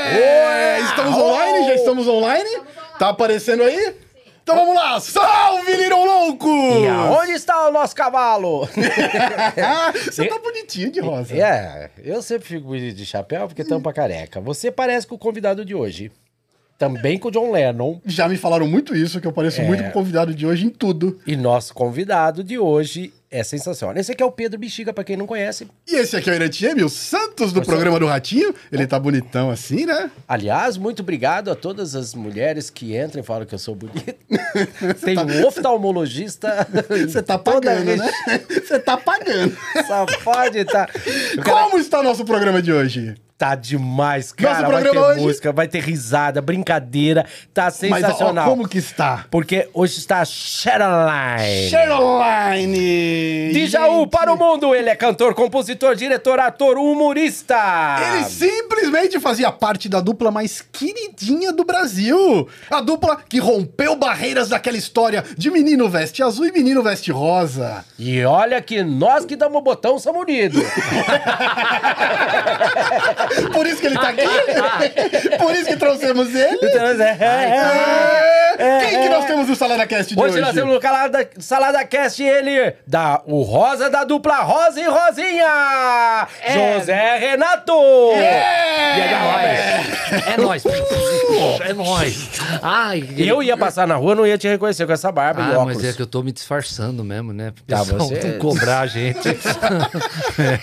É! Estamos online? Já estamos online? Tá aparecendo aí? Então vamos lá! Salve, Little Louco! E aonde está o nosso cavalo? Você tá bonitinho de rosa. É, eu sempre fico bonito de chapéu porque tampa careca. Você parece com o convidado de hoje. Também com o John Lennon. Já me falaram muito isso, que eu pareço É. muito com o convidado de hoje em tudo. E nosso convidado de hoje é sensacional. Esse aqui é o Pedro Bexiga, pra quem não conhece. E esse aqui é o Iratieme, o Santos do programa do Ratinho. Ele tá bonitão assim, né? Aliás, muito obrigado a todas as mulheres que entram e falam que eu sou bonito. Tem um oftalmologista. Você tá pagando, né? Você tá pagando. Só pode tá. Como está nosso programa de hoje? Tá demais, cara. Vai ter hoje- música, vai ter risada, brincadeira. Tá sensacional. Mas ó, como que está? Porque hoje está Caroline! De Jaú para o mundo, ele é cantor, compositor, diretor, ator, humorista. Ele simplesmente fazia parte da dupla mais queridinha do Brasil. A dupla que rompeu barreiras daquela história de menino veste azul e menino veste rosa. E olha que nós que damos botão somos unidos. Por isso que ele tá aqui. Por isso que trouxemos ele. Então, é, É. Quem que nós temos no Salada Cast de hoje? Hoje nós temos no Salada, Salada Cast ele, da, o Rosa da dupla Rosa e Rosinha, José Renato. É nóis. É nóis. Ai, Eu ia passar na rua, não ia te reconhecer com essa barba e Ah, óculos. mas é que eu tô me disfarçando mesmo, né? O Tá, pessoal você- não cobrar a gente.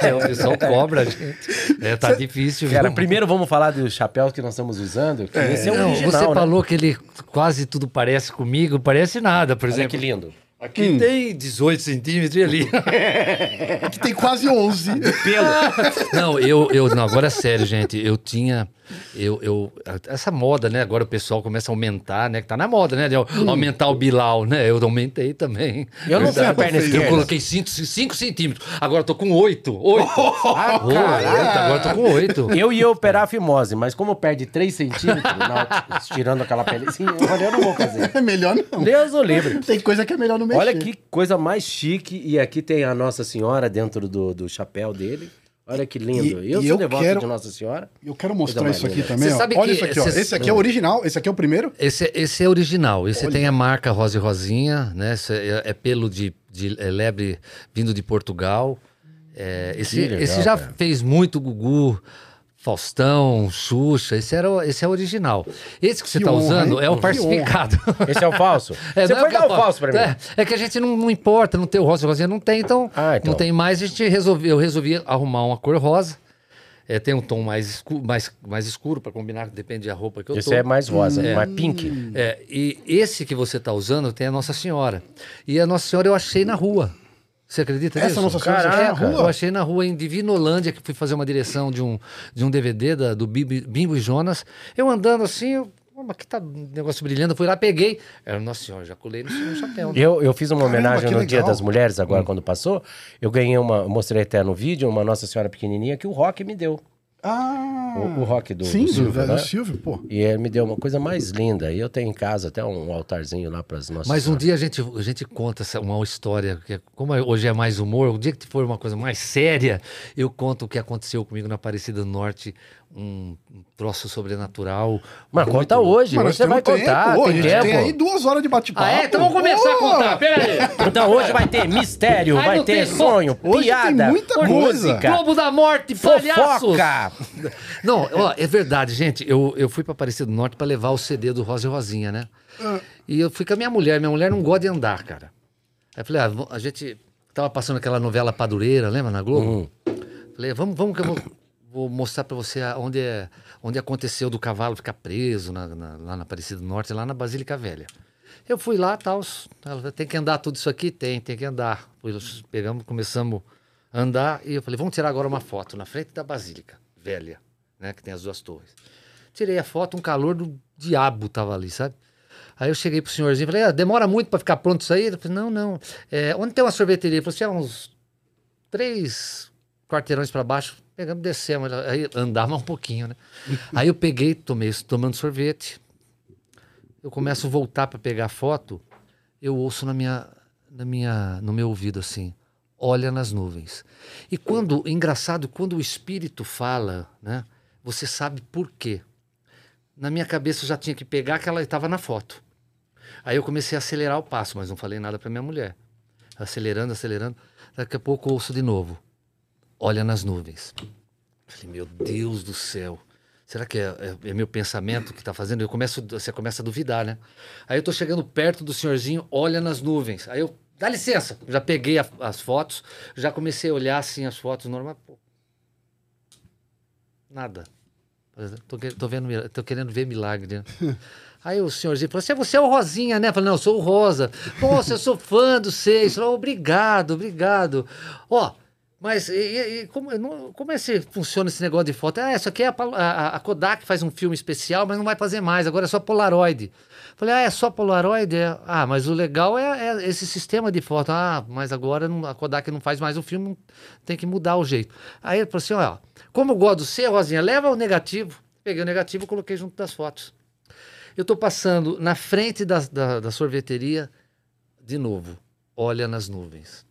é, o pessoal cobra a gente. É, tá difícil, Cara, viu? primeiro vamos falar do chapéu que nós estamos usando, que esse é o Não, original, você né? falou que ele quase tudo parece comigo, parece nada, por Olha exemplo. que lindo. Aqui tem 18 centímetros e ali. Que tem quase 11. Pelo. Não, eu, eu não, agora é sério, gente. Eu tinha. Eu, eu, essa moda, né? Agora o pessoal começa a aumentar, né? Que tá na moda, né? De aumentar o Bilal, né? Eu aumentei também. Eu não tenho a perna Eu esquerda. coloquei 5 centímetros. Agora eu tô com 8. 8. Ah, caralho. agora eu tô com 8. Eu ia operar a fimose, mas como perde 3 centímetros, na- tirando aquela pelezinha, eu não vou fazer. É melhor não. Deus o livre. Tem coisa que é melhor não mexer. Olha que coisa mais chique. E aqui tem a Nossa Senhora dentro do, do chapéu dele. Olha que lindo. E- eu e sou eu devoto quero- de Nossa Senhora. Eu quero mostrar Coisa isso aqui também, Você ó. sabe Olha que isso aqui, ó. Esse aqui é o original, esse aqui é o primeiro. Esse, esse é original. Esse tem a marca Rosa e Rosinha, né? Esse é, é pelo de, de é lebre vindo de Portugal. É, esse, legal, esse já cara. fez muito Gugu, Faustão, Xuxa. Esse, era, o- esse é o original. Esse que você está usando hein? é o falsificado. Esse é o falso? É, Você é foi o que dar eu o falso pra mim. É, é que a gente não, não importa, não tem o rosa rosinha, não tem, então, Ah, então. não tem mais. A gente resolveu, eu resolvi arrumar uma cor rosa. É, tem um tom mais escuro, mais, mais escuro para combinar, depende da roupa que eu Esse tô. é mais rosa, É. mais pink. É, e esse que você está usando tem a Nossa Senhora. E a Nossa Senhora eu achei na rua. Você acredita Essa nisso? Nossa Senhora na rua? Eu achei na rua em Divinolândia, que fui fazer uma direção de um, de um DVD da- do Bimbo, Bimbo e Jonas. Eu andando assim, eu, "Pô, mas aqui tá um negócio brilhando. Eu fui lá, peguei. Era Nossa Senhora, já colei no, no chapéu. né? Eu, eu fiz uma Caramba, homenagem que no Dia das Mulheres, Hum. agora quando passou. Eu ganhei uma, eu mostrei até no vídeo, uma Nossa Senhora pequenininha que o Rock me deu. Ah. O, o Rock do, Sim, do Silvio, do né? Silvio, pô. E ele me deu uma coisa mais linda. E eu tenho em casa até um altarzinho lá para as nossas. Mas um dia a gente, a gente conta essa, uma história, que é- como é- hoje é mais humor, um dia que for uma coisa mais séria, eu conto o que aconteceu comigo na Aparecida do Norte, um, troço sobrenatural. Mas muito conta hoje, você vai tempo, contar, pô, tem a gente tempo. tem aí duas horas de bate-papo. Ah, é? Então vamos começar a Pô! contar, pera aí. Então hoje vai ter mistério, Ai, vai ter tem sonho, Hoje tem piada, muita coisa. música, Globo da Morte, palhaços! fofoca. Não, ó, é verdade, gente. Eu, eu fui para Aparecida do Norte para levar o CD do Rosa e Rosinha, né? E eu fui com a minha mulher. Minha mulher não gosta de andar, cara. Aí eu falei, ah, a gente tava passando aquela novela Padureira, lembra, na Globo? Falei, vamos, vamos que eu vou, vou mostrar para você onde, é, onde aconteceu do cavalo ficar preso na, na- lá na Aparecida do Norte, lá na Basílica Velha. Eu fui lá, tal, ela tem que andar tudo isso aqui? Tem, tem que andar. Fui, pegamos, começamos a andar e eu falei, vamos tirar agora uma foto na frente da Basílica Velha, né, que tem as duas torres. Tirei a foto, um calor do diabo tava ali, sabe? Aí eu cheguei pro senhorzinho e falei, ah, demora muito para ficar pronto isso aí? Ele falou, não, não. É, onde tem uma sorveteria? Ele falou, "Ah, uns três quarteirões para baixo. Pegamos, descemos. Aí andava um pouquinho, né? aí eu peguei, tomei, tomando sorvete. Eu começo a voltar para pegar a foto. Eu ouço na minha, na minha, no meu ouvido assim, olha nas nuvens. E quando, engraçado, quando o espírito fala, né? Você sabe por quê. na minha cabeça eu já tinha que pegar que ela estava na foto. Aí eu comecei a acelerar o passo, mas não falei nada para minha mulher. Acelerando, acelerando. Daqui a pouco eu ouço de novo. Olha nas nuvens. Falei, meu Deus do céu. Será que é, é- é meu pensamento que está fazendo? Eu começo, você começa a duvidar, né? Aí eu tô chegando perto do senhorzinho, olha nas nuvens. Aí eu, dá licença, já peguei a- as fotos, já comecei a olhar assim as fotos normal. Pô, nada. Tô, tô vendo, tô querendo ver milagre, né? Aí o senhorzinho falou assim: você é o Rosinha, né? Eu falei, não, eu sou o Rosa. Nossa, eu sou fã do seis. Falei, obrigado, obrigado. Ó, mas e, e- como, não- como é que funciona esse negócio de foto? Ah, isso aqui é a, a- a Kodak faz um filme especial, mas não vai fazer mais, agora é só Polaroid. Falei, ah, é só Polaroid? É. Ah, mas o legal é, é esse sistema de foto. Ah, mas agora não- a Kodak não faz mais o filme, tem que mudar o jeito. Aí ele falou assim: ó, como eu gosto do C, Rosinha, leva o negativo. Peguei o negativo e coloquei junto das fotos. Eu tô passando na frente da, da, da sorveteria, de novo, olha nas nuvens.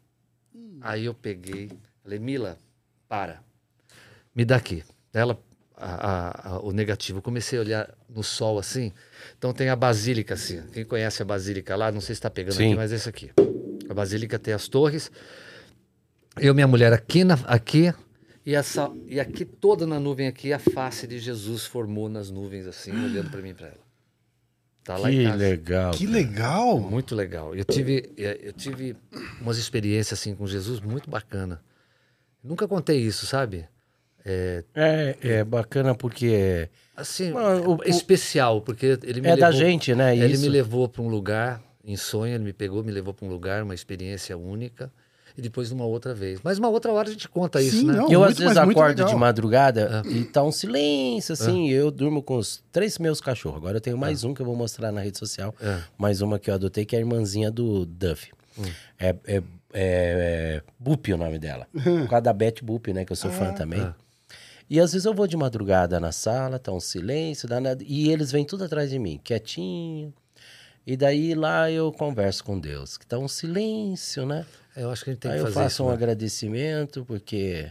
Aí eu peguei, falei, Mila, para, me dá aqui. Ela, a- a- a- o negativo, eu comecei a olhar no sol assim. Então tem a basílica assim. Quem conhece a basílica lá, não sei se está pegando Sim. aqui, mas esse aqui. A basílica tem as torres. Eu minha mulher aqui, na, aqui e, essa, e aqui toda na nuvem aqui, a face de Jesus formou nas nuvens assim, olhando para mim e para ela. Tá lá em Que casa. legal. Que legal. Muito legal. Eu tive, eh, eu tive umas experiências assim com Jesus muito bacana. Nunca contei isso, sabe? É, É, é bacana porque assim, Mano, o- é especial, porque ele me é levou, da gente, né? Ele Isso. me levou para um lugar em sonho, ele me pegou, me levou para um lugar, uma experiência única, e depois numa outra vez. Mas uma outra hora a gente conta isso, Sim, né? não. eu muito, às vezes acordo de madrugada e tá um silêncio, assim. Eu durmo com os três meus cachorros. Agora eu tenho mais um que eu vou mostrar na rede social. É. Mais uma que eu adotei, que é a irmãzinha do Duff. É, é, é Bupi o nome dela. Por causa da Beth Bupi, né? Que eu sou fã também. E às vezes eu vou de madrugada na sala, tá um silêncio, danado, e eles vêm tudo atrás de mim, quietinho. E daí lá eu converso com Deus, que tá um silêncio, né? É, Eu acho que a gente tem Aí que eu fazer faço isso. um né? agradecimento, porque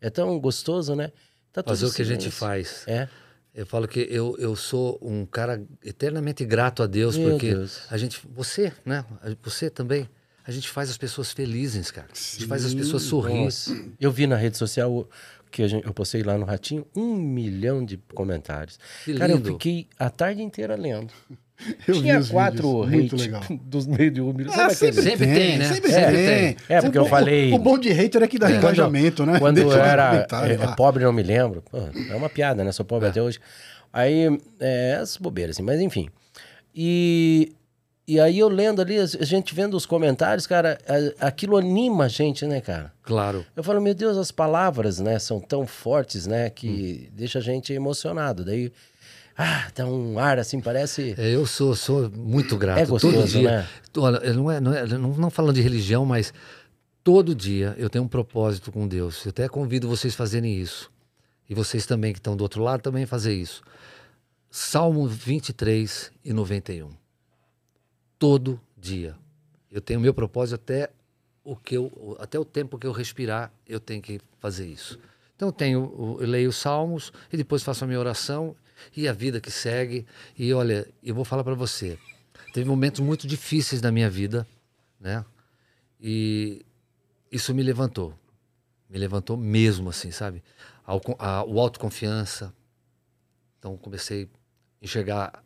é tão gostoso, né? Tá Fazer o que a gente faz. É. Eu falo que eu, eu sou um cara eternamente grato a Deus, Meu porque Deus. a gente, você, né? Você também, a gente faz as pessoas felizes, cara. A gente faz as pessoas sorrir. Nossa. Eu vi na rede social que a gente, eu postei lá no Ratinho um milhão de comentários. Que Cara, eu lindo. fiquei a tarde inteira lendo. Eu Tinha quatro hate legal. dos meios de um milhão. Ah, Sabe aquele? Sempre tem, né? Sempre Sempre tem. tem. É, porque O eu falei- O bom de hater é que dá engajamento, né? Quando Deixa eu era é, é, pobre, não me lembro. Pô, é uma piada, né? Sou pobre até hoje. Aí, é, essas bobeiras, assim, mas enfim. E, e aí eu lendo ali, a gente vendo os comentários, cara, aquilo anima a gente, né, cara? Claro. Eu falo, meu Deus, as palavras, né, são tão fortes, né, Hum. que deixa a gente emocionado. Daí, ah, dá um ar assim, parece. É, Eu sou, sou muito grato. É gostoso, todo dia. né? Olha, não, é, não, é, não, não falando de religião, mas todo dia eu tenho um propósito com Deus. Eu até convido vocês a fazerem isso. E vocês também que estão do outro lado também fazer isso. Salmo 23 e 91. Todo dia. Eu tenho meu propósito até o que eu, até o tempo que eu respirar, eu tenho que fazer isso. Então eu tenho, eu leio os salmos e depois faço a minha oração e a vida que segue. E olha, eu vou falar para você, teve momentos muito difíceis na minha vida, né? E isso me levantou, me levantou mesmo, assim, sabe? A, o autoconfiança. Então comecei a enxergar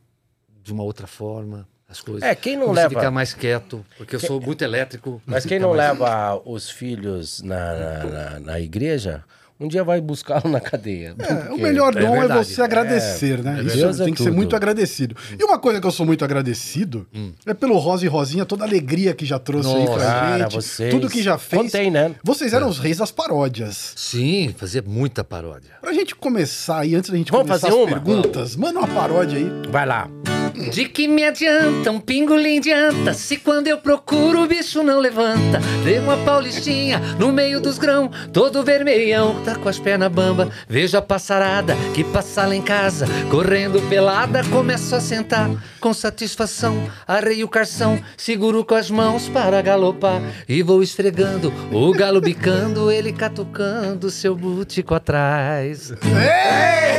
de uma outra forma as coisas. É, quem não comecei leva- ficar mais quieto, porque eu sou muito elétrico. Mas quem não leva os filhos na, na, na- na igreja, um dia vai buscá-lo na cadeia. É, o melhor É dom é, verdade. você agradecer, né? Isso Deus é tem que ser tudo. muito agradecido. E uma coisa que eu sou muito agradecido é pelo Rosa e Rosinha, toda a alegria que já trouxe aí pra Cara, gente. vocês- Tudo que já fez. Contei, né? Vocês eram os reis das paródias. Sim, fazia muita paródia. Pra gente começar aí, antes da gente Vamos começar fazer as uma? perguntas, manda uma paródia aí. Vai lá. De que me adianta um pingolim de anta Se quando eu procuro o bicho não levanta? Dei uma paulistinha no meio dos grão Todo vermelhão, tá com as pernas bamba. Vejo a passarada que passa lá em casa Correndo pelada, começo a sentar. Com satisfação, arrei o carção Seguro com as mãos para galopar. E vou esfregando, o galo bicando Ele catucando seu bútico atrás. Ei!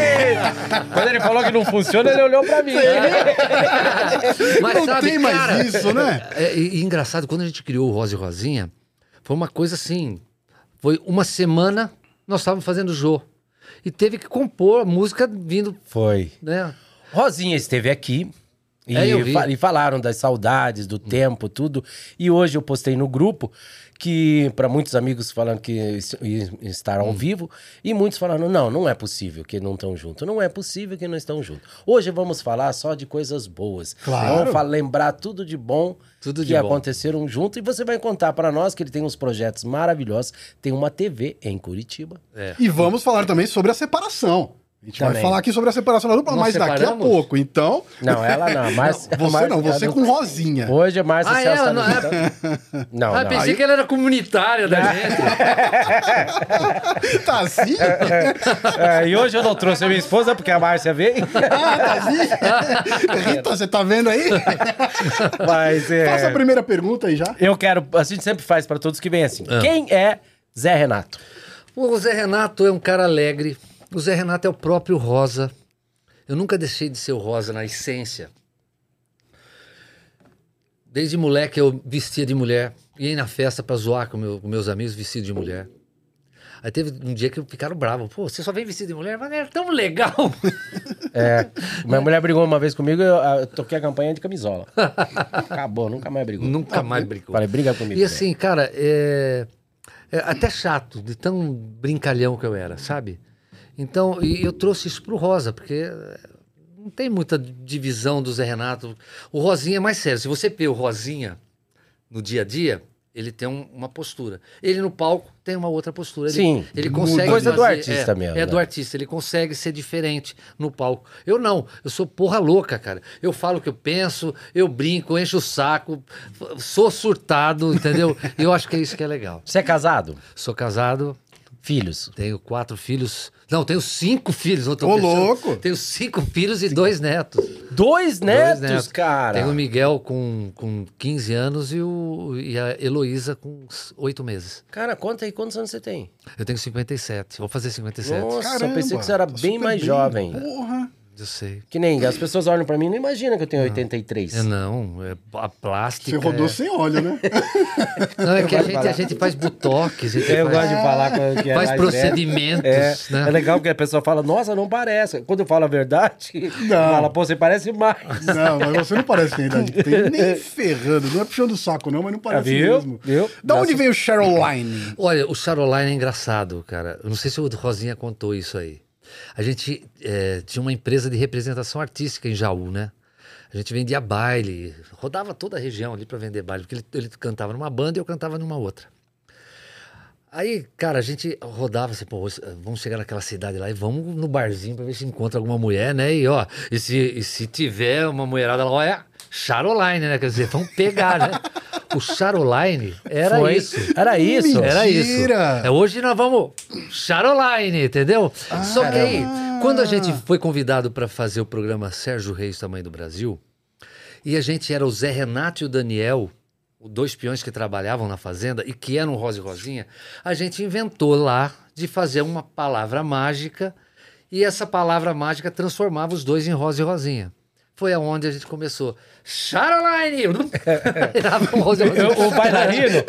Quando ele falou que não funciona, ele olhou pra mim. Mas Não sabe, tem mais cara, isso, né? É, e, e engraçado, quando a gente criou o Rosa e Rosinha, foi uma coisa assim. Foi uma semana, nós estávamos fazendo Jô. E teve que compor a música vindo, Foi. né? Rosinha esteve aqui. E, É, eu vi. fa- e falaram das saudades, do tempo, tudo. E hoje eu postei no grupo que, para muitos amigos falando que es- i- estar Hum. vivo, e muitos falando: não, não é possível que não estão juntos. Não é possível que não estão juntos. Hoje vamos falar só de coisas boas. Claro. Vamos lembrar tudo de bom Tudo que de bom. aconteceram junto. E você vai contar para nós que ele tem uns projetos maravilhosos. Tem uma TV em Curitiba. E vamos falar também sobre a separação. A gente vai Também. falar aqui sobre a separação da dupla, Nós mas daqui a separamos? pouco. Então, Não, ela não. Mas, você não, você com Rosinha. Hoje é Márcia Ah, Celso ela tá não é. Não, ah, não. pensei Aí- que ela era comunitária da gente. Tá assim? É, e hoje eu não trouxe a minha esposa porque a Márcia veio. Ah, tá assim? Rita, você tá vendo aí? Mas é, Faça a primeira pergunta aí já. eu quero. A gente sempre faz pra todos que vêm assim. Quem é Zé Renato? O Zé Renato é um cara alegre. O Zé Renato é o próprio Rosa. Eu nunca deixei de ser o Rosa na essência. Desde moleque eu vestia de mulher. Ia na festa pra zoar com, meu- com meus amigos vestido de mulher. Aí teve um dia que ficaram bravos. Pô, você só vem vestido de mulher? Mas é tão legal. É, minha mulher brigou uma vez comigo eu, eu toquei a campanha de camisola. Acabou, nunca mais brigou. Nunca mais brincou. Falei, briga comigo. E assim, cara, é, é até chato, de tão brincalhão que eu era, sabe? Então, e eu trouxe isso pro Rosa, porque é, não tem muita divisão do Zé Renato. O Rosinha é mais sério. Se você vê o Rosinha no dia a dia, ele tem um- uma postura. Ele no palco tem uma outra postura. Ele, Sim, ele consegue Coisa do fazer- artista é, mesmo, É né? do artista, ele consegue ser diferente no palco. Eu não, eu sou porra louca, cara. Eu falo o que eu penso, eu brinco, encho o saco, sou surtado, entendeu? E eu acho que é isso que é legal. Você é casado? Sou casado, Filhos? tenho quatro filhos. Não, tenho cinco filhos. Ô, pensando. louco! Tenho cinco filhos e dois netos. Dois netos, Dois netos. cara. Tenho o Miguel com, com 15 anos e, o, e a Heloísa com oito meses. Cara, conta aí quantos anos você tem. Eu tenho 57, vou fazer 57. Nossa, Caramba, pensei que você era tá bem mais bem. jovem. Porra. Eu sei. Que nem as pessoas olham pra mim e não imaginam que eu tenho 83. É, não, é a plástica. Você rodou é... sem óleo, né? Não, é que a gente, a gente faz botox, a gente Eu faz, gosto de falar com- que é faz procedimentos, É, né? é legal porque a pessoa fala, nossa, não parece. Quando eu falo a verdade, fala, pô, você parece mais. Não, mas você não parece que tem idade. que Tem nem ferrando. Não é puxando o saco, não, mas não parece Ah, viu? mesmo. Viu? Da onde vem o Cheryl Olha, o Charoline é engraçado, cara. Eu não sei se o Rosinha contou isso aí. A gente é, tinha uma empresa de representação artística em Jaú, né? A gente vendia baile, rodava toda a região ali para vender baile, porque ele, ele cantava numa banda e eu cantava numa outra. Aí, cara, a gente rodava assim, pô, eh, vamos chegar naquela cidade lá e vamos no barzinho pra ver se encontra alguma mulher, né? E ó, e se, e se tiver uma mulherada lá, olha, Charoline, né? Quer dizer, vamos pegar, né? O Charoline era Foi. isso. Era isso. Mentira. Era isso. É, hoje nós vamos Charoline, entendeu? Só que aí, quando a gente foi convidado para fazer o programa Sérgio Reis Tamanho do Brasil, e a gente era o Zé Renato e o Daniel, os dois peões que trabalhavam na fazenda e que eram Rosa e Rosinha, a gente inventou lá de fazer uma palavra mágica e essa palavra mágica transformava os dois em Rosa e Rosinha. Foi aonde a gente começou. Charoline! O bailarino,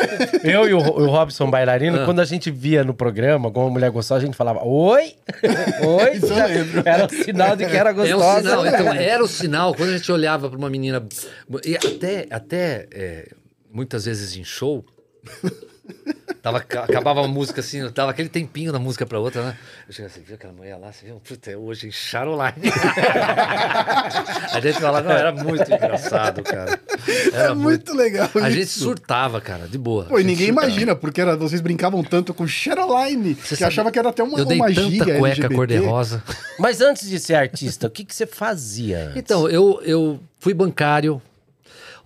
eu e o, o Robson Ah. bailarino, quando a gente via no programa alguma mulher gostosa, a gente falava, oi, oi. Era o sinal de que era É gostosa. um sinal, então era o sinal quando a gente olhava para uma menina e até até é, muitas vezes em show tava acabava a música assim, tava aquele tempinho da música para outra, né? Eu chegava assim, viu aquela mulher lá, você viu? Puta, é hoje em Charoline. a gente falava, não, era muito engraçado, cara. Era É muito legal A gente isso. surtava, cara, de boa. Pô, e A gente ninguém surtava. imagina, porque era, vocês brincavam tanto com Cheryline, que sabe- achava que era até uma, Eu dei uma tanta giga cueca cor-de-rosa. Mas antes de ser artista, o que, que você fazia? antes? Então, eu, eu fui bancário.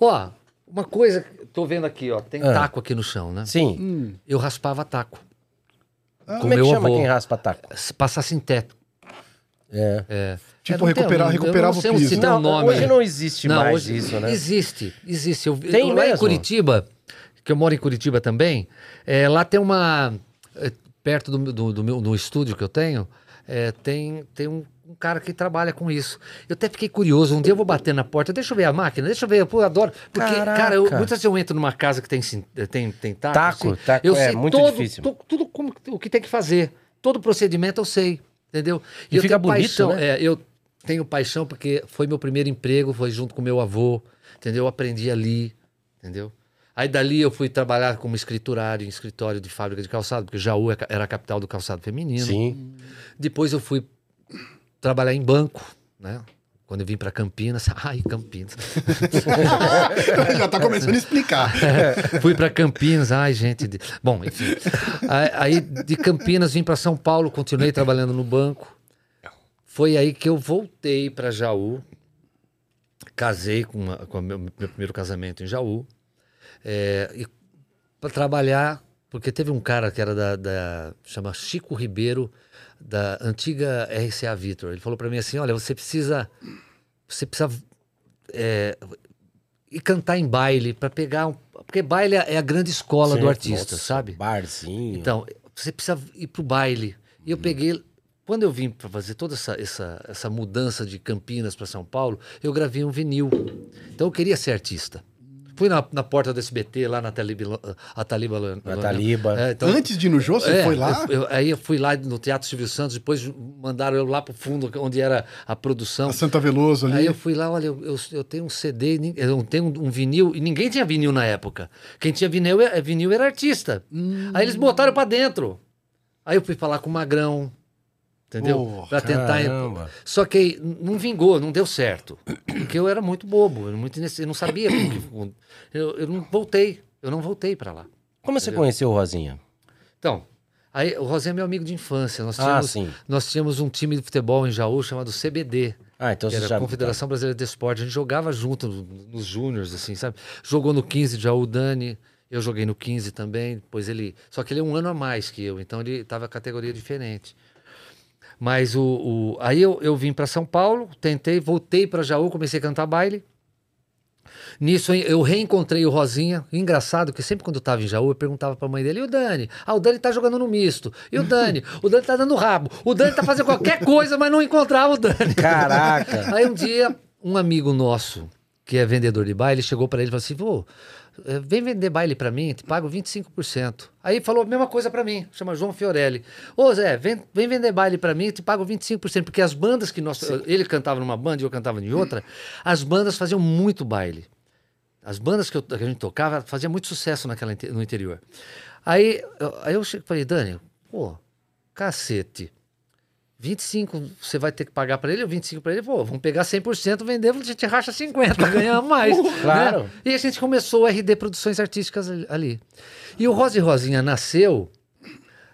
Ó, uma coisa, tô vendo aqui, ó, tem Ah. taco aqui no chão, né? Sim. Hum. Eu raspava taco. Com Como é que meu chama avô. quem raspa taco? Passasse em teto. É. É. Tipo, não recuperar- eu não recuperava sei o se piso. tem um Não, nome. hoje não existe Não, mais hoje- isso, né? Existe, existe. Eu, Tem eu, lá em mesmo? Curitiba, que eu moro em Curitiba também, é, lá tem uma. é, perto do, do, do meu do estúdio que eu tenho, é, tem, tem um, um cara que trabalha com isso. Eu até fiquei curioso. Um dia eu vou bater na porta, deixa eu ver a máquina, deixa eu ver. Eu adoro. Porque, Caraca. cara, eu, muitas vezes eu entro numa casa que tem, sim- tem, tem taco. Taco, assim, taco eu é sei muito todo, difícil. to- tudo como, o que tem que fazer. Todo procedimento eu sei, entendeu? E eu fica tenho bonito, paixão. né? É, eu tenho paixão porque foi meu primeiro emprego, foi junto com meu avô, entendeu? Eu aprendi ali, entendeu? Aí dali eu fui trabalhar como escriturário em escritório de fábrica de calçado, porque Jaú é era a capital do calçado feminino. Sim. Depois eu fui trabalhar em banco, né? Quando eu vim para Campinas, ai, Campinas. Já tá começando a explicar. Fui para Campinas, ai, gente. de- Bom, enfim. Aí, de Campinas vim para São Paulo, continuei trabalhando no banco. Foi aí que eu voltei para Jaú. Casei com, uma, com o meu, meu primeiro casamento em Jaú. É, e para trabalhar, porque teve um cara que era da, da chama Chico Ribeiro, da antiga RCA Vitor. Ele falou para mim assim: olha, você precisa. Você precisa é, e cantar em baile para pegar um, porque baile é a grande escola do artista, nossa, sabe? Barzinho. Então, você precisa ir pro baile. E eu peguei quando eu vim para fazer toda essa, essa, essa mudança de Campinas para São Paulo, eu gravei um vinil. Então eu queria ser artista. Fui na, na porta do SBT, lá na Taliba. A Taliba, Na Taliba. É, então, Antes de ir no Jô, você é, foi lá? eu- eu- aí eu fui lá no Teatro Silvio Santos, depois mandaram eu lá pro fundo, onde era a produção. A Santa Veloso ali. Aí eu fui lá, olha, eu, eu, eu tenho um CD, eu tenho um, um vinil, e ninguém tinha vinil na época. Quem tinha vinil, é- vinil era artista. Aí eles botaram pra dentro. Aí eu fui falar com o Magrão, entendeu? Porra, pra tentar. caramba. Só que não vingou, não deu certo. Porque eu era muito bobo, eu, muito eu não sabia. como que- eu, eu não voltei, eu não voltei pra lá. Como você conheceu o Rosinha? Então, aí o Rosé é meu amigo de infância. Nós Ah, tínhamos, sim. nós tínhamos um time de futebol em Jaú chamado CBD. Ah, então que era já. a Confederação Brasileira de Esporte. A gente jogava junto no- nos júniores, assim, sabe? Jogou no 15 de Jaú o Dani, eu joguei no 15 também, depois ele... Só que ele é um ano a mais que eu, então ele estava categoria diferente. Mas o... o- aí eu, eu vim para São Paulo, tentei, voltei para Jaú, comecei a cantar baile. Nisso eu reencontrei o Rosinha. Engraçado que sempre quando eu estava em Jaú, eu perguntava pra mãe dele: e o Dani? Ah, o Dani tá jogando no misto. E o Dani? O Dani tá dando rabo. O Dani tá fazendo qualquer coisa, mas não encontrava o Dani. Caraca! Aí um dia, um amigo nosso, que é vendedor de baile, chegou para ele e falou assim: vem vender baile para mim, te pago 25%. Aí falou a mesma coisa para mim, chama João Fiorelli. Ô Zé, vem, vem vender baile para mim, te pago 25%. Porque as bandas que nós. Ele cantava numa banda e eu cantava em outra, as bandas faziam muito baile. As bandas que, eu- que a gente tocava faziam muito sucesso naquela, no interior. Aí, eu- aí eu falei, Dani, pô, cacete. 25 você vai ter que pagar para ele, ou 25 para ele, pô, vamos pegar 100%, vender, a gente racha 50, ganhar mais. Claro. né? E a gente começou o RD Produções Artísticas ali-. E o Rosa e Rosinha nasceu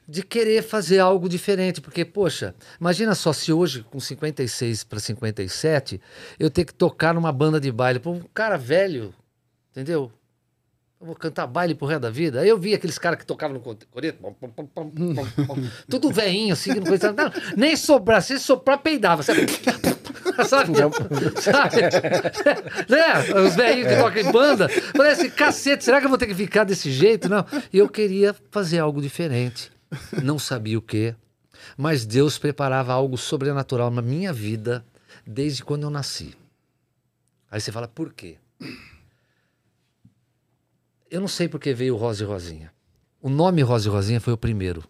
de querer fazer algo diferente, porque, poxa, imagina só se hoje, com 56 para 57, eu ter que tocar numa banda de baile, pô, um cara velho, entendeu? Eu vou cantar baile pro resto da vida. Aí eu vi aqueles caras que tocavam no coreto, tudo veinho, assim, não coisa, não, nem soprar, se soprar, peidava, sabe? sabe? sabe? né? Os velhinhos que tocam em banda, parece cacete, será que eu vou ter que ficar desse jeito? Não. E eu queria fazer algo diferente. Não sabia o quê, mas Deus preparava algo sobrenatural na minha vida desde quando eu nasci. Aí você fala, por quê? Eu não sei porque veio Rosa e Rosinha. O nome Rosa e Rosinha foi o primeiro.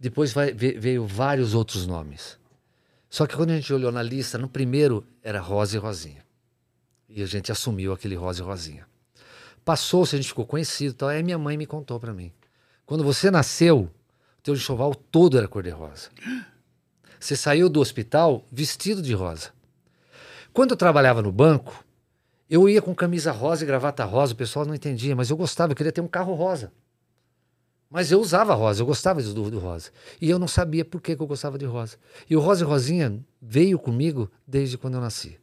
Depois vai- ve- veio vários outros nomes. Só que quando a gente olhou na lista, no primeiro era Rosa e Rosinha. E a gente assumiu aquele Rosa e Rosinha. Passou-se, a gente ficou conhecido. Então, aí minha mãe me contou para mim. Quando você nasceu, o teu enxoval todo era cor-de-rosa. Você saiu do hospital vestido de rosa. Quando eu trabalhava no banco, eu ia com camisa rosa e gravata rosa, o pessoal não entendia, mas eu gostava, eu queria ter um carro rosa. Mas eu usava rosa, eu gostava do, do rosa. E eu não sabia por que, que eu gostava de rosa. E o Rosa e Rosinha veio comigo desde quando eu nasci.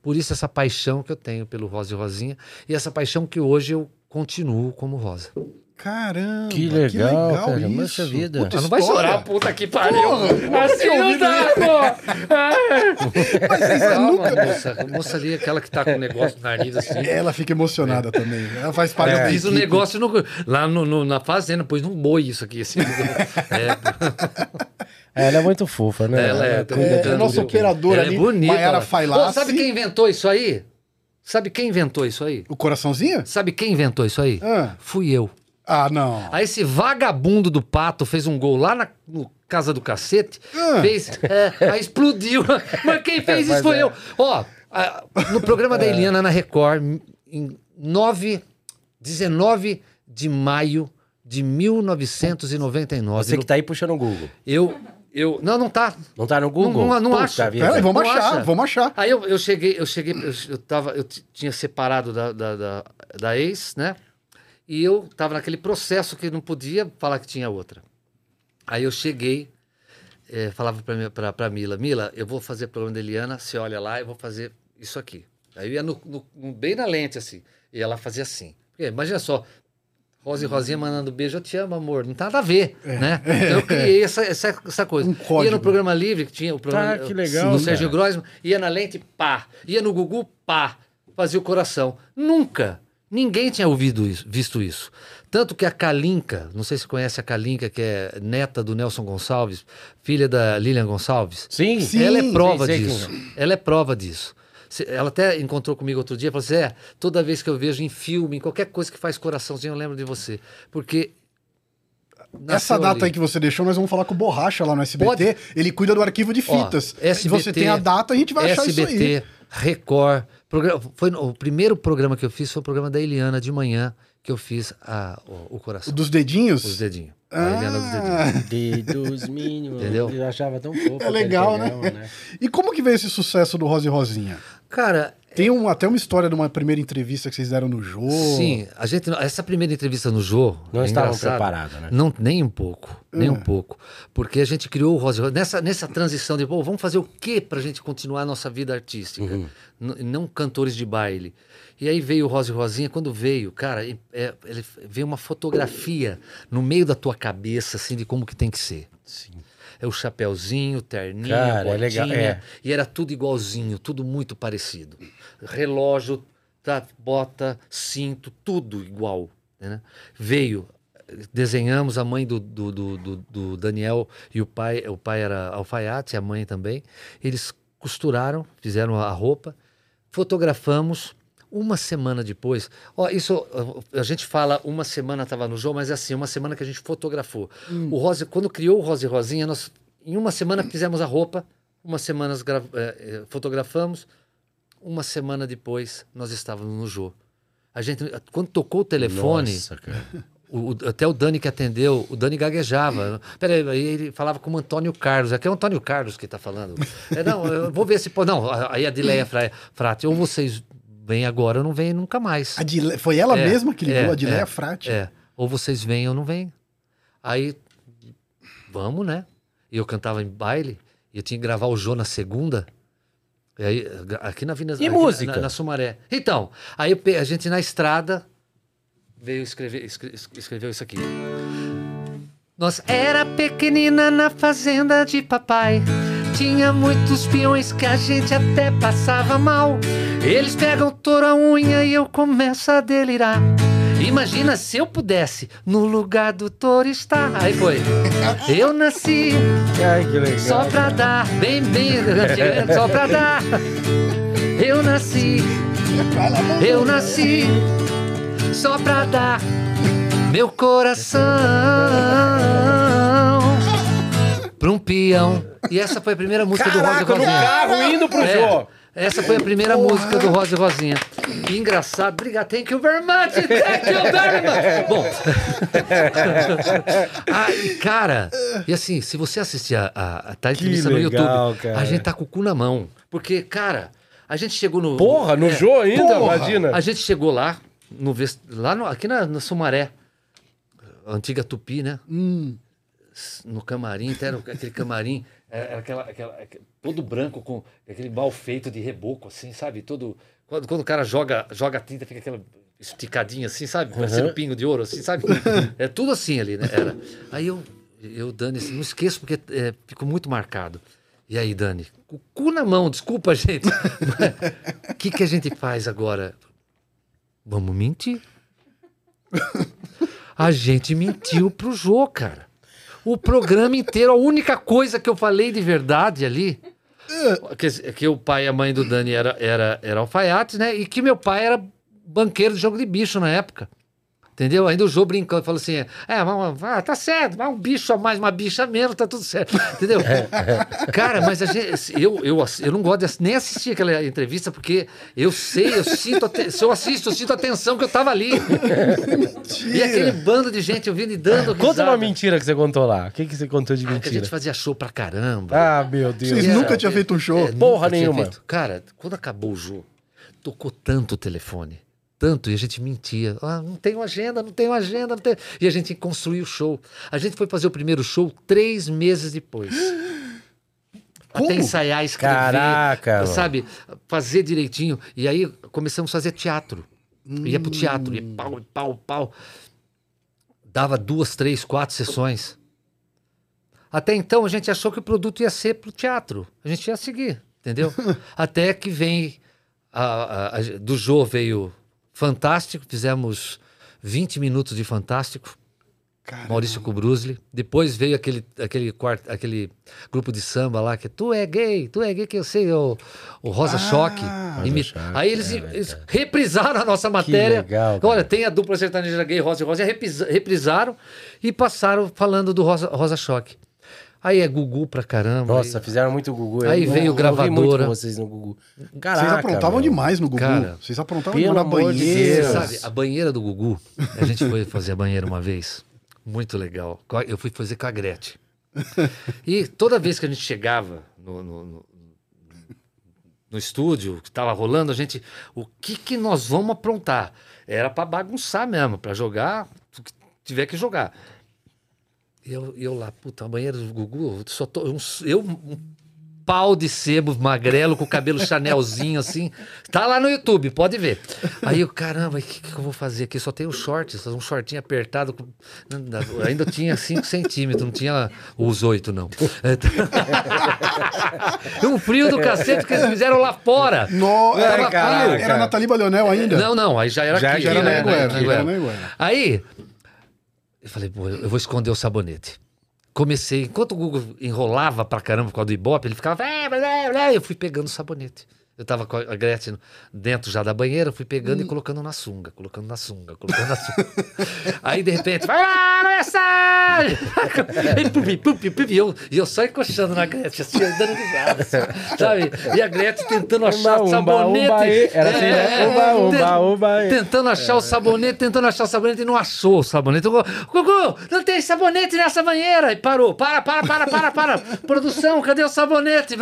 Por isso essa paixão que eu tenho pelo Rosa e Rosinha e essa paixão que hoje eu continuo como Rosa. Caramba, Que legal, cara, isso. mancha vida. Puta Ah, não vai chorar, puta que pariu. Porra, assim que não dá, pô. Mas vocês Calma, nunca... moça. A moça ali, aquela que tá com o negócio no nariz assim. Ela fica emocionada também. Ela faz parte Eu da fiz um equipe. negócio no- lá no- no- na fazenda, pôs num boi isso aqui. Assim. É, Ela é muito fofa, né? Ela é, cuida É, é tudo. nosso operador Ela ali, é bonita. Maiara ela. Failassi. Ô, sabe quem inventou isso aí? Sabe quem inventou isso aí? O coraçãozinho? Sabe quem inventou isso aí? Ah. Fui eu. Ah, não. Aí esse vagabundo do Pato fez um gol lá na no Casa do Cacete, Ah. fez, é, aí explodiu. Mas quem fez isso Mas foi é. eu. Ó, a- no programa da Eliana na Record, em 9, 19 de maio de 1999. Você que tá aí puxando o Google. Eu, eu, não, não tá. Não tá no Google? Não, não acha. vida. Peraí, vamos Não achar, acha? vamos achar. Aí eu, eu cheguei, eu cheguei, eu, eu tava, eu tinha separado da, da, da, da ex, né? E eu tava naquele processo que não podia falar que tinha outra. Aí eu cheguei, eh, falava pra Mila, Mila, eu vou fazer programa da Eliana, você olha lá, eu vou fazer isso aqui. Aí eu ia no, no- bem na lente, assim, e ela fazia assim. Porque, imagina só, Rosa e Rosinha mandando beijo, eu te amo, amor. Não tem nada a ver, né? Então eu criei essa, essa, essa coisa. Um código. Ia no programa livre, que tinha o programa Ah, que legal, do Sérgio. Grossman, ia na lente, pá. Ia no Gugu, pá. Fazia o coração. Nunca. Ninguém tinha ouvido isso, visto isso. Tanto que a Kalinka, não sei se conhece a Kalinka, que é neta do Nelson Gonçalves, filha da Lilian Gonçalves. Sim, Sim, ela é prova sei disso. quem Ela é prova disso. Ela até encontrou comigo outro dia e falou assim: é, toda vez que eu vejo em filme, em qualquer coisa que faz coraçãozinho, eu lembro de você. Porque. Essa data ali. aí que você deixou, nós vamos falar com o Borracha lá no SBT. Pode. Ele cuida do arquivo de fitas. Se SBT, você tem a data, a gente vai achar isso SBT, aí. Record. Foi no- o primeiro programa que eu fiz foi o programa da Eliana de manhã, que eu fiz a, o, o coração. O dos dedinhos? Os dedinhos. A Eliana dos dedinhos. Ah, Dedos mínimos. Entendeu? Eu achava tão fofo. é legal, né? programa, E como que veio esse sucesso do Rosa e Rosinha? Cara, Tem um, até uma história de uma primeira entrevista que vocês deram no jogo. sim, a gente, essa primeira entrevista no Jô. Não é estavam preparados, né? Não, nem um pouco. Nem um pouco. Porque a gente criou o e Rosa. Nessa, nessa transição de, pô, vamos fazer o quê pra gente continuar a nossa vida artística? N- não cantores de baile. E aí veio o Rosa e Rosinha. Quando veio, cara, é, ele veio uma fotografia no meio da tua cabeça, assim, de como que tem que ser. Sim. É o chapéuzinho, o terninho, Cara, é botinha, legal, é. e era tudo igualzinho, tudo muito parecido. Relógio, tá, bota, cinto, tudo igual. né? Veio, desenhamos a mãe do, do, do, do- Daniel e o pai, o pai era alfaiate, a mãe também. Eles costuraram, fizeram a roupa, fotografamos. Uma semana depois, ó, isso a gente fala uma semana estava no jogo, mas é assim, uma semana que a gente fotografou. O Rosa, quando criou o Rosa e Rosinha, nós em uma semana fizemos a roupa, uma semana eh, eh, fotografamos, uma semana depois nós estávamos no jogo. A gente, quando tocou o telefone, Nossa, o- o- até o Dani que atendeu, o Dani gaguejava. Peraí, aí ele falava como Antônio Carlos. Aqui é o Antônio Carlos que está falando. É, não, eu vou ver se pode. Não, aí a Dileia Fra- Frati, ou vocês vêm agora ou não vêm nunca mais. A Dile- Foi ela É, mesma que ligou, é, a Dileia é, Frati. É, ou vocês vêm ou não vêm. Aí, vamos, né? E eu cantava em baile, e eu tinha que gravar o Jô na segunda. E aí, aqui na Avenida... E aqui música? Na, na Sumaré. Então, aí eu a gente na estrada veio escrever, escre- escreveu isso aqui. Nós era pequenina na fazenda de papai. Tinha muitos peões que a gente até passava mal. Eles pegam toda a unha e eu começo a delirar. Imagina se eu pudesse no lugar do touro estar. Aí foi. Eu nasci Ai, que legal. só pra dar, bem, bem, só pra dar. Eu nasci, eu nasci só pra dar meu coração pra um peão. E essa foi a primeira música do Rosa e Caraca, no carro indo pro É, jogo. Essa foi a primeira música do Rosa e Rosinha. Que engraçado. Obrigado. Thank you very much. Thank you very much. Bom. ah, e, cara, e assim, se você assistir a, a, tá entrevista no YouTube, cara. a gente tá com o cu na mão. Porque, cara, a gente chegou no. Porra, no é, Jô ainda, porra. imagina. A gente chegou lá, no, lá no- aqui na, na Sumaré, antiga Tupi, né? Hum. No camarim, até aquele camarim, era era aquela, aquela, aque- todo branco com aquele mal feito de reboco, assim, sabe? Todo quando, quando o cara joga joga tinta fica aquela esticadinha assim, sabe? Parecendo pingo de ouro, assim, sabe? É tudo assim ali, né? Era. Aí eu eu Dani, assim, não esqueço porque é, ficou muito marcado. E aí, Dani, o cu na mão, desculpa, gente. O que que a gente faz agora? Vamos mentir. A gente mentiu pro Jô, cara. O programa inteiro, a única coisa que eu falei de verdade ali. Que, que o pai e a mãe do Dani era, era, era alfaiates, né? E que meu pai era banqueiro de jogo de bicho na época. Entendeu? Ainda o Jô brincando, falou assim: é, mas, ah, tá certo, mas um bicho a mais, uma bicha a menos, tá tudo certo. Entendeu? Cara, mas a gente, eu, eu, eu não gosto de, nem assistir aquela entrevista, porque eu sei, eu sinto, se eu assisto, eu sinto a tensão que eu tava ali. E aquele bando de gente ouvindo e dando. Conta risada. uma mentira que você contou lá. O que, que você contou de Ah, que a mentira? gente fazia show pra caramba. Ah, meu Deus. Vocês É, nunca tinham feito um show? É, Porra nenhuma. feito. Cara, quando acabou o jogo, tocou tanto o telefone. Tanto, e a gente mentia. Ah, não tenho agenda, não tenho agenda, não tenho... E a gente construiu o show. A gente foi fazer o primeiro show três meses depois. Como? Até ensaiar, escrever. Caraca. Sabe? Fazer direitinho. E aí começamos a fazer teatro. Ia pro teatro, ia pau, pau, pau. Dava duas, três, quatro sessões. Até então a gente achou que o produto ia ser pro teatro. A gente ia seguir, entendeu? Até que vem. a- a- a- do Jô veio Fantástico, fizemos 20 minutos de Fantástico. Caramba. Maurício Kubrusli. Depois veio aquele, aquele, quarto, aquele grupo de samba lá que tu é gay, tu é gay que eu sei, o, o Rosa Ah, Choque. Rosa Choque, Aí eles, é eles reprisaram a nossa matéria. legal. Olha, tem a dupla sertaneja gay, Rosa e Rosa, e reprisa- reprisaram e passaram falando do Rosa, Rosa Choque. Aí é Gugu pra caramba. Nossa, aí- fizeram muito Gugu. Aí Eu- veio eu vi muito gravadora. com vocês no Gugu. Vocês Caraca, aprontavam meu. demais no Gugu. Cara, Vocês aprontavam pelo na de banheira. Sabe, a banheira do Gugu, a gente foi fazer a banheira uma vez. Muito legal. Eu fui fazer com a Gretchen. E toda vez que a gente chegava no, no, no- no estúdio, que estava rolando, a gente. O que, que nós vamos aprontar? Era para bagunçar mesmo, para jogar o que tiver que jogar. E eu, eu lá, puta, a banheira do Gugu, eu só tô. um- eu, um pau de sebo magrelo com o cabelo chanelzinho assim. Tá lá no YouTube, pode ver. Aí eu, caramba, o que, que eu vou fazer aqui? Só tem os shorts, um shortinho apertado. com- Ainda tinha 5 centímetros, não tinha os 8, não. um frio do cacete que eles fizeram lá fora. No... É, Era, caraca. era a Nathalie Balionel ainda? Não, não, aí já era Já- aqui. já era né, né, Anhanguera, na já era Anhanguera. na Anhanguera. Aí, eu falei, pô, eu vou esconder o sabonete. Comecei, enquanto o Google enrolava pra caramba por causa do Ibope, ele ficava, "É, blé, blé", eu fui pegando o sabonete. Eu tava com a Gretchen dentro já da banheira, fui pegando e colocando na sunga, colocando na sunga, colocando na sunga. Aí, de repente, vai lá, pupi, pupi, pupi, e eu, eu só encoxando na Gretchen, assim, dando risada, assim, sabe? E a Gretchen tentando achar o sabonete. Tentando achar o sabonete, tentando achar o sabonete e não achou o sabonete. Gugu, não tem sabonete nessa banheira. E parou. Para, para, para, para, para. Produção, cadê o sabonete?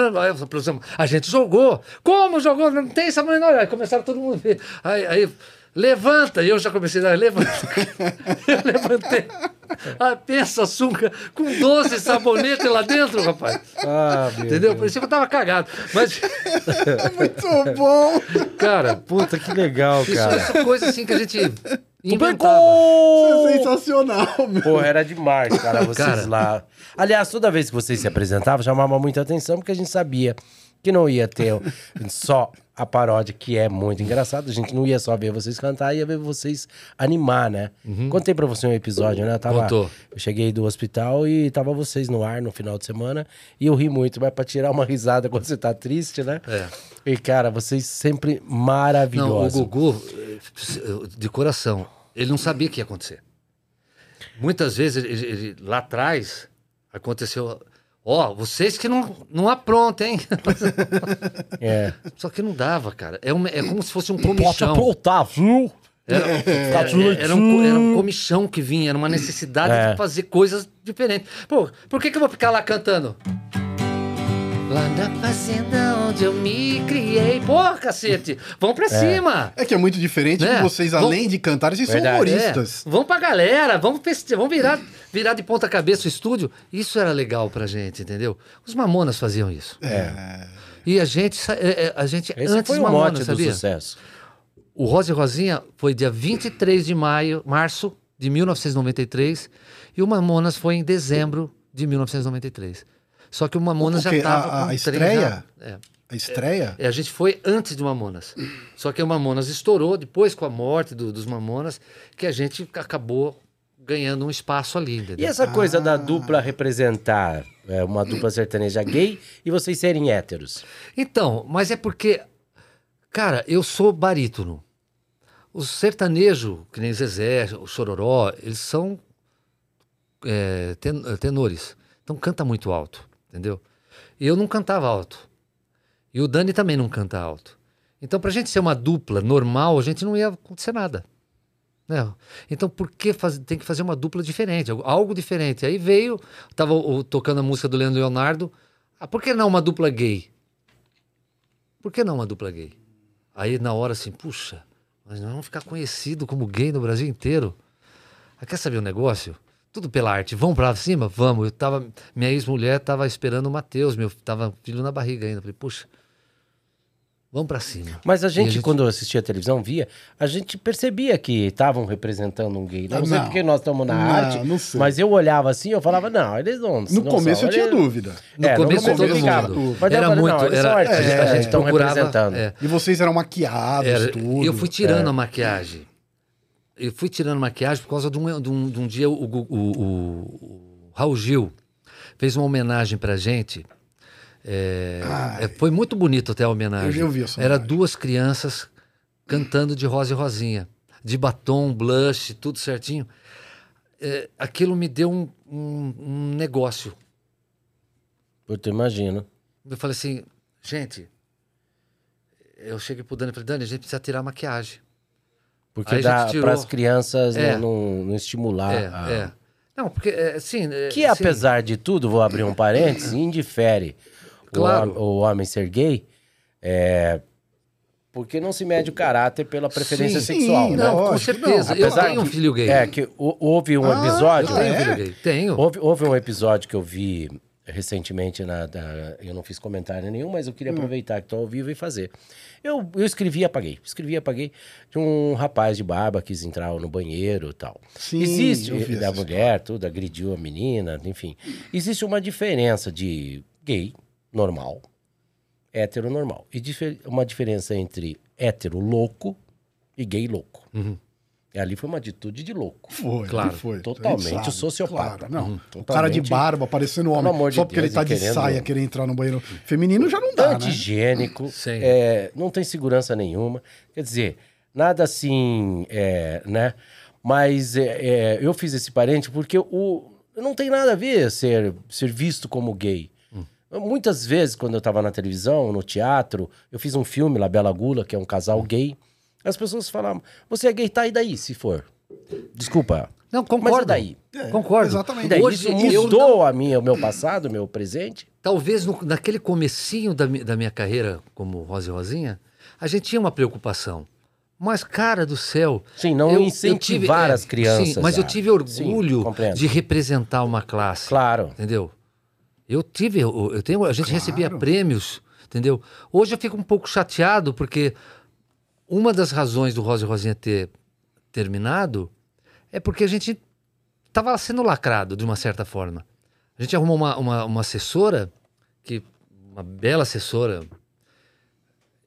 A gente jogou. Como jogou? Não tem sabonete. Não. Aí começaram todo mundo a ver. Aí, aí, levanta. E eu já comecei a dar, levanta. eu levantei. Ah, pensa, a sunga com 12 sabonetes lá dentro, rapaz. Ah, meu Entendeu? Parecia que eu tava cagado. Mas, Muito bom. cara, Puta, que legal, isso, cara. isso é coisa assim que a gente inventava. Isso é sensacional, meu. Porra, era demais, cara, vocês Cara. lá. Aliás, toda vez que vocês se apresentavam, chamava muita atenção, porque a gente sabia que não ia ter só a paródia, que é muito engraçado. A gente não ia só ver vocês cantar, ia ver vocês animar, né? Contei pra você um episódio, né? Eu tava, Contou. Eu cheguei do hospital e tava vocês no ar no final de semana, e eu ri muito, mas pra tirar uma risada quando você tá triste, né? É. E, cara, vocês sempre Não, o maravilhosos. Gugu, eh, de coração, ele não sabia o que ia acontecer. Muitas vezes, ele- ele- lá atrás, aconteceu... Ó, vocês que não, não aprontam, hein? É. Só que não dava, cara. É, é como se fosse um Pode comichão. aprontar, viu? Era, era- era um, era um comichão que vinha, era uma necessidade É. de fazer coisas diferentes. Pô, por que, que eu vou ficar lá cantando? Lá na fazenda onde eu me criei. Porra, cacete! Vamos pra cima! É que é muito diferente Né? que vocês, além de cantarem, vocês Verdade. são humoristas. É, vamos pra galera, vamos, feste- virar, virar de ponta cabeça o estúdio. Isso era legal pra gente, entendeu? Os Mamonas faziam isso. É. E a gente, é, é, a gente Esse antes foi o mote Mamonas, do sabia? sucesso. O Rosa e Rosinha foi dia 23 de maio, março de 1993 e o Mamonas foi em dezembro de 1993. Só que o Mamonas já Porque estava a- com a um trem estreia? já- é. A estreia? É, a gente foi antes do Mamonas. Só que o Mamonas estourou depois com a morte do- dos Mamonas, que a gente acabou ganhando um espaço ali, E entendeu? essa coisa da dupla representar é, uma dupla sertaneja gay e vocês serem héteros? Então, mas é porque, cara, eu sou barítono. Os sertanejos, que nem Zezé, o Chororó, eles são é, ten- tenores. Então canta muito alto, entendeu? E eu não cantava alto. E o Dani também não canta alto. Então, pra gente ser uma dupla normal, a gente não ia acontecer nada. né? Então, por que faz- tem que fazer uma dupla diferente? algo- diferente. Aí veio, tava tocando a música do Leandro Leonardo. Ah, por que não uma dupla gay? Por que não uma dupla gay? Aí na hora assim, puxa, mas vamos ficar conhecido como gay no Brasil inteiro. Ah, quer saber o negócio? Tudo pela arte. Vamos pra cima? Vamos. Eu tava, minha ex-mulher tava esperando o Matheus, meu tava filho na barriga ainda. Falei, puxa, vamos pra cima. Mas a E gente, quando assistia a televisão, via, a gente percebia que estavam representando um gay. Não, sei Não. porque nós estamos na Não, arte, não sei. mas eu olhava assim, eu falava, não, eles não No não começo são, eu tinha eles- dúvida. No É, começo no todo começo ficava. mundo. Mas eu Era falei, muito. não, era, artistas, a gente procurava, representando. é. E vocês eram maquiados, Era- tudo. eu fui É. tirando a maquiagem. Eu fui tirando maquiagem por causa de um, de um, de um dia o, o- o- o Raul Gil fez uma homenagem pra gente. É, é, foi muito bonito até a homenagem. Eu- eu vi essa Era homenagem. duas crianças cantando de Rosa e Rosinha. De batom, blush, tudo certinho. É, aquilo me deu um, um- um negócio. Puta, imagino. Eu falei assim, gente, eu cheguei pro Dani e falei, Dani, a gente precisa tirar a maquiagem. Porque dá para as crianças É. não, não- não estimular. É, a- é. Não, porque, é, assim... é, Que assim, apesar de tudo, vou abrir um parênteses, indifere o Claro. hom- o, homem ser gay, é, porque não se mede o caráter pela preferência Sim, sexual, sim, né? Não, com certeza. não. Eu tenho um filho gay. É, que hou- houve um Ah, episódio... eu tenho é? um filho gay. Tenho. Houve, houve um episódio que eu vi recentemente, na, na- eu não fiz comentário nenhum, mas eu queria Hum. aproveitar que estou ao vivo e fazer. Eu, eu escrevi e apaguei. Escrevi e apaguei de um rapaz de barba que quis entrar no banheiro tal. Sim, Existe, da mulher, tudo, agrediu a menina, enfim. Existe uma diferença de gay normal, hétero normal. E difer- uma diferença entre hétero louco e gay louco. Uhum. Ali foi uma atitude de louco. Foi, Claro. foi. Totalmente sabe, sociopata. Claro, não. Uhum, O cara de totalmente. barba parecendo homem. Pelo amor de só porque Deus, ele tá de querendo- saia querer entrar no banheiro feminino já não dá, né? antigênico, Sim. é, não tem segurança nenhuma. Quer dizer, nada assim, é, né? Mas é, é, eu fiz esse parente porque o, não tem nada a ver ser, ser visto como gay. Muitas vezes, quando eu estava na televisão, no teatro, eu fiz um filme, La Bela Gula, que é um casal gay. As pessoas falavam, você é gay, tá, e daí, se for? Desculpa. Não, Mas concordo. e daí? É, Concordo. exatamente. E daí, Hoje isso eu mudou a minha, o meu passado, o meu presente? Talvez no- naquele comecinho da, da minha carreira como Rosa e Rosinha, a gente tinha uma preocupação. Mas, cara do céu... Sim, não incentivar as crianças Sim, mas eu tive orgulho Sim, de representar uma classe. Claro. Entendeu? Eu tive, eu, eu tenho, a gente recebia prêmios, entendeu? Hoje eu fico um pouco chateado porque uma das razões do Rosa e Rosinha ter terminado é porque a gente estava sendo lacrado de uma certa forma. A gente arrumou uma, uma, uma assessora, que uma bela assessora,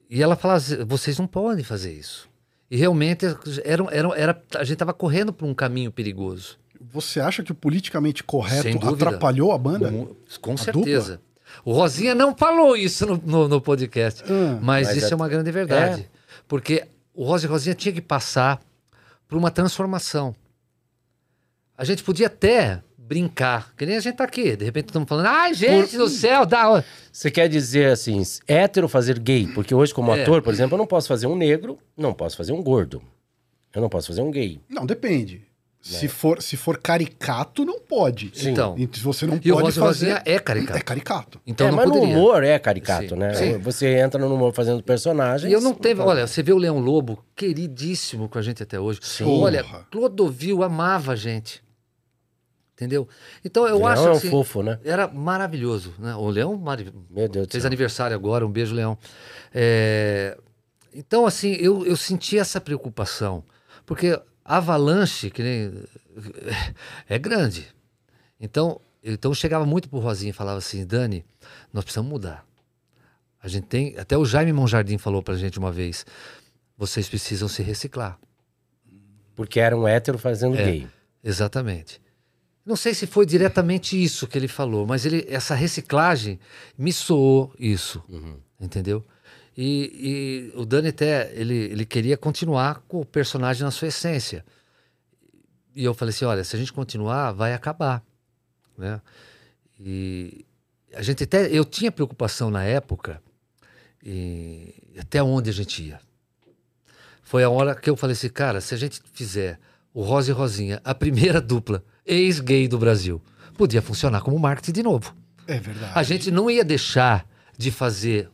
e ela falava vocês não podem fazer isso. E realmente era, era, era, a gente estava correndo por um caminho perigoso. Você acha que o politicamente correto atrapalhou a banda? Com, com A certeza. O Rosinha não falou isso no, no, no podcast, Ah, mas, mas isso é- é, uma grande verdade. Porque o Rosa e Rosinha tinha que passar por uma transformação. A gente podia até brincar, que nem a gente tá aqui. De repente estamos falando, ai, gente do céu, dá. Você quer dizer assim, hétero fazer gay? Porque hoje, como É. ator, por exemplo, eu não posso fazer um negro, não posso fazer um gordo. Eu não posso fazer um gay. Não, depende. Se, for, se for caricato, não pode. Sim. Então. E você não E o pode Rosa e fazer... Rosinha é caricato. É caricato. Então é, não mas poderia. no humor é caricato, Sim, né? sim. Você entra no humor fazendo personagens. E eu não teve. Olha, você vê o Leão Lobo, queridíssimo com a gente até hoje. Sim. Olha. Clodovil amava a gente. Entendeu? Então eu Leão acho é um assim, fofo, né? Era maravilhoso. Né? O Leão marav- Meu Deus fez aniversário agora, um beijo, Leão. É, Então, assim, eu, eu senti essa preocupação. Porque avalanche, que nem. é grande. Então, então chegava muito pro Rosinha e falava assim, Dani, nós precisamos mudar. A gente tem. Até o Jaime Monjardim falou pra gente uma vez: vocês precisam se reciclar. Porque era um hétero fazendo É. gay. Exatamente. Não sei se foi diretamente isso que ele falou, mas ele, essa reciclagem me soou isso, entendeu? E, e o Dani até, ele, ele queria continuar com o personagem na sua essência. E eu falei assim, olha, se a gente continuar, vai acabar, né? E a gente até, eu tinha preocupação na época, e até onde a gente ia. Foi a hora que eu falei assim, cara, se a gente fizer o Rosa e Rosinha, a primeira dupla ex-gay do Brasil, podia funcionar como marketing de novo. É verdade. A gente não ia deixar de fazer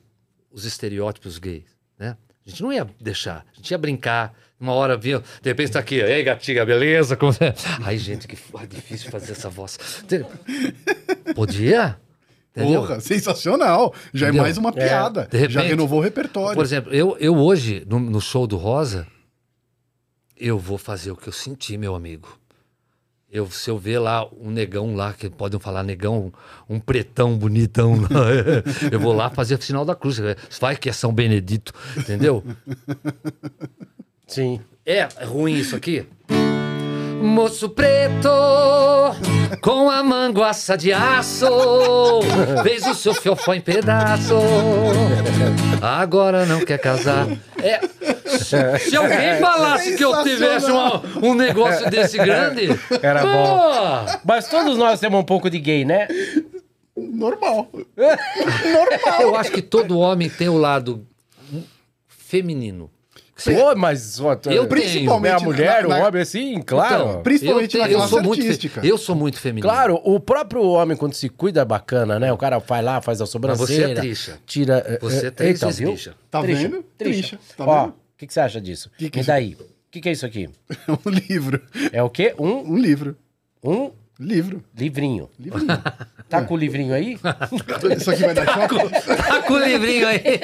os estereótipos gays, né? A gente não ia deixar. A gente ia brincar. Uma hora vinha, de repente tá aqui, ei gatinha, beleza? Como... é?" Ai, gente, que f- difícil fazer essa voz. Podia? Entendeu? Porra, sensacional. Já Entendeu? é mais uma piada. de repente- Já renovou o repertório. Por exemplo, eu, eu hoje, no, no show do Rosa, eu vou fazer o que eu senti, meu amigo. Eu, se eu ver lá um negão lá, que podem falar negão, um pretão bonitão lá, eu vou lá fazer o sinal da cruz. Vai que é São Benedito, entendeu? Sim. É ruim isso aqui? Moço preto, com a manguaça de aço, fez o seu fiofó em pedaço. Agora não quer casar. É, se alguém falasse que eu tivesse uma- um negócio desse grande, Era pô, bom. Mas todos nós temos um pouco de gay, né? Normal. eu acho que todo homem tem o lado feminino. Pô, mas ó, Eu Principalmente a mulher, na- o na- homem, assim, claro. Então, Principalmente eu, na tenho- eu sou muito fe- artística. Eu sou muito feminino. Claro, o próprio homem, quando se cuida, é bacana, né? O cara vai lá, faz a Mas sobrancelha. você é trixa. Tira. eh, Você eh, tem eita, viu? bicha. Tá Trixa, vendo? Trixa. Trixa, tá Ó, vendo? o que, que você acha disso? Que que e isso- daí? O que, que é isso aqui? um livro. É o quê? Um, Um livro. um Livro. livrinho. Livrinho. Tá com o livrinho aí? Isso aqui vai dar choque? Tá com o livrinho aí.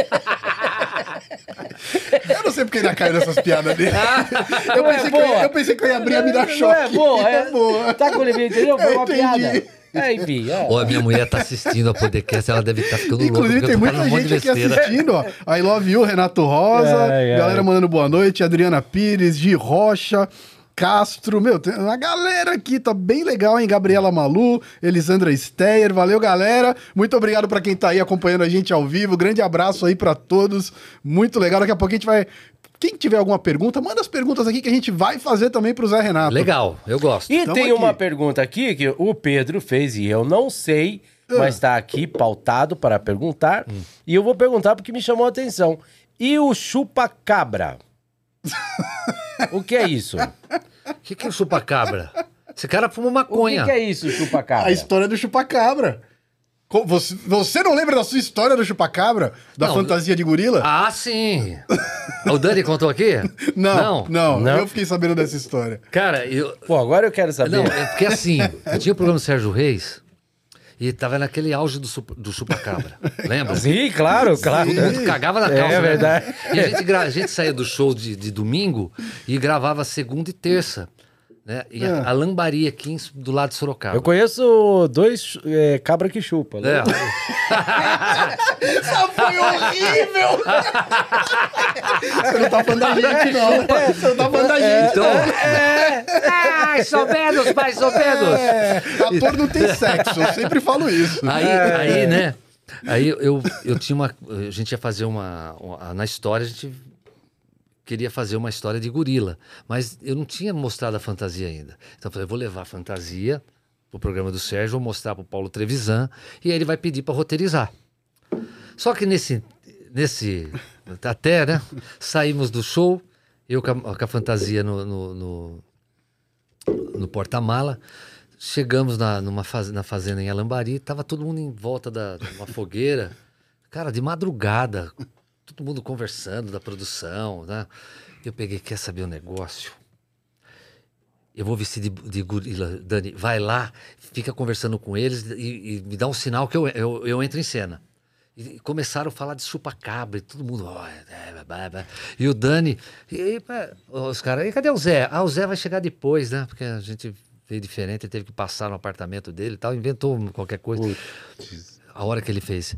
Sei porque ainda caiu nessas piadas dele. Eu é pensei, que eu, ia, eu pensei que eu ia abrir a me dar Não choque. é boa, é, É boa. Tá com o livrinho, entendeu? Foi Eu uma entendi. piada. É, enfim, ó. Ó, a minha mulher tá assistindo a podcast, ela deve estar ficando louca. Inclusive, tem muita um gente aqui assistindo, ó. I love you, Renato Rosa. Ai, ai. Galera mandando boa noite. Adriana Pires, Gi Rocha. Castro, meu, tem uma galera aqui, tá bem legal, hein? Gabriela Malu, Elisandra Steyer, valeu, galera. Muito obrigado pra quem tá aí acompanhando a gente ao vivo. Grande abraço aí pra todos. Muito legal. Daqui a pouco a gente vai. Quem tiver alguma pergunta, manda as perguntas aqui que a gente vai fazer também pro Zé Renato. Legal, eu gosto. E Tamo tem aqui. uma pergunta aqui que o Pedro fez e eu não sei, mas tá aqui pautado para perguntar. E eu vou perguntar porque me chamou a atenção. E o chupa-cabra? o que é isso? O que, que é o chupacabra? Esse cara fuma O que, maconha. que é isso, chupa-cabra? A história do chupacabra. Você, você não lembra da sua história do chupacabra? Da Não. fantasia de gorila? Ah, sim. O Dani contou aqui? não, não, Não? Eu fiquei sabendo dessa história. Cara, eu. Pô, agora eu quero saber. Não, é porque assim, eu tinha o programa do Sérgio Reis e tava naquele auge do, do chupacabra. Lembra? Sim, claro, claro. Todo mundo cagava na É calça. né? verdade. E a gente, a gente saía do show de, de domingo e gravava segunda e terça. Né? E a, a lambaria aqui em- do lado de Sorocaba. Eu conheço dois é, cabra que chupa. né? É. Essa foi horrível! Você não tá falando da gente, não. né? Você não tá falando da gente. Então, Ai, sou menos, pai, sou menos. É, ator não tem sexo, eu sempre falo isso. Aí, É. aí, né? Aí eu, eu tinha uma. A gente ia fazer uma. uma- Na história, a gente queria fazer uma história de gorila. Mas eu não tinha mostrado a fantasia ainda. Então eu falei, vou levar a fantasia pro programa do Sérgio, vou mostrar pro Paulo Trevisan, e aí ele vai pedir para roteirizar. Só que nesse. nesse até, né? Saímos do show, eu com a, com a fantasia no- no- no, no porta-mala. Chegamos na, numa faz, na fazenda em Alambari, tava todo mundo em volta da uma fogueira. Cara, de madrugada, todo mundo conversando da produção, né? Eu peguei, quer saber o negócio? Eu vou vestir de, de gorila, Dani. Vai lá, fica conversando com eles e, e me dá um sinal que eu, eu, eu entro em cena. E começaram a falar de chupacabra e todo mundo. "Ó, é, é, é, é." E o Dani. E, e, pá, os caras. E cadê o Zé? Ah, o Zé vai chegar depois, né? Porque a gente veio diferente, ele teve que passar no apartamento dele e tal. Inventou qualquer coisa. A hora que ele fez.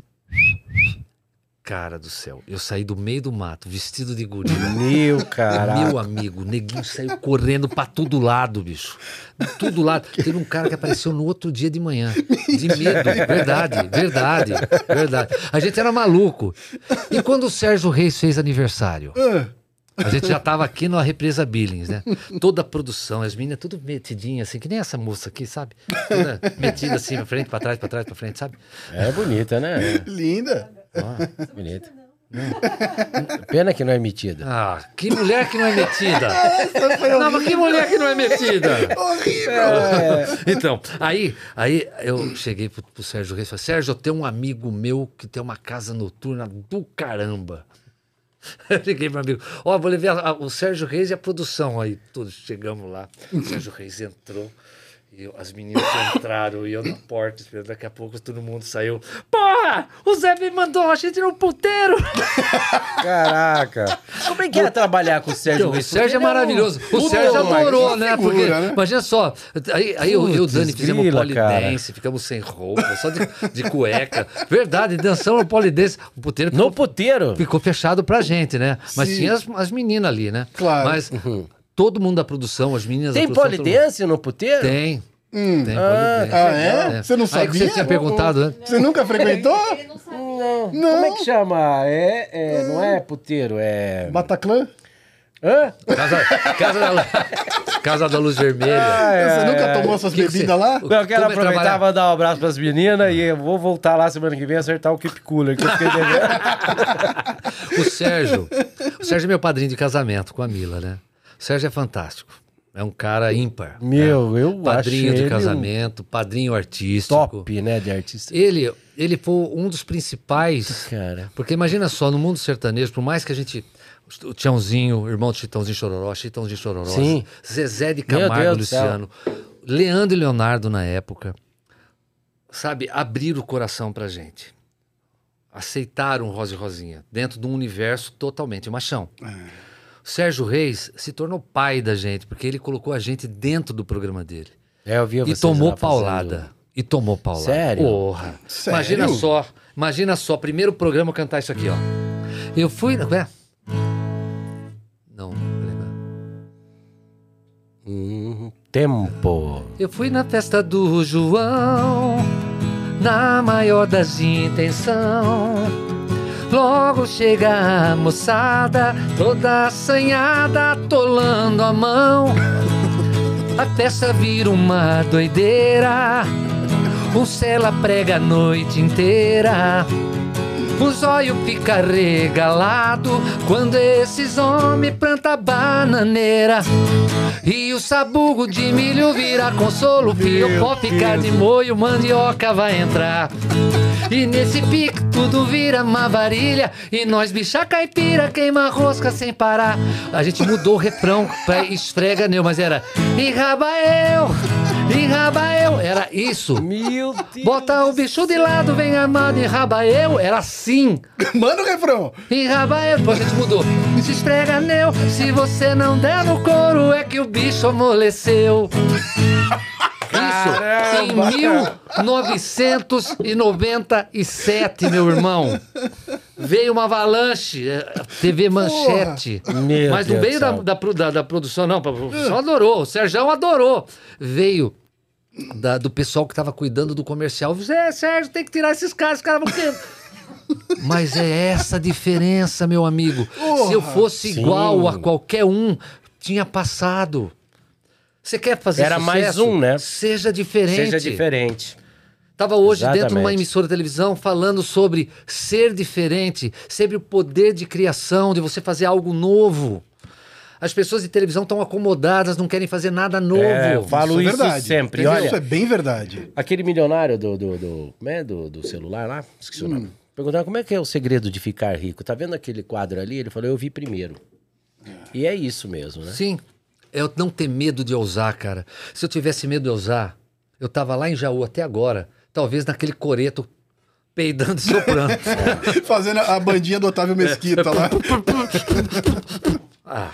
Cara do céu, eu saí do meio do mato, vestido de gorila. Meu cara. Meu amigo, o neguinho saiu correndo pra todo lado, bicho. De todo lado. Teve um cara que apareceu no outro dia de manhã. De medo. Verdade, verdade, verdade. A gente era maluco. E quando o Sérgio Reis fez aniversário? A gente já tava aqui na represa Billings, né? Toda a produção, as meninas tudo metidinhas, assim, que nem essa moça aqui, sabe? Toda metida assim, pra frente, pra trás, pra trás, pra frente, sabe? É bonita, né? linda. Ó. Bonita. Pena que não é metida. Ah, que mulher que não é metida! Não, mas que mulher que não é metida! Horrível. Então, aí, aí eu cheguei pro, pro Sérgio Reis e falei, Sérgio, eu tenho um amigo meu que tem uma casa noturna do caramba. Eu liguei pro amigo, ó, vou levar a- o Sérgio Reis e a produção. Aí todos chegamos lá, o Sérgio Reis entrou. E eu- as meninas entraram e eu na porta esperando. Daqui a pouco todo mundo saiu. Porra! O Zé me mandou a gente no puteiro! Caraca. Como é que é trabalhar com o Sérgio Então, o Reis? Sérgio é Ele um maravilhoso. O puta Sérgio adorou, uma né? figura, Porque, né? imagina só, aí, aí eu, eu e o Putz, Dani fizemos grila, polidense, ficamos sem roupa, só de, de cueca. Verdade, dançamos polidense. O puteiro No ficou, puteiro? ficou fechado pra gente, né? Mas Sim. tinha as, as meninas ali, né? Claro. Mas todo mundo da produção, as meninas Tem da produção... polidense no puteiro? Tem. Hum. Tem Ah, polidense. ah, é? Você não Aí que sabia? você tinha perguntado, né? Você nunca frequentou? Não. Não. Não. Como é que chama? É, é, não é puteiro, é... Bataclan? Hã? Casa, casa, da, casa da Luz Vermelha. Você é, nunca é. tomou essas Que que bebidas você- lá? Não, eu quero é aproveitar e trabalhar? mandar um abraço pras meninas e eu vou voltar lá semana que vem acertar o Keep Cooler, que eu fiquei devendo. O Sérgio. O Sérgio é meu padrinho de casamento com a Mila, né? Sérgio é fantástico. É um cara ímpar. Meu, né? eu Padrinho de ele casamento, padrinho artístico. Top, né, de artista. Ele, ele foi um dos principais. Cara. Porque imagina só, no mundo sertanejo, por mais que a gente. O Tiãozinho, o irmão do Chitãozinho Chororó, Chitãozinho Chororó, Sim. Zezé de Camargo Deus do céu. Luciano, Leandro e Leonardo na época, sabe, abriram o coração pra gente. Aceitaram Rosa e Rosinha dentro de um universo totalmente machão. O Sérgio Reis se tornou pai da gente, porque ele colocou a gente dentro do programa dele. É, eu via E tomou lá fazendo- paulada. E tomou paulada. Sério? Porra. Sério? Imagina só. Imagina só. Primeiro programa eu cantar isso aqui, ó. Eu fui. É? Não, peraí, não. Hum, tempo. Eu fui na festa do João, na maior das intenção. Logo chega a moçada, toda assanhada, atolando a mão. A festa vira uma doideira, o cela prega a noite inteira. O zóio fica regalado quando esses homens planta bananeira. E o sabugo de milho vira consolo, fio, pó ficar de moio, mandioca vai entrar. E nesse pique tudo vira uma varilha E nós bicha caipira queima rosca sem parar A gente mudou o refrão pra esfrega neu Mas era Enraba eu, enraba eu Era isso Meu Deus. Bota o bicho de lado, vem armado, enraba eu Era assim Manda o refrão. Enraba eu, depois a gente mudou Se esfrega neu, se você não der no couro É que o bicho amoleceu Isso em Caramba! 1997, meu irmão. Veio uma avalanche, eh, TV Manchete. Meu Mas não veio do da, da, da- da produção, não. A produção adorou. O Sérgio adorou. Veio da- do pessoal que tava cuidando do comercial. Zé, Sérgio, tem que tirar esses caras, os caras vão querer. Mas é essa a diferença, meu amigo. Se eu fosse Sim. igual a qualquer um, tinha passado. Você quer fazer Era mais sucesso? um, né? Seja diferente. Seja diferente. Tava hoje dentro de uma Exatamente. emissora de televisão falando sobre ser diferente, sobre o poder de criação, de você fazer algo novo. As pessoas de televisão estão acomodadas, não querem fazer nada novo. É, eu falo é isso verdade. sempre. Isso Olha, é bem verdade. aquele milionário do, do, do, como é? do, do celular lá, esqueci o nome. Perguntaram como é que é o segredo de ficar rico. Tá vendo aquele quadro ali? Ele falou, eu vi primeiro. E é isso mesmo, né? Sim. É eu não ter medo de ousar, cara. Se eu tivesse medo de ousar, eu tava lá em Jaú até agora, talvez naquele coreto peidando e soprando. Fazendo a bandinha do Otávio Mesquita lá. ah,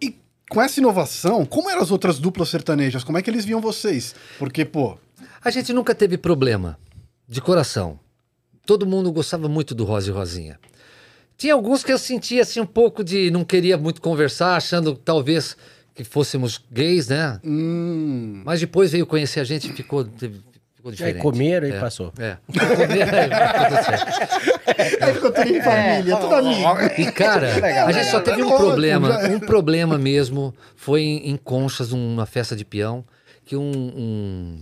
E com essa inovação, como eram as outras duplas sertanejas? Como é que eles viam vocês? Porque, pô, A gente nunca teve problema, de coração. Todo mundo gostava muito do Rosa e Rosinha. Tinha alguns que eu sentia assim um pouco de não queria muito conversar, achando talvez que fôssemos gays, né? Hum. Mas depois veio conhecer a gente e ficou, teve- ficou Aí diferente. comeram e É. passou. É. Comeram, aí ficou tudo. Aí em família, tudo amigo. E, cara, Legal, a gente só teve um problema. é. Um problema mesmo foi em, em Conchas, uma festa de peão, que um, um,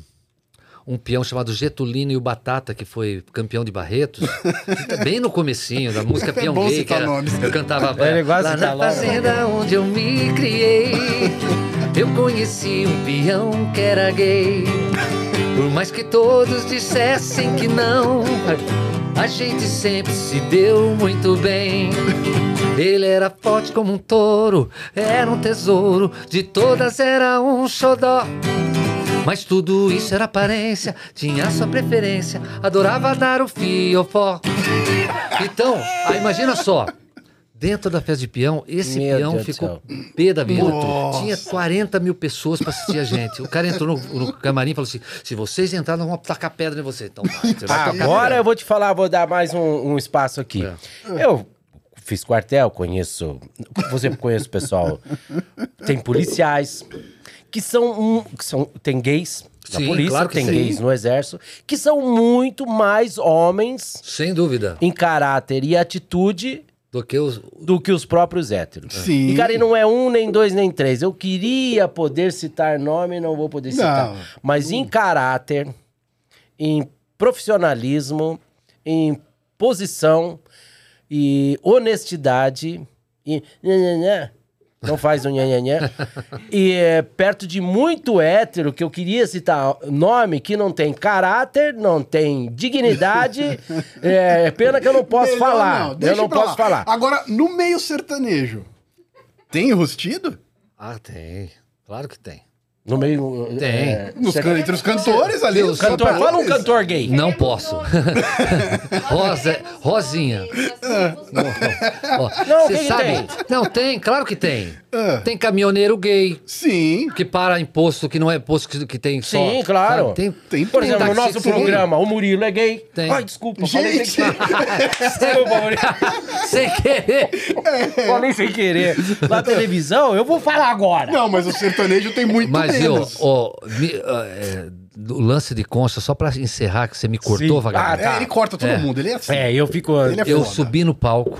um peão chamado Getulino e o Batata, que foi campeão de Barretos, bem no comecinho da música Peão É Gay, que era, eu cantava Ele gosta lá na fazenda onde eu me criei. Eu conheci um peão que era gay. Por mais que todos dissessem que não, a gente sempre se deu muito bem. Ele era forte como um touro, era um tesouro, de todas era um xodó. Mas tudo isso era aparência, tinha sua preferência, adorava dar o fiofó. Então, imagina só, dentro da festa de peão, esse Meu peão Deus ficou pé da vida. Nossa. Tinha 40 mil pessoas pra assistir a gente. O cara entrou no, no camarim e falou assim: se vocês entrarem, nós vamos tacar pedra em você. Então vai, você vai tacar Agora pedra. eu vou te falar, vou dar mais um, um espaço aqui. É. Eu fiz quartel, conheço. Você conhece o pessoal. Tem policiais que são, um, que são tem gays na Sim, polícia, claro que tem sim. gays no exército, que são muito mais homens Sem dúvida. em caráter e atitude Do que os. do que os próprios héteros. Sim. E, cara, e não é um, nem dois, nem três. Eu queria poder citar nome, não vou poder citar. Não. Mas em caráter, em profissionalismo, em posição e honestidade e... Não faz o nhanhanhã. E é, perto de muito hétero, que eu queria citar nome, que não tem caráter, não tem dignidade. é pena que eu não posso Melhor falar. eu deixa não posso lá. falar. Agora, no meio sertanejo, tem enrustido? Ah, tem. Claro que tem. No meio. Tem. é, Nos can- entre os cantores ali, os Cantor, cantores. fala um cantor gay. Não posso. Rosa, Rosinha. Não, Você sabe? tem? Não, tem, claro que tem. Ah. Tem caminhoneiro gay. Sim. Que para imposto que não é posto que, que tem só. Sim, claro. Sabe? Tem, Tem Por exemplo, no nosso gay. programa, o Murilo é gay. Tem. Ai, desculpa, falei Gente, sem Desculpa, Murilo. Sem querer. Falei sem querer. Na televisão, eu vou falar agora. não, mas o sertanejo tem muito Mas eu, ó, me- ó, é, do lance de concha, só pra encerrar, que você me cortou, Sim. vagabundo. Ah, tá. É, ele corta todo É. mundo, ele é assim. É, eu fico. Ele é eu foda. subi no palco,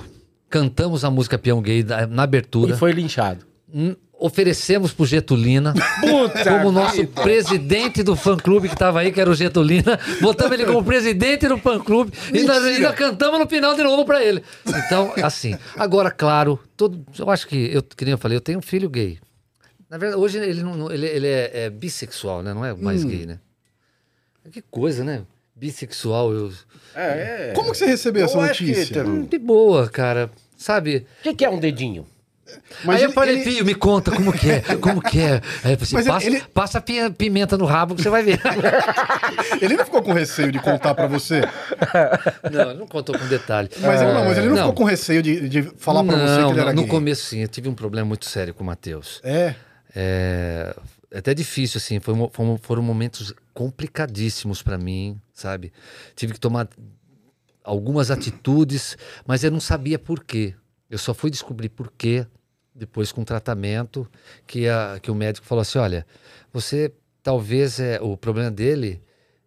cantamos a música Peão Gay na, na abertura. E foi linchado. Hum, Oferecemos pro Getulina, Puta como nosso presidente do fã-clube que tava aí, que era o Getulina. Botamos ele como presidente do fã-clube e nós Mentira. ainda cantamos no final de novo pra ele. Então, assim, agora, claro, todo, eu acho que, eu, que nem eu falei, eu tenho um filho gay. Na verdade, hoje ele, não, não- ele, ele é, é bissexual, né? Não é Hum. mais gay, né? Que coisa, né? Bissexual, eu... É, é. Como que você recebeu essa Eu notícia? tem- De boa, cara. Sabe? O que, que é um dedinho? Mas aí ele, eu falei, ele- filho, me conta como que é, como que é. Aí eu falei assim, Mas passa, ele- passa pi- pimenta no rabo que você vai ver. ele não ficou com receio de contar pra você. não, ele não contou com detalhe. Mas, ele, não, mas ele não, Não. ficou com receio de, de falar pra você Não, que ele era no, no gay. começo sim, eu tive um problema muito sério com o Matheus. É. É, é até difícil, assim, foi, foram, foram momentos complicadíssimos pra mim, sabe? Tive que tomar algumas atitudes, mas eu não sabia por quê. Eu só fui descobrir por quê depois com tratamento, que, a, que o médico falou assim, olha, você talvez é o problema dele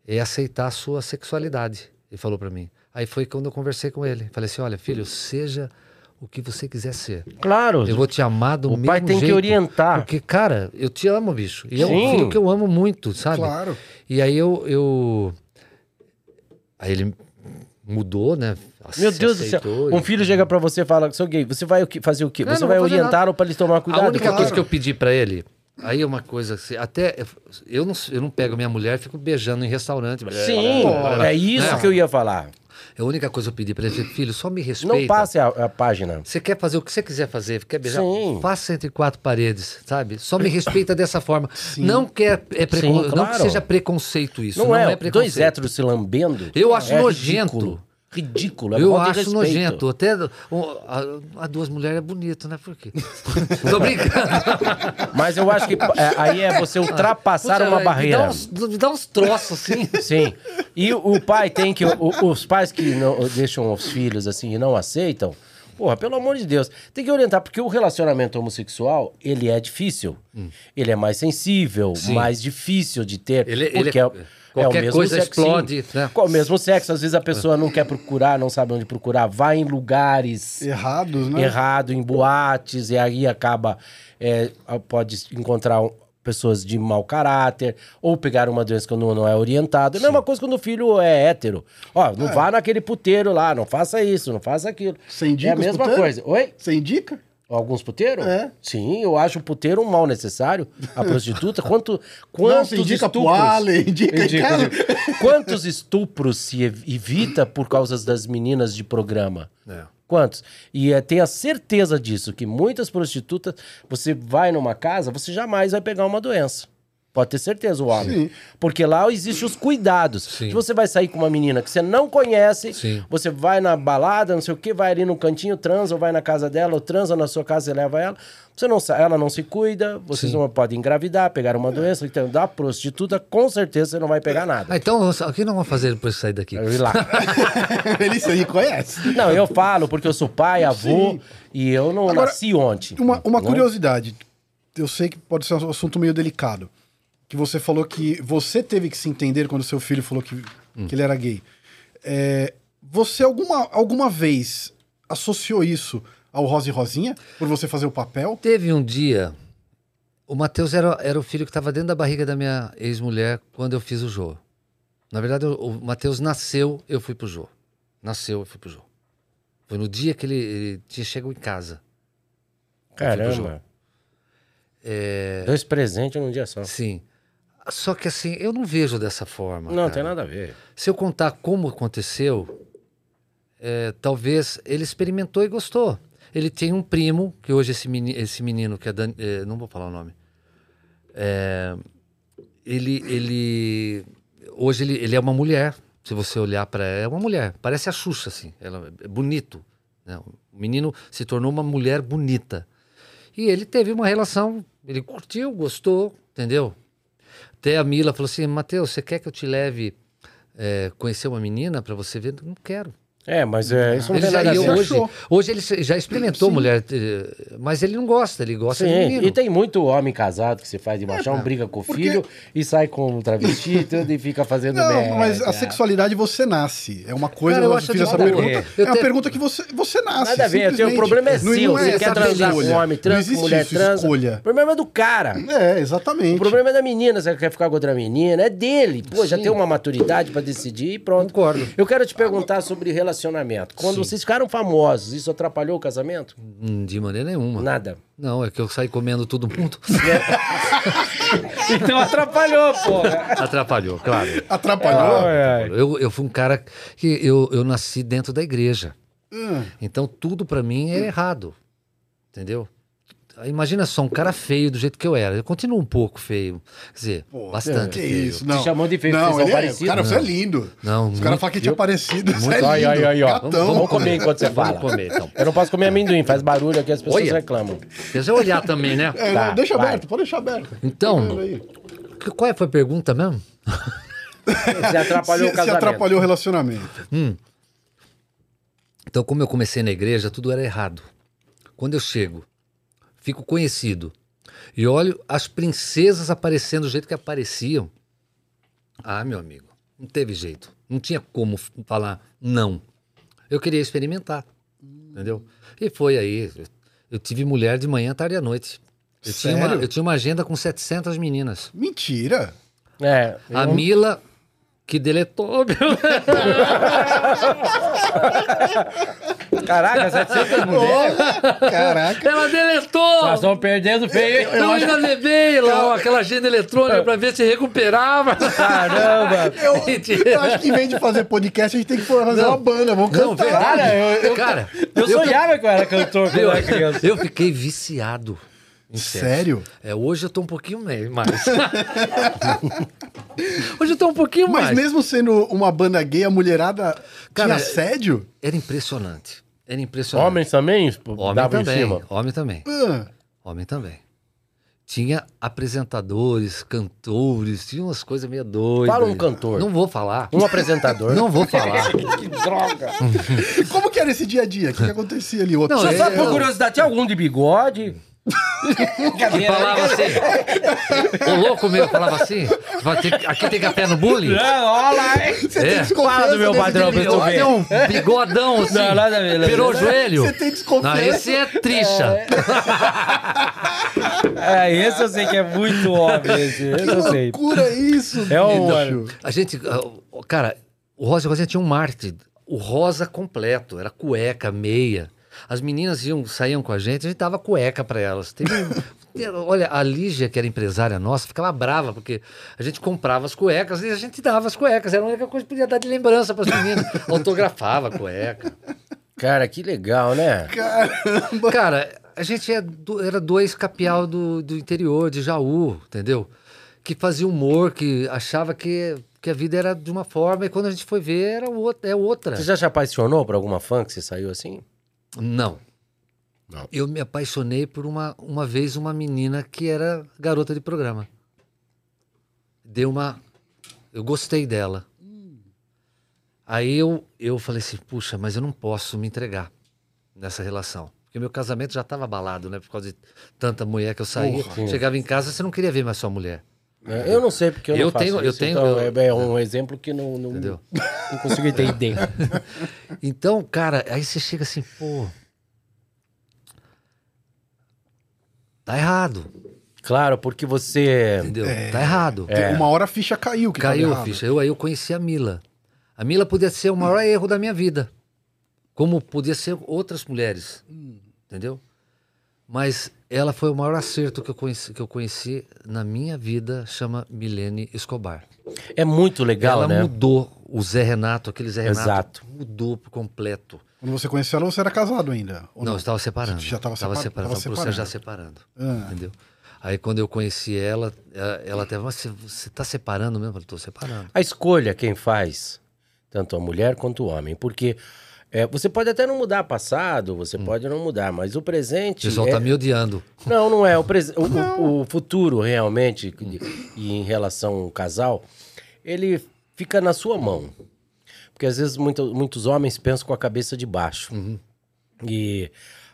é aceitar a sua sexualidade. Ele falou pra mim. Aí foi quando eu conversei com ele. Falei assim, olha, filho, seja o que você quiser ser. Claro. Eu vou te amar do O mesmo pai tem que jeito, orientar. Porque, cara, eu te amo, bicho. E é um Sim. filho que eu amo muito, sabe? Claro. E aí eu, eu... Aí ele mudou, né? Meu Deus do céu. aceitou Um e- filho chega pra você e fala, sou gay, você vai o fazer o quê? Não, você não vai orientar ou pra eles tomar cuidado? A única Claro. coisa que eu pedi pra ele, aí é uma coisa assim, até eu não, eu não pego minha mulher e fico beijando em restaurante. Sim, é isso Não. que eu ia falar. A única coisa que eu pedi pra ele, filho, só me respeita. Não passe a, a página. Você quer fazer o que você quiser fazer, quer beijar? Sim. Faça entre quatro paredes, sabe? Só me respeita dessa forma. Não quer é precon- Sim, não que claro. seja preconceito isso. Não, Não, é, preconceito. dois héteros se lambendo. Eu acho é nojento. Ridículo. Ridículo. É Eu acho respeito. nojento. Até a, a duas mulheres é bonito, né? Por quê? Tô brincando. Mas eu acho que é, aí é você ultrapassar Puta, uma barreira. Dá uns, me dá uns troços assim. Sim. E o, o pai tem que. o- os pais que não, deixam os filhos assim e não aceitam, Porra, pelo amor de Deus. Tem que orientar, porque o relacionamento homossexual, ele é difícil. Ele é mais sensível, Sim. mais difícil de ter. Ele- porque ele é- é, é o qualquer mesmo coisa sexo, explode, sim. né? O mesmo sexo. Às vezes a pessoa não quer procurar, não sabe onde procurar, vai em lugares Errados, né? errado, em boates, e aí acaba. é, pode encontrar um- pessoas de mau caráter, ou pegar uma doença quando não é orientado. É a mesma coisa quando o filho é hétero. Ó, não vá naquele puteiro lá, não faça isso, não faça aquilo. Você indica é a mesma coisa. Oi? Você indica? Alguns puteiros? É. Sim, eu acho o puteiro um mal necessário. A prostituta, quanto, quantos Não, indica pro estupros... Ale, indica Indica. Quantos estupros se ev- evita por causa das meninas de programa? É. Quantos? E é, tenha certeza disso, que muitas prostitutas, você vai numa casa, você jamais vai pegar uma doença. Pode ter certeza, o homem. Sim. Porque lá existem os cuidados. Sim. Se você vai sair com uma menina que você não conhece, Sim. você vai na balada, não sei o que, vai ali no cantinho, transa, ou vai na casa dela, ou transa na sua casa e leva ela. Você não, ela não se cuida, vocês Sim. não podem engravidar, pegar uma doença. Então, da prostituta, com certeza você não vai pegar nada. Ah, então, o que nós vamos fazer depois de sair daqui? Eu ir lá. Ele aí conhece. Não, eu falo porque eu sou pai, avô, Sim. e eu não Agora, nasci ontem. Uma, uma Né? curiosidade. Eu sei que pode ser um assunto meio delicado. Que você falou que você teve que se entender quando seu filho falou que, Hum. que ele era gay. É, você alguma, alguma vez associou isso ao Rosa e Rosinha? Por você fazer o papel? Teve um dia. O Matheus era, era o filho que estava dentro da barriga da minha ex-mulher quando eu fiz o Jô. Na verdade, o, Matheus nasceu, eu fui pro Jô. Nasceu, eu fui pro Jô. Foi no dia que ele, ele tinha chegado em casa. Caramba. É, Dois presentes num dia só. sim. Só que assim, eu não vejo dessa forma. Não, cara. tem nada a ver. Se eu contar como aconteceu, é, talvez ele experimentou e gostou. Ele tem um primo, que hoje esse menino, esse menino que é, Dan- é, não vou falar o nome. É, ele, ele, hoje ele, ele é uma mulher. Se você olhar para ela, é uma mulher. Parece a Xuxa, assim. Ela é bonito. né? O menino se tornou uma mulher bonita. E ele teve uma relação, ele curtiu, gostou, entendeu? Até a Mila falou assim: Matheus, você quer que eu te leve é, conhecer uma menina para você ver? Não quero. É, mas é, isso não Ele tem já, nada a ver. hoje, hoje ele já experimentou mulher, eh, mas ele não gosta, ele gosta de Sim, menino. e tem muito homem casado que se faz de machão, briga com o porque- filho e sai com um travesti e tudo e fica fazendo Não, merda. mas a sexualidade você nasce. É uma coisa, Cara, eu eu acho fiz de essa pergunta. É uma te- pergunta que você, você nasce. Nada a ver, o problema é Não- seu. não é Você quer transar com escolha. um homem, existe com mulher, isso, transa. escolha. O problema é do cara. É, exatamente. O problema é da menina, você quer ficar com outra menina, é dele. Pô, já Sim. tem uma maturidade pra decidir e pronto. Concordo. Eu quero te perguntar sobre relacionamento. Quando vocês ficaram famosos, isso atrapalhou o casamento? Hum, De maneira nenhuma. Nada. Não, é que eu saí comendo todo mundo. Então atrapalhou, porra. Atrapalhou, claro. Atrapalhou? é. Eu, eu fui um cara que eu, eu nasci dentro da igreja. Hum. Então tudo pra mim é errado. Entendeu? Imagina só, um cara feio do jeito que eu era. Eu continuo um pouco feio. Quer dizer, Pô, bastante que feio. isso, não. Te chamou de feio não, vocês são ele é, parecidos? Cara, você é lindo. Não, Os caras muito- falam que tinha eu- parecido. Você é lindo. aí, aí, ó. Gatão. Vamos comer enquanto você Vamos fala. comer, então. Eu não posso comer amendoim, faz barulho aqui, as pessoas Olha. reclamam. Deixa eu olhar também, né? É, Tá, não, deixa vai. aberto, pode deixar aberto. Então, qual foi a pergunta mesmo? Você atrapalhou se, o casamento. se atrapalhou o relacionamento. Então, como eu comecei na igreja, tudo era errado. Quando eu chego, fico conhecido e olho as princesas aparecendo do jeito que apareciam. Ah, meu amigo, não teve jeito. Não tinha como falar não. Eu queria experimentar, entendeu? E foi aí. Eu, tive mulher de manhã, tarde e à noite. Eu tinha, uma, Sério? eu tinha uma agenda com 700 meninas. Mentira. É. A eu- Mila, que deletou, meu. Caraca, 700 mulheres. Caraca. Ela deletou! Nós estamos perdendo feio, hein? Eu ainda levei lá aquela agenda eletrônica pra ver se recuperava. Caramba. Eu, eu acho que em vez de fazer podcast, a gente tem que fazer Não. uma banda. Vamos Não, cantar. verdade. Cara, eu, eu, Cara, eu sonhava que eu era cantor quando eu era criança. eu fiquei viciado. Sério? É, hoje eu tô um pouquinho mais. hoje eu tô um pouquinho Mas mais. mesmo sendo uma banda gay, a mulherada Cara, tinha assédio? Era impressionante. Era impressionante. Homens também Homem davam em também. cima. Homem também. Ah, Homem também. tinha apresentadores, cantores, tinha umas coisas meio doidas. Fala um cantor. Não vou falar. Um apresentador. Não vou falar. que droga. Como que era esse dia a dia? O que, que acontecia ali? Outro... Não, Só, só por curiosidade, tinha algum de bigode? Que falava assim. O louco meu falava assim. vai ter- aqui tem café no bullying? Não, olha lá, hein? Você tem É. desconfiança Fala do meu padrão, pessoal. Olha um bigodão assim. Não, nada ver. Virou o joelho. Você tem desconfiança? Não, esse é tricha. É, esse eu sei que é muito óbvio. Esse, esse Que eu sei. loucura isso, É um- bicho. A gente, ah, cara, o Rosa Rosinha tinha um marketing. O rosa completo, era cueca, meia. As meninas iam, saíam com a gente, a gente dava cueca pra elas. Teve olha, a Lígia, que era empresária nossa, ficava brava, porque a gente comprava as cuecas e a gente dava as cuecas. Era a única coisa que podia dar de lembrança pras meninas. Autografava a cueca. Cara, que legal, né? Caramba. Cara, a gente é do- era dois capial do, do interior, de Jaú, entendeu? Que fazia humor, que achava que, que a vida era de uma forma e quando a gente foi ver era outra, é outra. Você já se apaixonou por alguma fã que você saiu assim? Não. Não. Eu me apaixonei por uma, uma vez uma menina que era garota de programa. Deu uma. Eu gostei dela. Aí eu, eu falei assim, puxa, mas eu não posso me entregar nessa relação. Porque meu casamento já estava abalado, né? Por causa de tanta mulher que eu saía. Porra. Chegava em casa, você não queria ver mais sua mulher. É, Eu não sei porque eu, Eu não faço tenho- eu isso, tenho- então eu- é, é um exemplo que não, não, Entendeu? não consigo entender. Então, cara, aí você chega assim, pô. Tá errado. claro, porque você... Entendeu? Tá errado. Uma hora a ficha caiu. Que tava Caiu a ficha. Eu aí eu conheci a Mila. A Mila podia ser o maior erro da minha vida. Como podia ser outras mulheres. Entendeu? Mas ela foi o maior acerto que eu conheci, que eu conheci na minha vida, chama Milene Escobar. É muito legal, ela né? mudou o Zé Renato, aquele Zé Renato. Exato. Mudou por completo. Quando você conheceu ela, você era casado ainda? ou Não, eu estava separando. Já estava Tava separa- separando. tava Tava já separando. separando. Ah. Entendeu? Aí quando eu conheci ela, ela- ela até, mas você, você tá separando mesmo? Eu falei, tô separando. A escolha quem faz, tanto a mulher quanto o homem, porque é, você pode até não mudar passado, você pode não mudar, mas o O presente. pessoal é- tá me odiando. Não, não é. O, pres- o- o- o futuro, realmente, e em relação ao casal, ele fica na sua mão. Porque às vezes muito- muitos homens pensam com a cabeça de baixo. E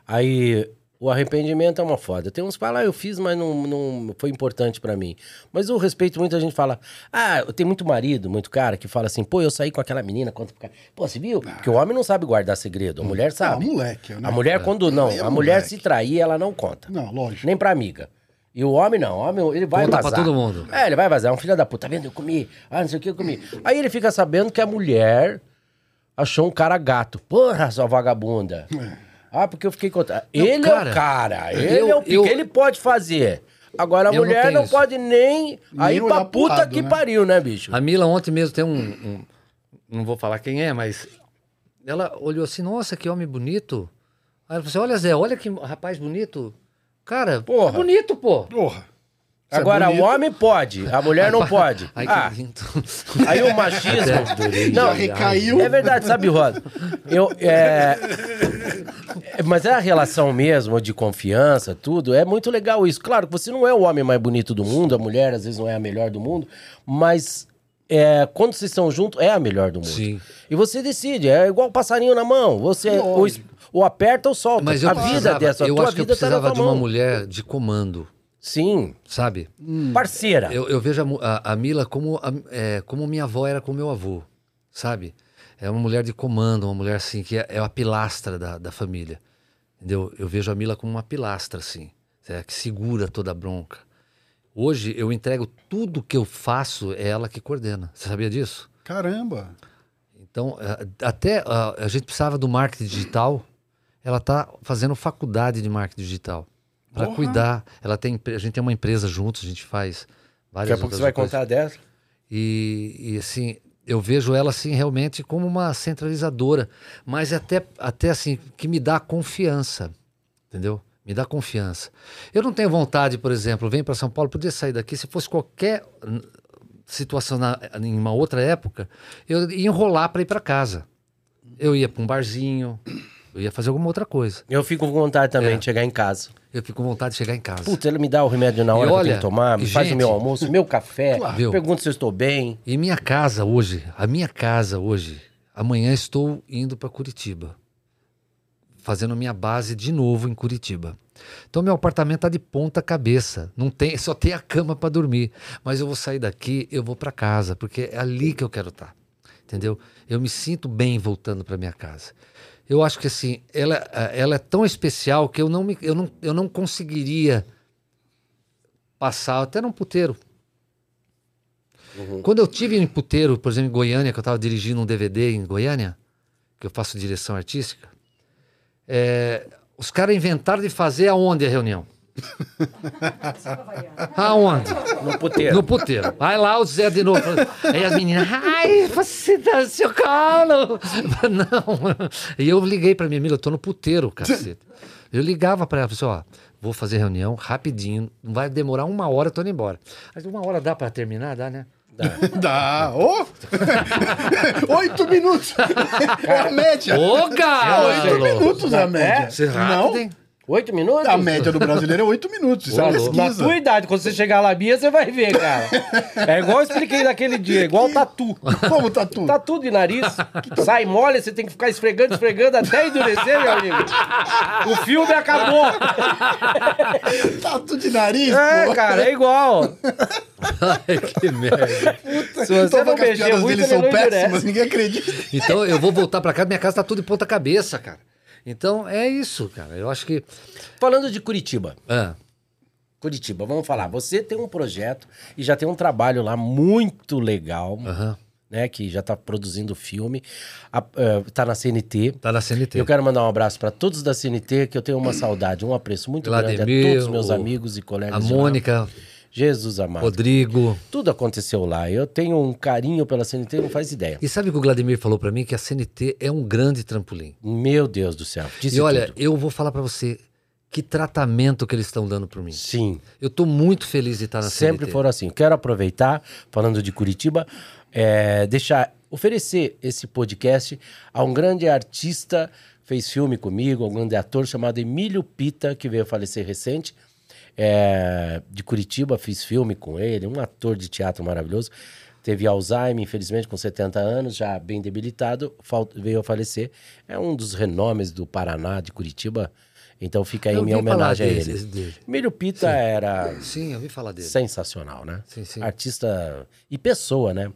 aí o arrependimento é uma foda. Tem uns que falam, ah, eu fiz, mas não, não foi importante pra mim. Mas eu respeito muita gente fala, ah, tem muito marido, muito cara que fala assim, pô, eu saí com aquela menina, quanto Pô, você viu? Porque o homem não sabe guardar segredo, a mulher sabe. Não, moleque, né? A mulher, quando não, é a mulher moleque. se trair, ela não conta. Não, lógico. Nem pra amiga. E o homem não, o homem ele vai Conta pra vazar. todo mundo. É, ele vai vazar, é um filho da puta, tá vendo? Eu comi, ah, não sei o que eu comi. Aí ele fica sabendo que a mulher achou um cara gato. Porra, sua vagabunda. Ah, porque eu fiquei contando. Ele é cara, o cara, ele eu- é o pique, eu- ele pode fazer. Agora a não mulher não, isso. pode nem, aí pra puta lado, que né? pariu, né, bicho? A Mila ontem mesmo tem um, um- Não vou falar quem é, mas. Ela olhou assim, nossa, que homem bonito. Aí ela falou assim: olha, Zé, olha que rapaz bonito. Cara, Porra. é bonito, pô. Porra. Isso é Agora bonito. o homem pode, a mulher não pode. Ai, ah, aí o machismo. Não, recaiu. É verdade, sabe, Rosa? Eu, é... é, Mas é a relação mesmo de confiança, tudo. É muito legal isso. Claro que você não é o homem mais bonito do mundo, a mulher às vezes não é a melhor do mundo, mas é, quando vocês estão juntos, é a melhor do mundo. Sim. E você decide, é igual o passarinho na mão. Você ou, ou aperta ou solta. Mas eu a vida dessa, a eu tua acho que eu vida tá precisava tua de uma mulher de comando, Sim, sabe? parceira. Eu, eu vejo a, a- a Mila como, a- é, como minha avó era com meu avô, sabe? É uma mulher de comando, uma mulher assim, que é, é a pilastra da, da família. Entendeu? Eu vejo a Mila como uma pilastra, assim, é, que segura toda a bronca. Hoje eu entrego tudo que eu faço, é ela que coordena. Você sabia disso? Caramba. Então, eh, até ah, a gente precisava do marketing digital. Ela está fazendo faculdade de marketing digital para cuidar. Ela tem, a gente tem uma empresa juntos, a gente faz várias Daqui a pouco você vai coisas. contar dessa. E, e, assim, eu vejo ela assim realmente como uma centralizadora, mas até até assim que me dá confiança, entendeu? Me dá confiança. Eu não tenho vontade, por exemplo, vem para São Paulo, podia sair daqui se fosse qualquer situação na, em uma outra época, eu ia enrolar para ir para casa. Eu ia para um barzinho, Eu ia fazer alguma outra coisa. Eu fico com vontade também É. de chegar em casa. Eu fico com vontade de chegar em casa. Putz, ele me dá o remédio na hora E que eu olha, tenho que tomar, me faz o gente- meu almoço, meu café, Viu? pergunta se eu estou bem. E minha casa hoje, a minha casa hoje, amanhã estou indo para Curitiba. Fazendo a minha base de novo em Curitiba. Então meu apartamento tá de ponta cabeça, não tem, só tem a cama para dormir. Mas eu vou sair daqui, eu vou para casa, porque é ali que eu quero estar. Entendeu? Eu me sinto bem voltando para minha casa. Eu acho que assim, ela, ela é tão especial que eu não, me, eu, não, eu não conseguiria passar até num puteiro. Quando eu tive em puteiro, por exemplo, em Goiânia, que eu estava dirigindo um DVD em Goiânia, que eu faço direção artística, é, os caras inventaram de fazer aonde a reunião? Aonde? No puteiro. No puteiro. Vai lá o Zé de novo. Aí as meninas, ai, você dá seu colo. Não. E eu liguei pra minha amiga, eu tô no puteiro, cacete. Eu ligava pra ela, falei assim, ó, vou fazer reunião rapidinho, não vai demorar uma hora, eu tô indo embora. Mas uma hora dá pra terminar? Dá, né? Dá. Ô! Oito minutos! É a média! Ô, Oito Galo! minutos a média. Você é Não? rápido, hein? Oito minutos? A média do brasileiro é oito minutos. Isso é louco. Na pesquisa. tua idade, quando você chegar lá, Bia, você vai ver, cara. É igual eu expliquei naquele dia, igual tatu. Como tudo? Tatu de nariz, sai mole, você tem que ficar esfregando, esfregando até endurecer, meu amigo. O filme acabou. Tatu de nariz, É, pô. cara, é igual. Ai, que merda. Se você não mexer muito, dele ele são péssimas, endurece. ninguém acredita. Então eu vou voltar pra casa, minha casa tá tudo de ponta cabeça, cara. Então é isso, cara. Eu acho que. Falando de Curitiba. Ah, Curitiba, vamos falar. Você tem um projeto e já tem um trabalho lá muito legal, aham. né? Que já tá produzindo filme. A- eh, tá na CNT. Tá na CNT. Eu quero mandar um abraço para todos da CNT, que eu tenho uma saudade, um apreço muito grande a Vladimir, todos os meus o- amigos e colegas. A. Mônica, Jesus amado. Rodrigo. Tudo aconteceu lá. Eu tenho um carinho pela CNT, não faz ideia. E sabe o que o Vladimir falou pra mim? Que a CNT é um grande trampolim. Meu Deus do céu. Disse e olha, tudo. eu vou falar pra você que tratamento que eles estão dando por mim. Sim. Eu tô muito feliz de estar na Sempre CNT. foram assim. Quero aproveitar, falando de Curitiba, é, deixar, oferecer esse podcast a um grande artista, fez filme comigo, um grande ator chamado Emílio Pita, que veio a falecer recente, é, de Curitiba, fiz filme com ele, um ator de teatro maravilhoso. Teve Alzheimer, infelizmente, com 70 anos, já bem debilitado, veio a falecer. É um dos renomes do Paraná, de Curitiba. Então fica aí Eu minha homenagem a ele. dele. Emílio Pita era Sim, eu ouvi falar dele. sensacional, né? Sim, sim. Artista e pessoa, né?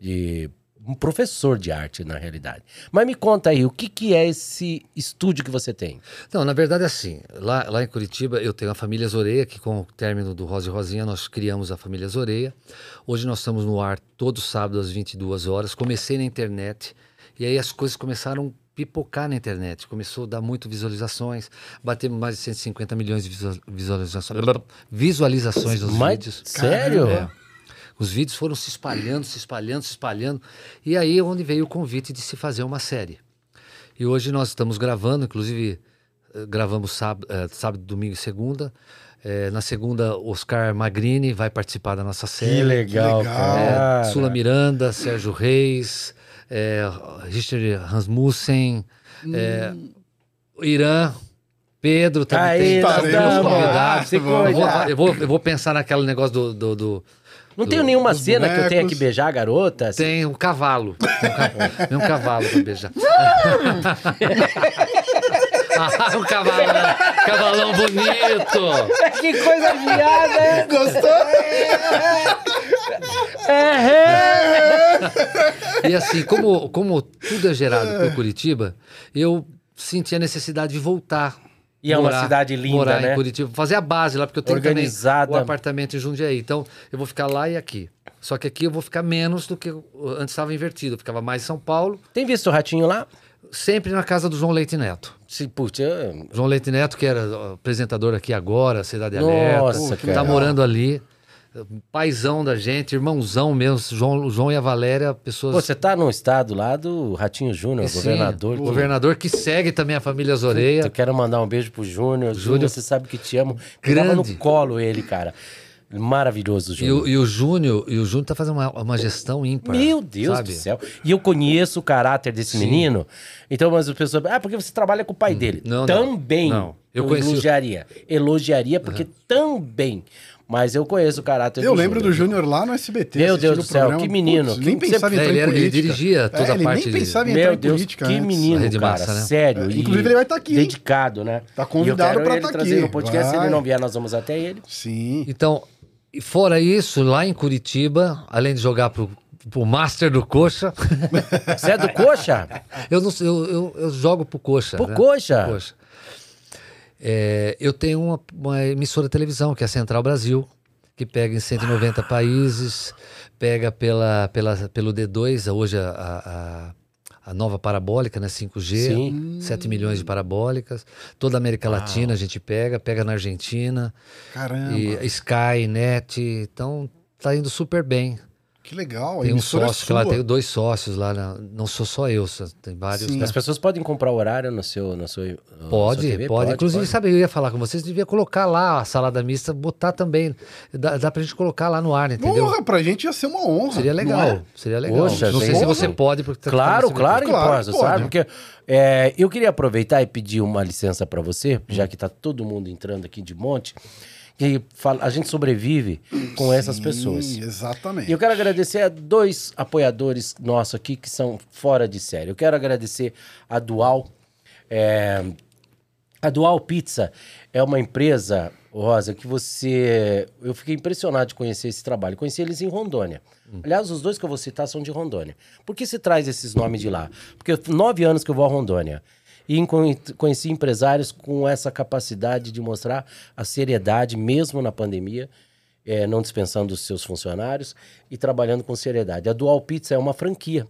De um professor de arte, na realidade. Mas me conta aí, o que, que é esse estúdio que você tem? Não, na verdade, assim, lá, lá em Curitiba eu tenho a família Zoreia, que com o término do Rosa e Rosinha nós criamos a família Zoreia. Hoje nós estamos no ar todo sábado às 22 horas. Comecei na internet e aí as coisas começaram a pipocar na internet. Começou a dar muito visualizações, batemos mais de 150 milhões de visual- visualizações, visualizações dos Mas, vídeos. sério? É. Os vídeos foram se espalhando, se espalhando, se espalhando. E aí é onde veio o convite de se fazer uma série. E hoje nós estamos gravando, inclusive eh, gravamos sábado, eh, sábado domingo e segunda. Eh, na segunda, Oscar Magrini vai participar da nossa série. legal, legal. cara. É, Sula Miranda, Sérgio Reis, é, Richard Rasmussen, é, o Irã, Pedro também Aí, tem. Ah, vou, cuida. eu, vou, eu vou pensar naquele negócio do. do, do- Não do- tenho nenhuma cena que eu tenha que bonecos. beijar a garota? assim? Tem um cavalo. Tem um cavalo, tem um cavalo pra beijar. ah, um cavalo, cavalão bonito. que coisa viada, é? Gostou? E assim, como, como tudo é gerado por Curitiba, eu senti a necessidade de voltar. E é uma cidade linda, morar né? em Curitiba, fazer a base lá, porque eu tenho Organizada. também o apartamento em Jundiaí. Então, eu vou ficar lá e aqui. Só que aqui eu vou ficar menos do que antes estava invertido. Eu ficava mais em São Paulo, Tem visto o ratinho lá? sempre na casa do João Leite Neto. Se, putz, eu- João Leite Neto, que era apresentador aqui agora, Cidade Nossa, Alerta, que tá morando ali. Paizão da gente, irmãozão mesmo. João, o João e a Valéria, pessoas Pô, você tá num estado lá do Ratinho Júnior, Sim, governador. que- governador que segue também a família Zoreia. Eu quero mandar um beijo pro Júnior. Júnior, você sabe que te amo. Pegava no Grande. colo ele, cara. Maravilhoso, E Júnior. o, e o Júnior, e o Júnior tá fazendo uma, uma gestão ímpar. Meu Deus sabe? do céu. E eu conheço o caráter desse menino. Então, mas as pessoas. Ah, porque você trabalha com o pai dele. Hum. Não, não. também. Não. Eu Eu, o- elogiaria. Elogiaria, porque também. Mas eu conheço o caráter Eu do lembro do Júnior. Júnior lá no SBT. Meu Deus do céu, programa. que menino, Putz, que nem pensava em entrar ele em era- ele política. dirigia toda É, a ele parte nem de- pensava em entrar Meu em Deus, política que antes. menino, Rede cara. Massa, né? Sério. É, inclusive, ele vai estar aqui, hein? Dedicado, né? Tá convidado e pra ele tá aqui. no podcast. Se Vai. ele não vier, nós vamos até ele. Sim. Então, fora isso, lá em Curitiba, além de jogar pro, pro Master do Coxa, Você é do Coxa? eu, não, sei, eu, eu, eu jogo pro Coxa. Pro né? Coxa? Pro Coxa. É, eu tenho uma, uma emissora de televisão, que é a Central Brasil, que pega em 190 países, pega pela, pela, pelo D2, hoje a, a, a- nova parabólica, né, 5G, Sim. 7 milhões de parabólicas. Toda a América Latina a gente pega, pega na Argentina, Caramba, e Sky, Net, então tá indo super bem. Que legal. Tem um é sócio, que lá tenho dois sócios lá, na- não sou só eu, só- tem vários. Sim. As pessoas podem comprar horário no seu. No seu na Pode, sua TV? pode, Inclusive, sabe, eu ia falar com vocês, devia colocar lá a salada mista, botar também. Dá, dá pra gente colocar lá no ar, entendeu? Porra, pra gente ia ser uma honra. Seria legal. é? Seria legal. Poxa, não sei se você pode, porque tá Claro, claro que Claro pode, que pode. sabe? Porque é, eu queria aproveitar e pedir uma licença para você, já que tá todo mundo entrando aqui de monte, que fala- a gente sobrevive com essas Sim, pessoas. Exatamente. E eu quero agradecer a dois apoiadores nossos aqui que são fora de série. Eu quero agradecer a Dual. é, a Dual Pizza é uma empresa, Rosa, que você. Eu fiquei impressionado de conhecer esse trabalho. Conheci eles em Rondônia. Aliás, os dois que eu vou citar são de Rondônia. Por que se traz esses nomes de lá? Porque nove anos que eu vou a Rondônia. E conheci empresários com essa capacidade de mostrar a seriedade, mesmo na pandemia, eh, não dispensando os seus funcionários e trabalhando com seriedade. A Dual Pizza é uma franquia.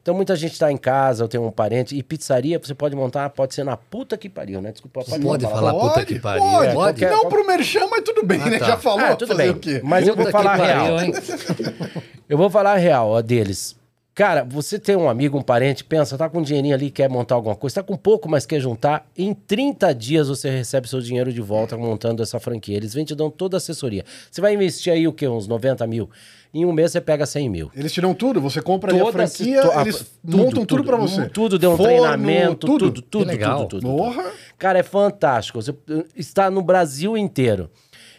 Então muita gente está em casa, eu tenho um parente, e pizzaria você pode montar, pode ser na puta que pariu, né? Desculpa, Pode falar Pode, puta que pariu. Pode, É, qualquer- Não pro merchan, mas tudo bem, né? tá. Já falou, Ah, tudo fazer bem. o quê? Mas eu vou falar a real. pariu, hein? Eu vou falar a real, ó, deles. Cara, você tem um amigo, um parente, pensa, tá com um dinheirinho ali, quer montar alguma coisa, tá com pouco, mas quer juntar, em 30 dias você recebe seu dinheiro de volta montando essa franquia. Eles vêm te dão toda a assessoria. Você vai investir aí o quê? Uns 90 mil? Em um mês você pega 100 mil. Eles tiram tudo, você compra ali a Toda franquia, situa- eles tudo, montam tudo, tudo, pra você. Tudo, deu um Forno, treinamento, tudo, tudo, tudo, legal. tudo, tudo, tudo. Porra. Cara, é fantástico. Você eh, está no Brasil inteiro.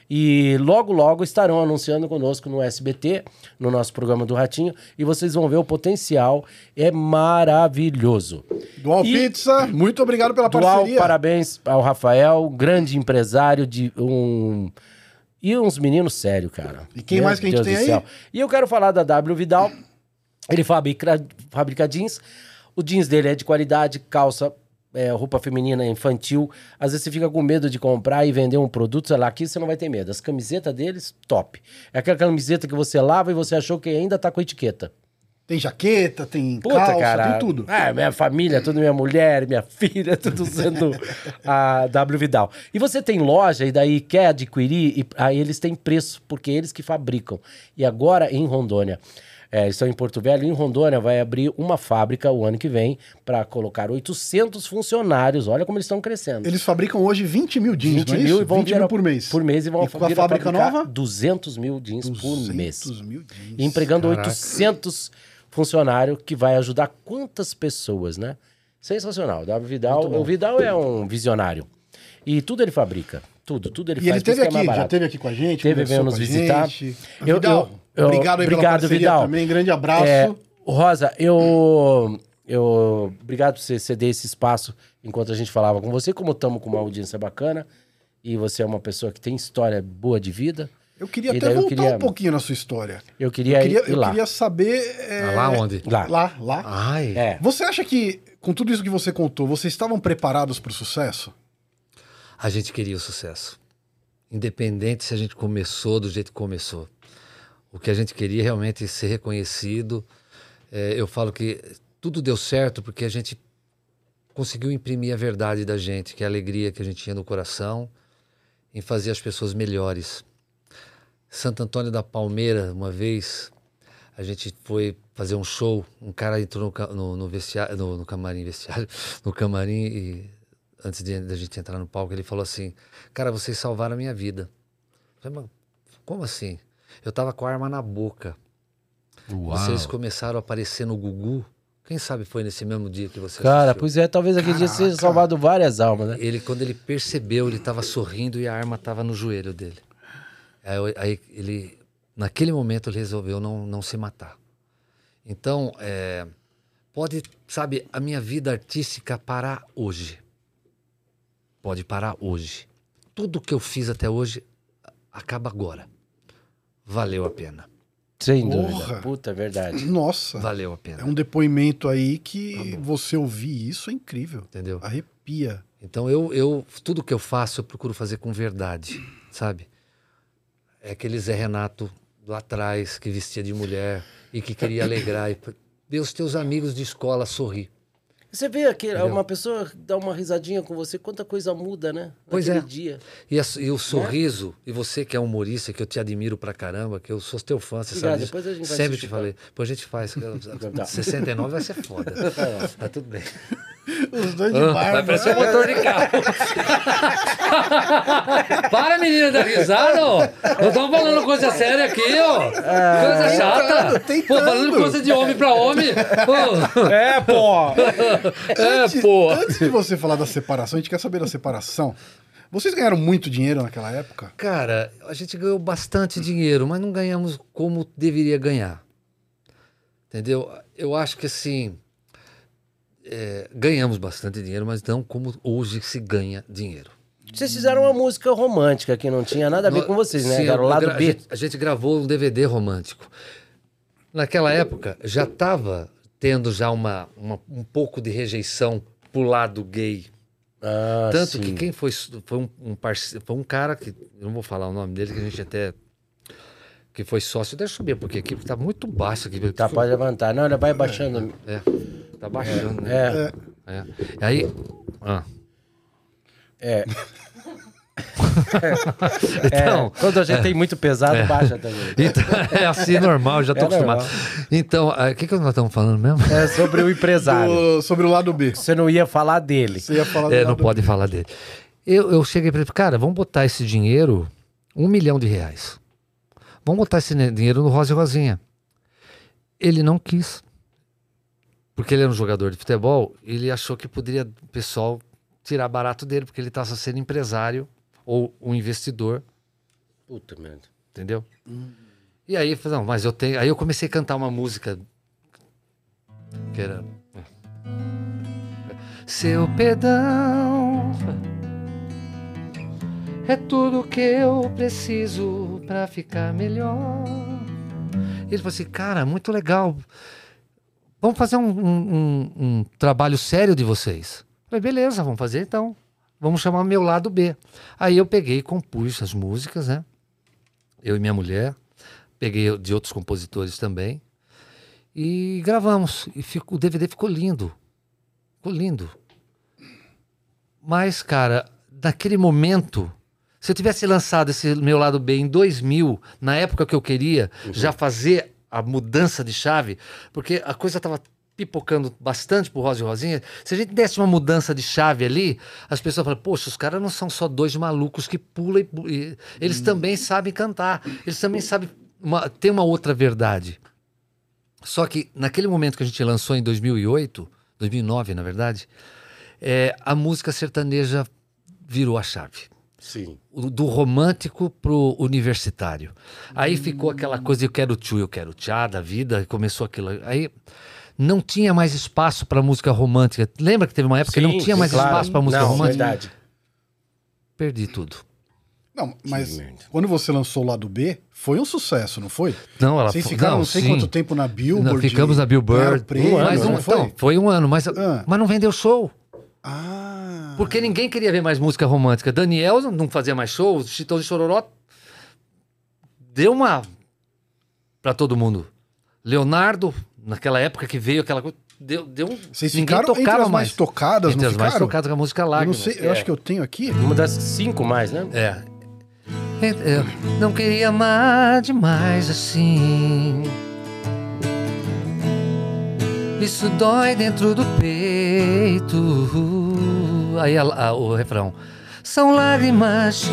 E logo, logo estarão anunciando conosco no SBT, no nosso programa do Ratinho, e vocês vão ver o potencial. É maravilhoso. Dual E- Pizza, muito obrigado pela Dual, parceria. parabéns ao Rafael, grande empresário de um. E uns meninos sérios, cara. E quem mais que a gente tem aí? E eu quero falar da W Vidal. Ele fabrica, fabrica jeans. O jeans dele é de qualidade, calça, é, roupa feminina infantil. Às vezes você fica com medo de comprar e vender um produto, sei lá, aqui você não vai ter medo. As camisetas deles, top. É aquela camiseta que você lava e você achou que ainda tá com etiqueta. Tem jaqueta, tem Puta, calça, cara. tem tudo. É, minha família, tudo minha mulher, minha filha, tudo sendo a W Vidal. E você tem loja e daí quer adquirir, e aí eles têm preço, porque eles que fabricam. E agora em Rondônia. É, estão em Porto Velho, em Rondônia vai abrir uma fábrica o ano que vem para colocar 800 funcionários. Olha como eles estão crescendo. Eles fabricam hoje 20 mil jeans, 20 não é mil isso? e vão 20 virar- mil por mês. Por mês e vão E com a fábrica fabricar nova? 200 mil jeans por mês. 200 mil jeans. E empregando Caraca. 800 funcionários que vai ajudar quantas pessoas, né? Sensacional. O Vidal, o Vidal é um visionário. E tudo ele fabrica. Tudo, tudo ele E faz. ele por isso teve é aqui, já barato. teve aqui com a gente, Teve, veio nos com a visitar. gente. Eu- Vidal, eu- obrigado aí pela obrigado, parceria Vidal. também, grande abraço. É, Rosa, eu, eu. Obrigado por você ceder esse espaço enquanto a gente falava com você. Como estamos com uma audiência bacana e você é uma pessoa que tem história boa de vida, Eu queria E até eu voltar queria- um pouquinho na sua história. eu queria, Eu queria, ir eu lá. queria saber... é, Ah, lá onde? Lá. Lá, lá. Ai. É. Você acha que, com tudo isso que você contou, vocês estavam preparados para o sucesso? A gente queria o sucesso. Independente se a gente começou do jeito que começou. O que a gente queria realmente ser reconhecido. É, eu falo que tudo deu certo porque a gente conseguiu imprimir a verdade da gente, que é a alegria que a gente tinha no coração, em fazer as pessoas melhores. Santo Antônio da Palmeira, uma vez, a gente foi fazer um show, um cara entrou no, no, no vestiário, no, no camarim vestiário, no camarim e antes da gente entrar no palco, ele falou assim, cara, vocês salvaram a minha vida. Eu falei, "Mas como assim? Eu tava com a arma na boca. Uau. Vocês começaram a aparecer no Gugu. Quem sabe foi nesse mesmo dia que você Cara, assistiu? pois é, talvez aquele dia seja salvado várias almas, né? Ele, quando ele percebeu, ele tava sorrindo e a arma tava no joelho dele. Aí, aí ele, naquele momento, ele resolveu não, não se matar. Então, é, pode, sabe, a minha vida artística parar hoje. Pode parar hoje. Tudo que eu fiz até hoje acaba agora. Valeu a pena. Sem Porra. dúvida. Puta, é verdade. Nossa. Valeu a É pena. um depoimento aí que Tá você ouvir isso é incrível. Entendeu? Arrepia. Então eu, eu tudo que eu faço eu procuro fazer com verdade, sabe? É aquele Zé Renato lá atrás que vestia de mulher e que queria alegrar e ver os teus amigos de escola sorrir. Você vê que uma pessoa dá uma risadinha com você, quanta coisa muda, né? Pois Naquele é. dia. E, a- e o sorriso, e você que é humorista, que eu te admiro pra caramba, que eu sou teu fã, você Obrigado, sabe disso. depois a gente vai Sempre te tá? falei. Depois a gente faz. Tá. 69 vai ser foda. tá tudo bem. Os dois de Ah, barba. Vai parecer um motor de carro. Para, menina, da risada, ó. Nós estamos falando coisa séria aqui, ó. Coisa chata. tentando. Pô, falando coisa de homem pra homem. Pô. É, pô! É, Antes, pô. antes de você falar da separação, a gente quer saber da separação. Vocês ganharam muito dinheiro naquela época? Cara, a gente ganhou bastante dinheiro, mas não ganhamos como deveria ganhar. Entendeu? Eu acho que assim. É, ganhamos bastante dinheiro, mas não como hoje se ganha dinheiro. Vocês fizeram uma música romântica que não tinha nada a ver No- com vocês, né? Sim, Era o lado gra- A B. gente, a gente gravou um DVD romântico. Naquela época já estava tendo já uma, uma- um pouco de rejeição pro lado gay. Ah, Tanto sim. que quem foi foi um, um parce- foi um cara que eu não vou falar o nome dele que a gente até que foi sócio. Deixa eu subir porque aqui tá muito baixo aqui. Tá, pode levantar. Não, ele vai baixando. É, tá baixando. né? É, É. Aí, ah. é. então, É, quando a gente tem muito pesado, baixa também. então, é assim normal, já tô É acostumado. normal. Então, o que que nós estamos falando mesmo? É sobre o empresário. Do- sobre o lado B. Você não ia falar dele. Você ia falar É, não pode falar dele. Eu, eu cheguei para ele, cara, vamos botar esse dinheiro, um milhão de reais. Vamos botar esse dinheiro no Rosa e Rosinha. Ele não quis. Porque ele era um jogador de futebol, ele achou que poderia o pessoal tirar barato dele, porque ele estava sendo empresário ou um investidor, Puta merda. entendeu? E aí, não, mas eu tenho. Aí eu comecei a cantar uma música que era. Seu perdão é tudo que eu preciso pra ficar melhor. Ele falou assim, cara, muito legal. Vamos fazer um, um- um- um trabalho sério de vocês. Eu falei, beleza, vamos fazer então. Vamos chamar meu lado B. Aí eu peguei e compus as músicas, né? Eu e minha mulher. Peguei de outros compositores também. E gravamos. E ficou- o DVD ficou lindo. Ficou lindo. Mas, cara, naquele momento, se eu tivesse lançado esse meu lado B em 2000, na época que eu queria, já fazer a mudança de chave, porque a coisa estava pipocando bastante pro Rosa e Rosinha. Se a gente desse uma mudança de chave ali, as pessoas falam, poxa, os caras não são só dois malucos que pulam e, e eles também sabem cantar, eles também sabem uma, tem uma outra verdade. Só que naquele momento que a gente lançou em 2008, 2009 na verdade, é, a música sertaneja virou a chave. Sim. Do romântico pro universitário. Aí ficou aquela coisa, eu quero tchu, eu quero tchá da vida, e começou aquilo. Aí não tinha mais espaço para música romântica. Lembra que teve uma época que não Sim, tinha sim, mais claro. espaço para música não, romântica? verdade. Perdi tudo. Não, mas quando você lançou o lado B, foi um sucesso, não foi? Não, ela Vocês foi- ficaram não, não sei sim. quanto tempo na Billboard. Não, ficamos na Billboard. prêmio, mas não um, foi? então, foi um ano, mas, Ah. mas não vendeu show. Ah. Porque ninguém queria ver mais música romântica. Daniel não fazia mais show, Chitão de Chororó deu uma para todo mundo. Leonardo, naquela época que veio aquela coisa, deu, deu um. Vocês ninguém ficaram entre tocava as mais tocadas, Entre não as mais ficaram? tocadas com a música Eu não Lágrimas. sei, eu É. acho que eu tenho aqui. Uma das cinco mais, né? É. Eu não queria amar demais assim. Isso dói dentro do peito. Aí a- a- o refrão. são lágrimas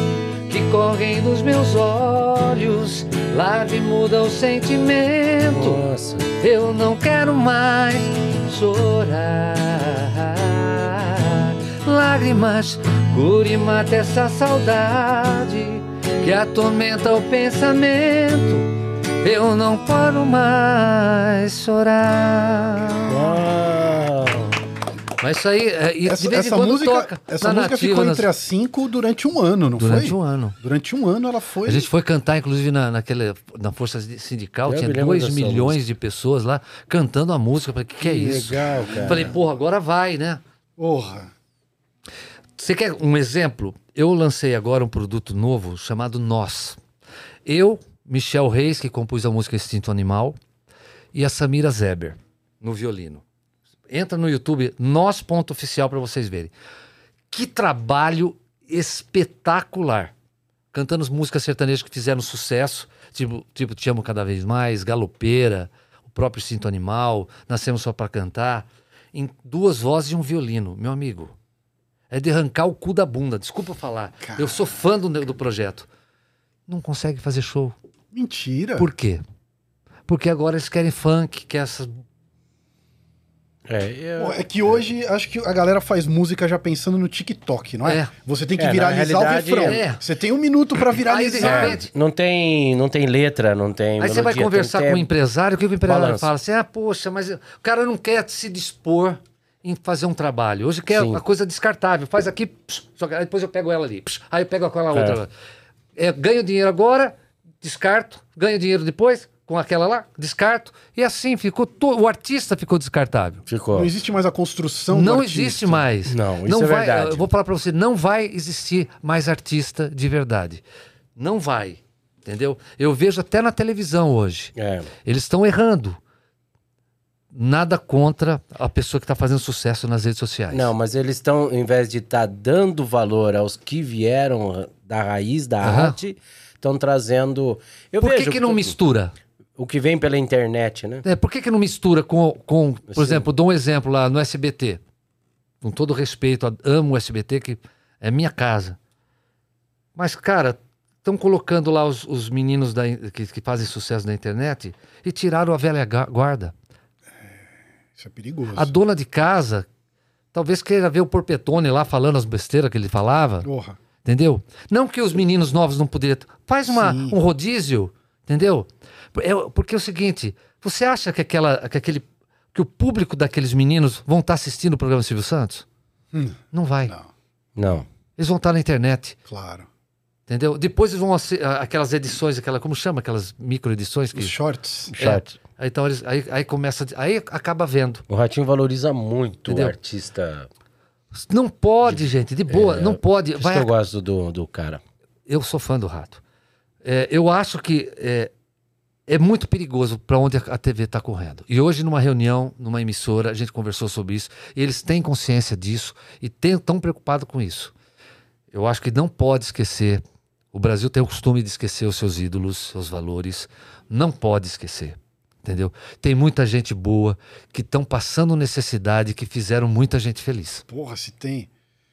que correm dos meus olhos. Lave muda o sentimento. Nossa. Eu não quero mais chorar. Lágrimas, cure e mata essa saudade que atormenta o pensamento. Eu não paro mais chorar. Uau. Mas isso aí, é, e de Essa, vez em essa quando música, toca. essa na música nativa, ficou nas- entre as cinco durante um ano, não Durante foi? um ano. Durante um ano ela foi. A gente foi cantar, inclusive, na, naquele, na Força Sindical, Eu tinha me lembro 2 dessa milhões música. de pessoas lá cantando a música. Eu Falei, que que é isso? Legal, cara. Falei, porra, agora vai, né? Porra. Você quer um exemplo? Eu lancei agora um produto novo chamado Nós. Eu, Michel Reis, que compôs a música Instinto Animal, e a Samira Zeber, no violino. Entra no YouTube, nós.oficial para vocês verem. Que trabalho espetacular. Cantando as músicas sertanejas que fizeram sucesso, tipo, tipo Te Amo Cada Vez Mais, Galopeira, o próprio Instinto Animal, Nascemos Só para Cantar, em duas vozes e um violino, meu amigo. É de arrancar o cu da bunda, desculpa falar. Eu sou fã do, do projeto. Não consegue fazer show. Mentira. Por quê? Porque agora eles querem funk, quer essas. É, eu- Pô, É que hoje acho que a galera faz música já pensando no TikTok, não é? É. Você tem que É, viralizar o realidade, refrão. é. Você tem um minuto pra Aí, de viralizar. repente, não tem, não tem letra, não tem. Aí você vai melodia, conversar tem com o até- empresário, o que o empresário balanço. fala assim: ah, poxa, mas o cara não quer se dispor em fazer um trabalho. Hoje quer Sim. a coisa descartável. Faz aqui, psh, joga- aí depois eu pego ela ali, psh, aí eu pego aquela É. outra. É, ganho dinheiro agora, descarto, ganho dinheiro depois, com aquela lá, descarto. E assim ficou. to- O artista ficou descartável. Ficou. Não existe mais a construção do Não existe mais. Não, isso é vai, verdade. Eu vou falar pra você, não vai existir mais artista de verdade. Não vai. Entendeu? Eu vejo até na televisão hoje. É. Eles estão errando. Nada contra a pessoa que está fazendo sucesso nas redes sociais. Não, mas eles estão, em vez de estar dando valor aos que vieram da raiz da Aham. arte, estão trazendo. Eu Por que, vejo que não mistura? o que vem pela internet, né? É, por que, que não mistura com, com por Sim. exemplo, dou um exemplo lá no SBT. Com todo respeito, amo o SBT, que é minha casa. Mas, cara, estão colocando lá os, os meninos da que, que fazem sucesso na internet e tiraram a velha guarda. Isso é perigoso. A dona de casa talvez queira ver o Porpetone lá falando as besteiras que ele falava. Porra. Entendeu? Não que os meninos novos não poderiam. Faz uma, Sim. um rodízio, entendeu? É, porque é o seguinte: você acha que, aquela, que, aquele, que o público daqueles meninos vão estar assistindo o programa Silvio Santos? Hum, Não vai. não, Não. Eles vão estar na internet, claro. entendeu? Depois eles vão aquelas edições, aquela, como chama? Aquelas micro edições que. Os shorts. Chat. Aí, então eles, aí, aí começa. Aí acaba vendo. O Ratinho valoriza muito Entendeu? o artista. Não pode, gente, de boa, não pode. Por isso que eu gosto do, do cara. eu sou fã do rato. É, eu acho que é, é muito perigoso para onde a, TV está correndo. E hoje, numa reunião, numa emissora, a gente conversou sobre isso. E eles têm consciência disso e estão preocupados com isso. Eu acho que não pode esquecer. O Brasil tem o costume de esquecer os seus ídolos, seus valores. Não pode esquecer. Entendeu? Tem muita gente boa que estão passando necessidade, que fizeram muita gente feliz. Porra, se tem.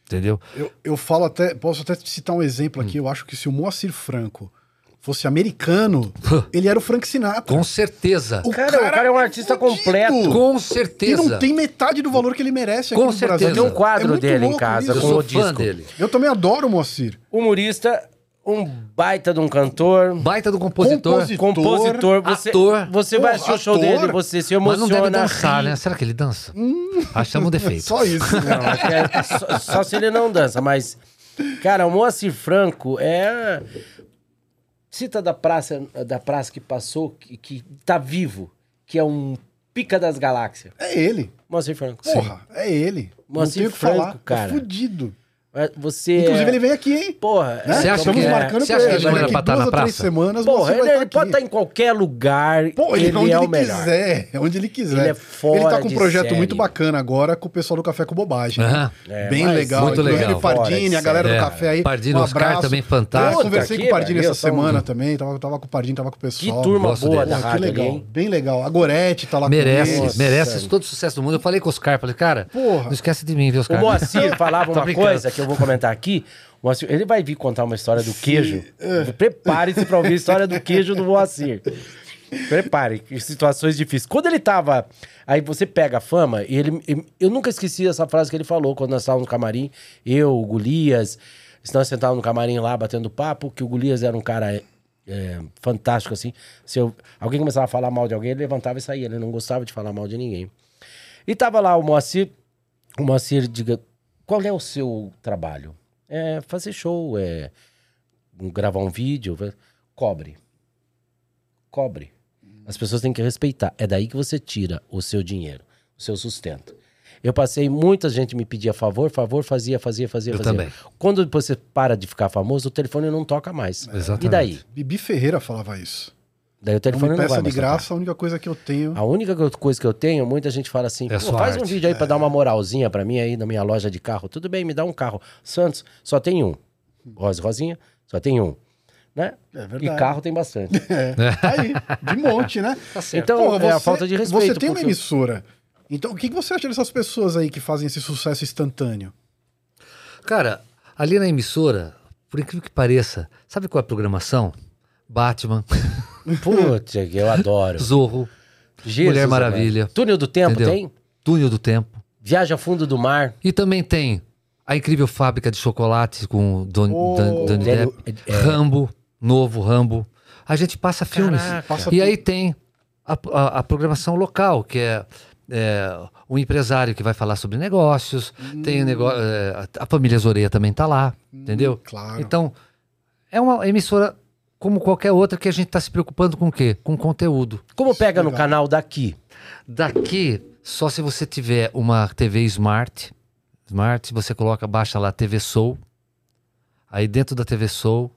Entendeu? Eu, eu falo até, posso até citar um exemplo Hum. aqui. Eu acho que se o Moacir Franco fosse americano, ele era o Frank Sinatra. Com certeza. O Cara, o cara é um artista completo. Com E certeza. não tem metade do valor que ele merece aqui Com no certeza. Brasil. Tem um quadro É dele em casa Eu isso. com sou o fã disco. dele. Eu também adoro o Moacir. Humorista, um baita de um cantor. Baita do compositor. Compositor. Compositor, você, ator. você vai assistir o show ator. dele, você se Mas não emociona. deve dançar, ri. né? Será que ele dança? Achamos um defeito. Só isso. né? Não, acho que é só, só se ele não dança, mas. Cara, o Moacir Franco é. Cita da praça, da praça que passou, que, que tá vivo, que é um pica das galáxias. É ele. Moacir Franco. Porra, é ele. Moacir não tenho o que Franco, falar. cara. Tá fudido. É, Você. Inclusive, ele vem aqui, hein? Porra, Né? Você acha Estamos que é- marcando você pra acha que ele. ele não era Daqui pra estar duas na ou três praça? semanas, Porra, você ele, vai ele pode estar em qualquer lugar. Pô, ele, ele onde é ele o melhor. quiser, onde ele quiser. Ele é fora Ele tá com um projeto série. muito bacana agora com o pessoal do Café com Bobagem. né? Aham. É, Bem legal. muito Inclusive, legal. Pardini, Fora a galera do café aí. Pardini, um Oscar também fantástico. Eu conversei com o Pardini que essa semana também. Tava, tava com o Pardini, tava com o Que pessoal. turma Gosto boa da que legal, bem legal. A Gorete tá lá Merece, merece todo o sucesso do mundo. Eu falei com o Oscar, falei, cara, Porra. não esquece de mim, viu, O Oscar? Moacir falava uma coisa que eu vou comentar aqui. Moacir, ele vai vir contar uma história do queijo. Prepare-se para ouvir a história do queijo do Moacir. Prepare, situações difíceis. Quando ele tava. Aí você pega a fama, e ele. Eu nunca esqueci essa frase que ele falou quando nós estávamos no camarim. Eu, o Golias. Nós sentávamos no camarim lá batendo papo, que o Golias era um cara é, fantástico, assim. Se eu, alguém começava a falar mal de alguém, ele levantava e saía. Ele não gostava de falar mal de ninguém. E tava lá o Moacir. O Moacir diga: qual é o seu trabalho? É fazer show, é gravar um vídeo. Cobre. Cobre. As pessoas têm que respeitar. É daí que você tira o seu dinheiro, o seu sustento. Eu passei, muita gente me pedia favor, favor, fazia, fazia, fazia, Eu fazia. também. Quando você para de ficar famoso, o telefone não toca mais. Exatamente. E daí? Bibi Ferreira falava isso. Daí o Não telefone me não, peça vai de graça, tocar. a única coisa que eu tenho. A única co- coisa que eu tenho, muita gente fala assim, É "Pô, faz um arte." vídeo aí pra dar uma moralzinha pra mim aí na minha loja de carro. Tudo bem, me dá um carro. Santos, só tem um. Rosa e Rosinha, só tem um. Né? É verdade. E carro tem bastante. Tá aí, de monte, né? Então, Porra, é a falta de respeito. Você tem uma emissora. Então, o que que você acha dessas pessoas aí que fazem esse sucesso instantâneo? Cara, ali na emissora, por incrível que pareça, sabe qual é a programação? Batman, Putz, eu adoro. Zorro, Jesus, Mulher. Maravilha. Túnel do Tempo Entendeu? tem? Túnel do Tempo. Viaja fundo do mar. E também tem a incrível fábrica de chocolate com Don, Oh, Dan- Daniel- Depp, é- Rambo, novo Rambo. A gente passa filmes. Caraca. E tudo. aí tem a, a- a programação local, que é, é, o empresário que vai falar sobre negócios, tem o nego- é, a, a família Zoreia também tá lá, entendeu? claro. Então, é uma emissora como qualquer outra que a gente tá se preocupando com o quê? Com conteúdo. Como pega no canal daqui? Daqui, só se você tiver uma TV Smart. Smart, você coloca, baixa lá TV Soul. Aí dentro da TV Soul,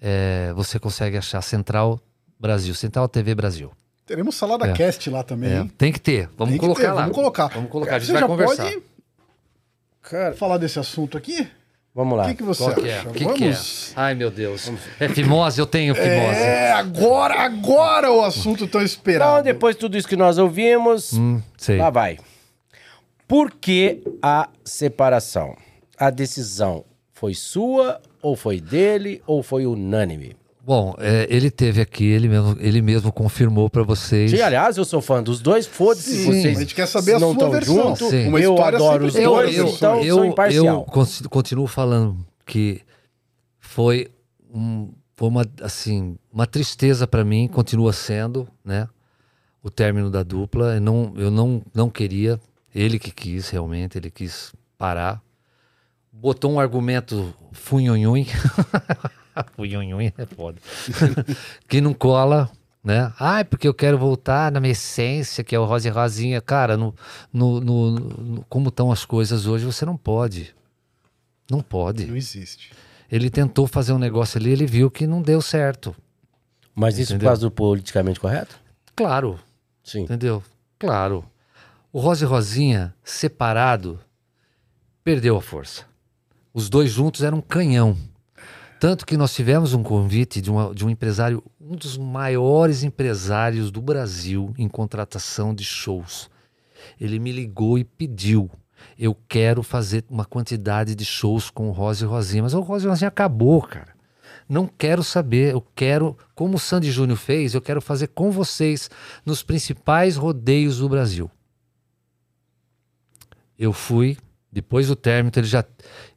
é, você consegue achar Central Brasil, Central TV Brasil. Teremos Salada É. Cast lá também, É, hein? tem que ter, vamos Tem colocar ter, lá. Vamos colocar. Vamos colocar, a gente Você vai já conversar. pode Cara, falar desse assunto aqui? Vamos lá. O que, que você Qual que acha? é? O que, que é? Vamos... Ai, meu Deus. É fimose? Eu tenho fimose. É, agora, agora o assunto tão esperado. Então, depois de tudo isso que nós ouvimos, Hum, sei. lá vai. Por que a separação? A decisão foi sua, ou foi dele, ou foi unânime? Bom, é, ele teve aqui, ele mesmo, ele mesmo confirmou pra vocês. Sim, aliás, eu sou fã dos dois, foda-se Sim, vocês. a gente quer saber a não sua versão. junto. Sim. Uma eu adoro os dois, eu, então eu, sou imparcial. eu continuo falando que foi, um, foi uma, assim, uma tristeza pra mim, continua sendo, né? O término da dupla. Eu não, eu não, não queria, ele que quis realmente, ele quis parar. Botou um argumento funhunhun é foda. que não cola, né? Ah, porque eu quero voltar na minha essência, que é o rosa e rosinha. Cara, no, no, no- no- como estão as coisas hoje, você não pode. Não pode. Não existe. Ele tentou fazer um negócio ali, ele viu que não deu certo. Mas isso por Entendeu? causa do politicamente correto? Claro, Sim. entendeu? Claro. O Rosa e Rosinha, separado, perdeu a força. Os dois juntos eram um canhão. Tanto que nós tivemos um convite de, uma- de um empresário, um dos maiores empresários do Brasil em contratação de shows. Ele me ligou e pediu. Eu quero fazer uma quantidade de shows com o Rosa e Rosinha. Mas o Rosa e Rosinha acabou, cara. Não quero saber. Eu quero, como o Sandy Júnior fez, eu quero fazer com vocês nos principais rodeios do Brasil. Eu fui, depois do término, ele já.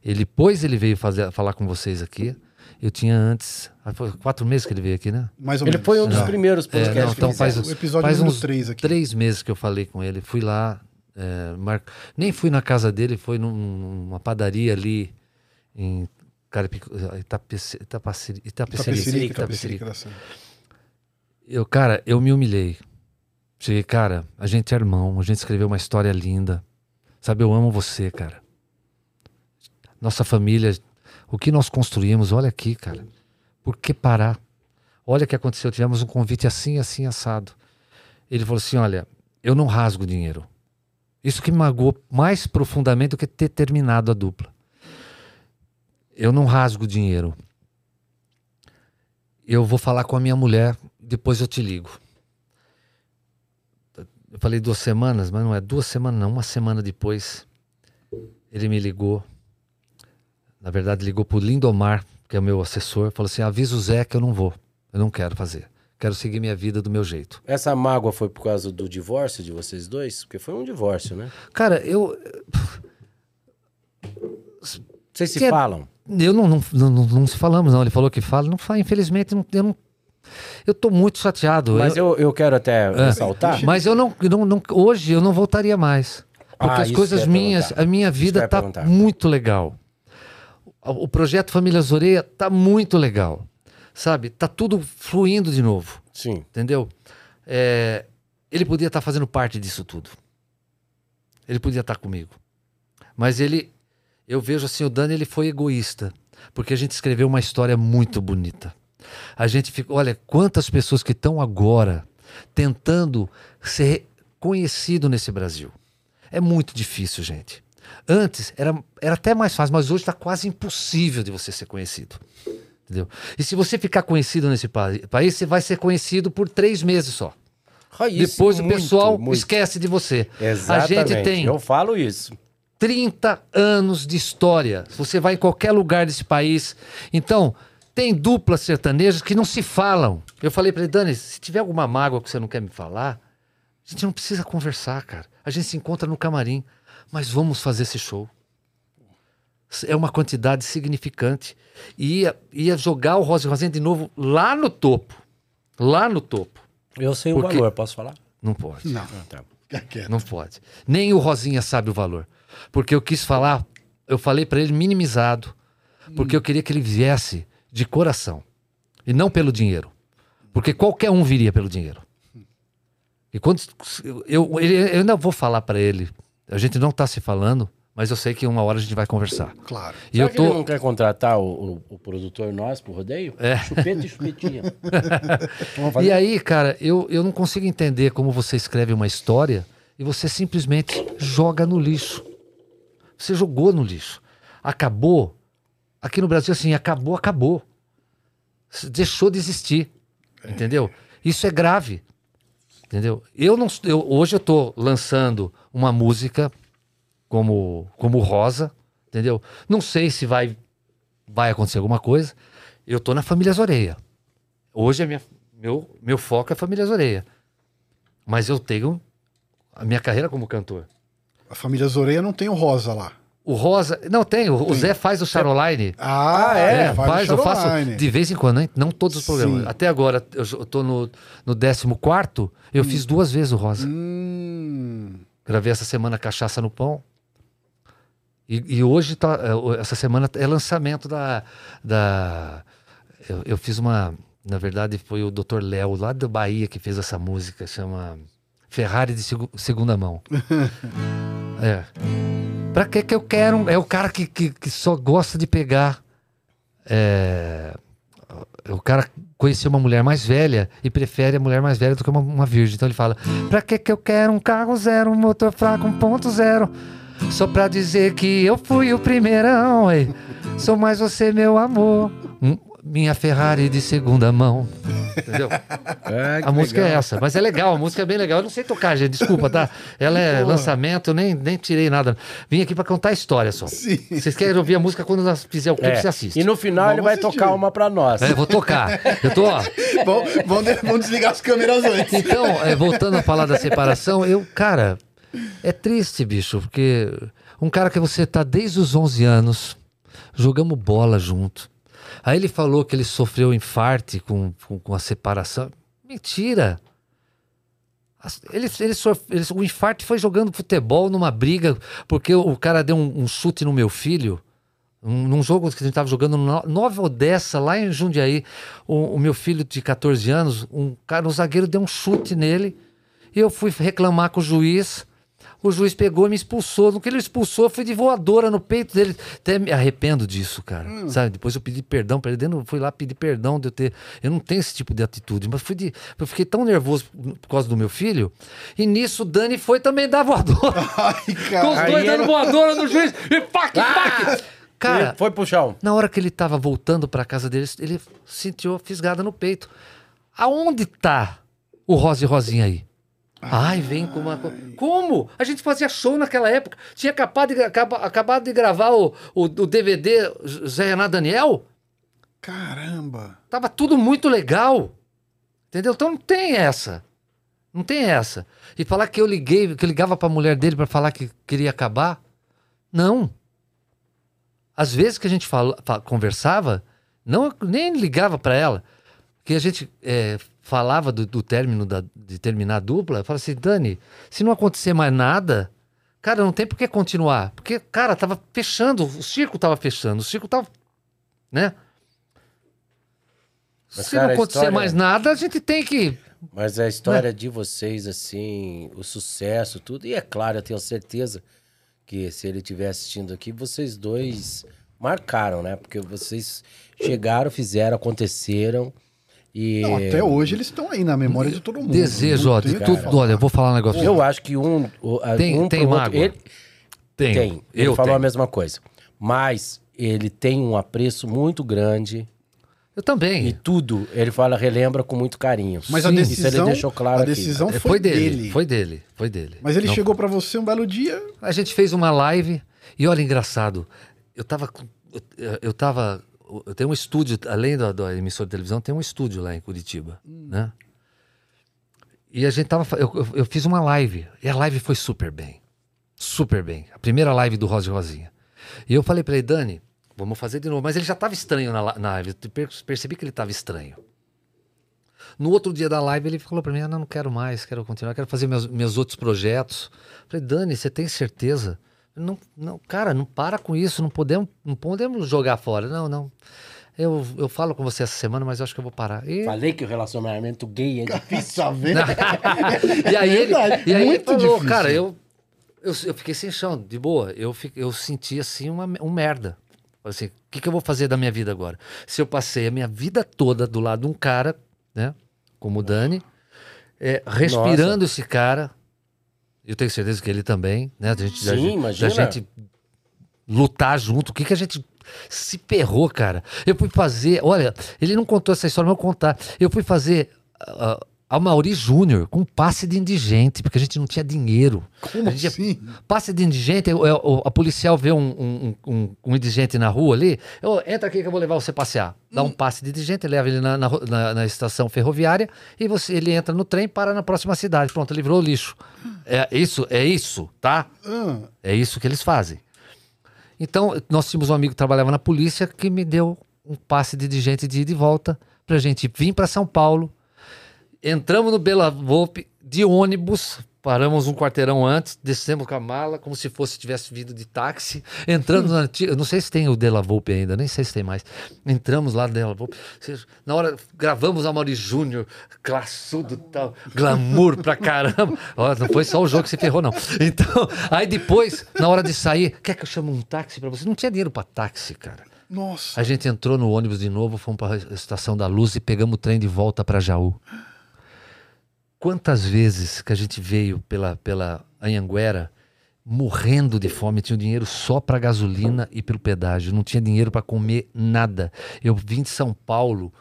Ele, depois ele veio fazer, falar com vocês aqui. Eu tinha antes. ah, Foi quatro meses que ele veio aqui, né? Mais ou Ele menos. foi um dos primeiros É, podcasts não, que então faz. O episódio faz número uns três aqui. três meses que eu falei com ele. Fui lá, é, mar- nem fui na casa dele, foi num- numa padaria ali em Caripicu, Itapece- Itapaceri- Itapecerica. Itapecerica, Itapecerica. Itapecerica da Serra. Eu, cara, eu me humilhei. Cheguei, cara, a gente é irmão, a gente escreveu uma história linda. Sabe, eu amo você, cara. Nossa família, o que nós construímos, olha aqui, cara. Por que parar? Olha o que aconteceu, tivemos um convite assim, assim, assado. Ele falou assim: olha, eu não rasgo dinheiro. Isso que me magoou mais profundamente do que ter terminado a dupla. Eu não rasgo dinheiro. Eu vou falar com a minha mulher, depois eu te ligo. Eu falei duas semanas, mas não é duas semanas, não. Uma semana depois, ele me ligou. Na verdade, ligou pro Lindomar, que é o meu assessor, falou assim: avisa o Zé que eu não vou. Eu não quero fazer. Quero seguir minha vida do meu jeito. Essa mágoa foi por causa do divórcio de vocês dois? Porque foi um divórcio, né? Cara, eu. Vocês se Que é- falam? Eu não, não, não, não, não se falamos, não. Ele falou que fala. Não fala, infelizmente, não- eu não. Eu tô muito chateado. Mas eu, eu quero até ressaltar. Mas eu não, não, não- Hoje eu não voltaria mais. Porque Ah, as coisas eu minhas, perguntar. a minha eu vida tá perguntar. muito legal. O projeto Família Zoreia tá muito legal. Sabe? Tá tudo fluindo de novo. Sim. Entendeu? É, ele podia estar fazendo parte disso tudo. Ele podia estar comigo. Mas ele, eu vejo assim, o Dani ele foi egoísta, porque a gente escreveu uma história muito bonita. A gente fica, olha, quantas pessoas que estão agora tentando ser conhecido nesse Brasil. É muito difícil, gente. Antes era, era até mais fácil, mas hoje está quase impossível de você ser conhecido. Entendeu? E se você ficar conhecido nesse pa- país, você vai ser conhecido por três meses só. Depois o muito, pessoal muito. esquece de você. Exatamente. A gente tem Eu falo isso. 30 anos de história. Você vai em qualquer lugar desse país. Então, tem duplas sertanejas que não se falam. Eu falei pra ele, Dani, se tiver alguma mágoa que você não quer me falar, a gente não precisa conversar, cara. A gente se encontra no camarim, mas vamos fazer esse show. É uma quantidade significante. E ia, ia jogar o Rosa e Rosinha de novo lá no topo. Lá no topo. Eu sei Porque- o valor, posso falar? Não pode. Não, tá. Não pode. Nem o Rosinha sabe o valor. Porque eu quis falar, eu falei pra ele minimizado, porque eu queria que ele viesse de coração e não pelo dinheiro. Porque qualquer um viria pelo dinheiro. E quando eu, ele- eu ainda vou falar pra ele, a gente não tá se falando, mas eu sei que uma hora a gente vai conversar. Claro. E Será eu que ele tô não quer contratar o, o- o produtor nós pro rodeio? É. Chupeta e chupetinha. E aí, cara, eu, eu não consigo entender como você escreve uma história e você simplesmente joga no lixo. Você jogou no lixo. Acabou. Aqui no Brasil, assim, acabou, acabou. Deixou de existir. Entendeu? Isso é grave. Entendeu? Eu não. Eu, hoje eu tô lançando uma música como, como Rosa. Entendeu? Não sei se vai, vai acontecer alguma coisa. Eu tô na família Zoreia. Hoje a minha, meu, meu foco é Família Zoreia. Mas eu tenho a minha carreira como cantor. A família Zoreia não tem o Rosa lá. O Rosa. Não, tem. O, o Zé faz o Charoline. Ah, É, é? faz, o eu faço de vez em quando, hein? não todos os programas. Sim. Até agora, eu tô no, no 14, eu fiz duas vezes o Rosa. Hum, Gravei essa semana Cachaça no Pão. E, e hoje, tá, é, essa semana, é lançamento da. da eu, eu fiz uma. Na verdade, foi o Dr. Léo, lá da Bahia, que fez essa música, chama Ferrari de Segu- Segunda Mão. é. Pra que que eu quero? um- É o cara que, que, que só gosta de pegar. É, o cara conheceu uma mulher mais velha e prefere a mulher mais velha do que uma, uma virgem. Então ele fala: Pra que que eu quero um carro zero, um motor fraco 1.0? Só pra dizer que eu fui o primeirão. ei. Sou mais você, meu amor. Minha Ferrari de segunda mão. Entendeu? Que A música é legal. essa, mas é legal, a música é bem legal. Eu não sei tocar, gente, desculpa, tá? Ela é lançamento, eu nem, nem tirei nada. Vim aqui pra contar a história só. Sim. Vocês querem ouvir a música quando nós fizer o clipe, É. você assiste. E no final ele Vamos vai assistir. tocar uma pra nós. É, eu vou tocar. Eu tô, ó. Bom, vamos desligar as câmeras antes. Então, é, voltando a falar da separação, eu, cara, é triste, bicho, porque um cara que você tá desde os 11 anos, jogamos bola junto. Aí ele falou que ele sofreu infarte com, com, com a separação. Mentira! Ele, ele, ele- o infarte foi jogando futebol numa briga, porque o, o cara deu um, um chute no meu filho. Um- num jogo que a gente estava jogando no Nova Odessa, lá em Jundiaí, o, o meu filho de 14 anos, um cara, um zagueiro deu um chute nele, e eu fui reclamar com o juiz. O juiz pegou e me expulsou. No que ele expulsou, eu fui de voadora no peito dele. Até me arrependo disso, cara. Sabe? Depois eu pedi perdão pra ele. Dentro, fui lá pedir perdão de eu ter. Eu não tenho esse tipo de atitude, mas fui de. Eu fiquei tão nervoso por causa do meu filho. E nisso o Dani foi também dar voadora. Ai, Com os cara. dois Aí dando voadora no juiz. E pac, pac. Cara, Ele foi pro chão. na hora que ele tava voltando pra casa dele, ele sentiu a fisgada no peito. Aonde tá o Rosa e Rosinha aí? Ai, vem com uma. co- Como? A gente fazia show naquela época. Tinha acabado de, acaba- acabado de gravar o, o, o DVD Zé Renato Daniel. Caramba. Tava tudo muito legal. Entendeu? Então não tem essa. Não tem essa. E falar que eu liguei, que eu ligava pra mulher dele pra falar que queria acabar. Não. Às vezes que a gente fala, fa- conversava, não nem ligava pra ela. Que a gente é, falava do, do término da- de terminar a dupla, eu falava assim, Dani, se não acontecer mais nada, cara, não tem por que continuar. Porque, cara, tava fechando, o circo tava fechando, o circo tava. Né? Mas, se cara, não acontecer história- mais nada, a gente tem que. Mas a história de vocês, assim, o sucesso, tudo, e é claro, eu tenho certeza que se ele estiver assistindo aqui, vocês dois marcaram, né? Porque vocês chegaram, fizeram, aconteceram. E Não, até hoje eles estão aí na memória de todo mundo. Desejo, ó, tem de tudo. Olha, eu vou falar um negócio. eu acho que um. a- Tem- um tem pro outro- mágoa? Ele, tenho. tem. Ele Eu falou a tenho. mesma coisa. Mas ele tem um apreço muito grande. Eu E também. tudo, ele fala, relembra com muito carinho. Mas a Sim, decisão, Isso ele deixou claro a aqui. decisão É, foi, foi dele, dele. Foi dele. Foi dele. Mas ele Não chegou pra você um belo dia. A gente fez uma live e olha, engraçado. Eu tava. Eu, eu tava. Eu tenho um estúdio, além da, da emissora de televisão, tem um estúdio lá em Curitiba, né? E a gente tava. Eu, eu, eu fiz uma live. E a live foi super bem. Super bem. A primeira live do Rosa e Rosinha. E eu falei pra ele, Dani, vamos fazer de novo. Mas ele já tava estranho na, na live. Eu per- percebi que ele tava estranho. No outro dia da live, ele falou pra mim: ah, não, não quero mais, quero continuar, quero fazer meus, meus outros projetos. Falei, Dani, você tem certeza? Não, não, cara, não para com isso, não podemos, não podemos jogar fora. Não, não. Eu, eu falo com você essa semana, mas eu acho que eu vou parar. E, Falei que o relacionamento gay é difícil. Tá vendo? e aí ele, e aí ele falou, difícil. cara, eu, eu, eu fiquei sem chão, de boa. Eu, eu senti assim uma, um merda. Falei Assim, o que, que eu vou fazer da minha vida agora? Se eu passei a minha vida toda do lado de um cara, né? Como o Dani, é, respirando esse cara. Eu tenho certeza que ele também, né? Da gente, da Sim, gente- imagina. Da gente lutar junto. O que, que a gente se ferrou, cara? Eu fui fazer. Olha, ele não contou essa história, mas eu vou contar. Eu fui fazer. Uh, a Mauri Júnior com passe de indigente, porque a gente não tinha dinheiro. Como gente- assim? Passe de indigente, a policial vê um, um, um- um indigente na rua ali, "Ô, entra aqui que eu vou levar você passear. Dá um passe de indigente, leva ele na, na na- na estação ferroviária e você, ele entra no trem, para na próxima cidade. Pronto, livrou o lixo. É isso, é isso, tá? Ah, É isso que eles fazem. Então, nós tínhamos um amigo que trabalhava na polícia que me deu um passe de indigente de ida e volta pra gente vir para São Paulo. Entramos no Bela Volpe de ônibus, paramos um quarteirão antes, descemos com a mala, como se fosse tivesse vindo de táxi. Entramos na antiga, não sei se tem o Della Volpe ainda, nem sei se tem mais. Entramos lá no Della Volpe. Na hora, gravamos a Mauri Júnior, classudo tal, glamour pra caramba. Ó, não foi só o jogo que se ferrou, não. Então, aí depois, na hora de sair, quer que eu chame um táxi pra você? Não tinha dinheiro pra táxi, cara. nossa. A gente entrou no ônibus de novo, fomos para a Estação da Luz e pegamos o trem de volta para Jaú. Quantas vezes que a gente veio pela, pela Anhanguera morrendo de fome, tinha dinheiro só para gasolina e pelo pedágio, não tinha dinheiro para comer nada. Eu vim de São Paulo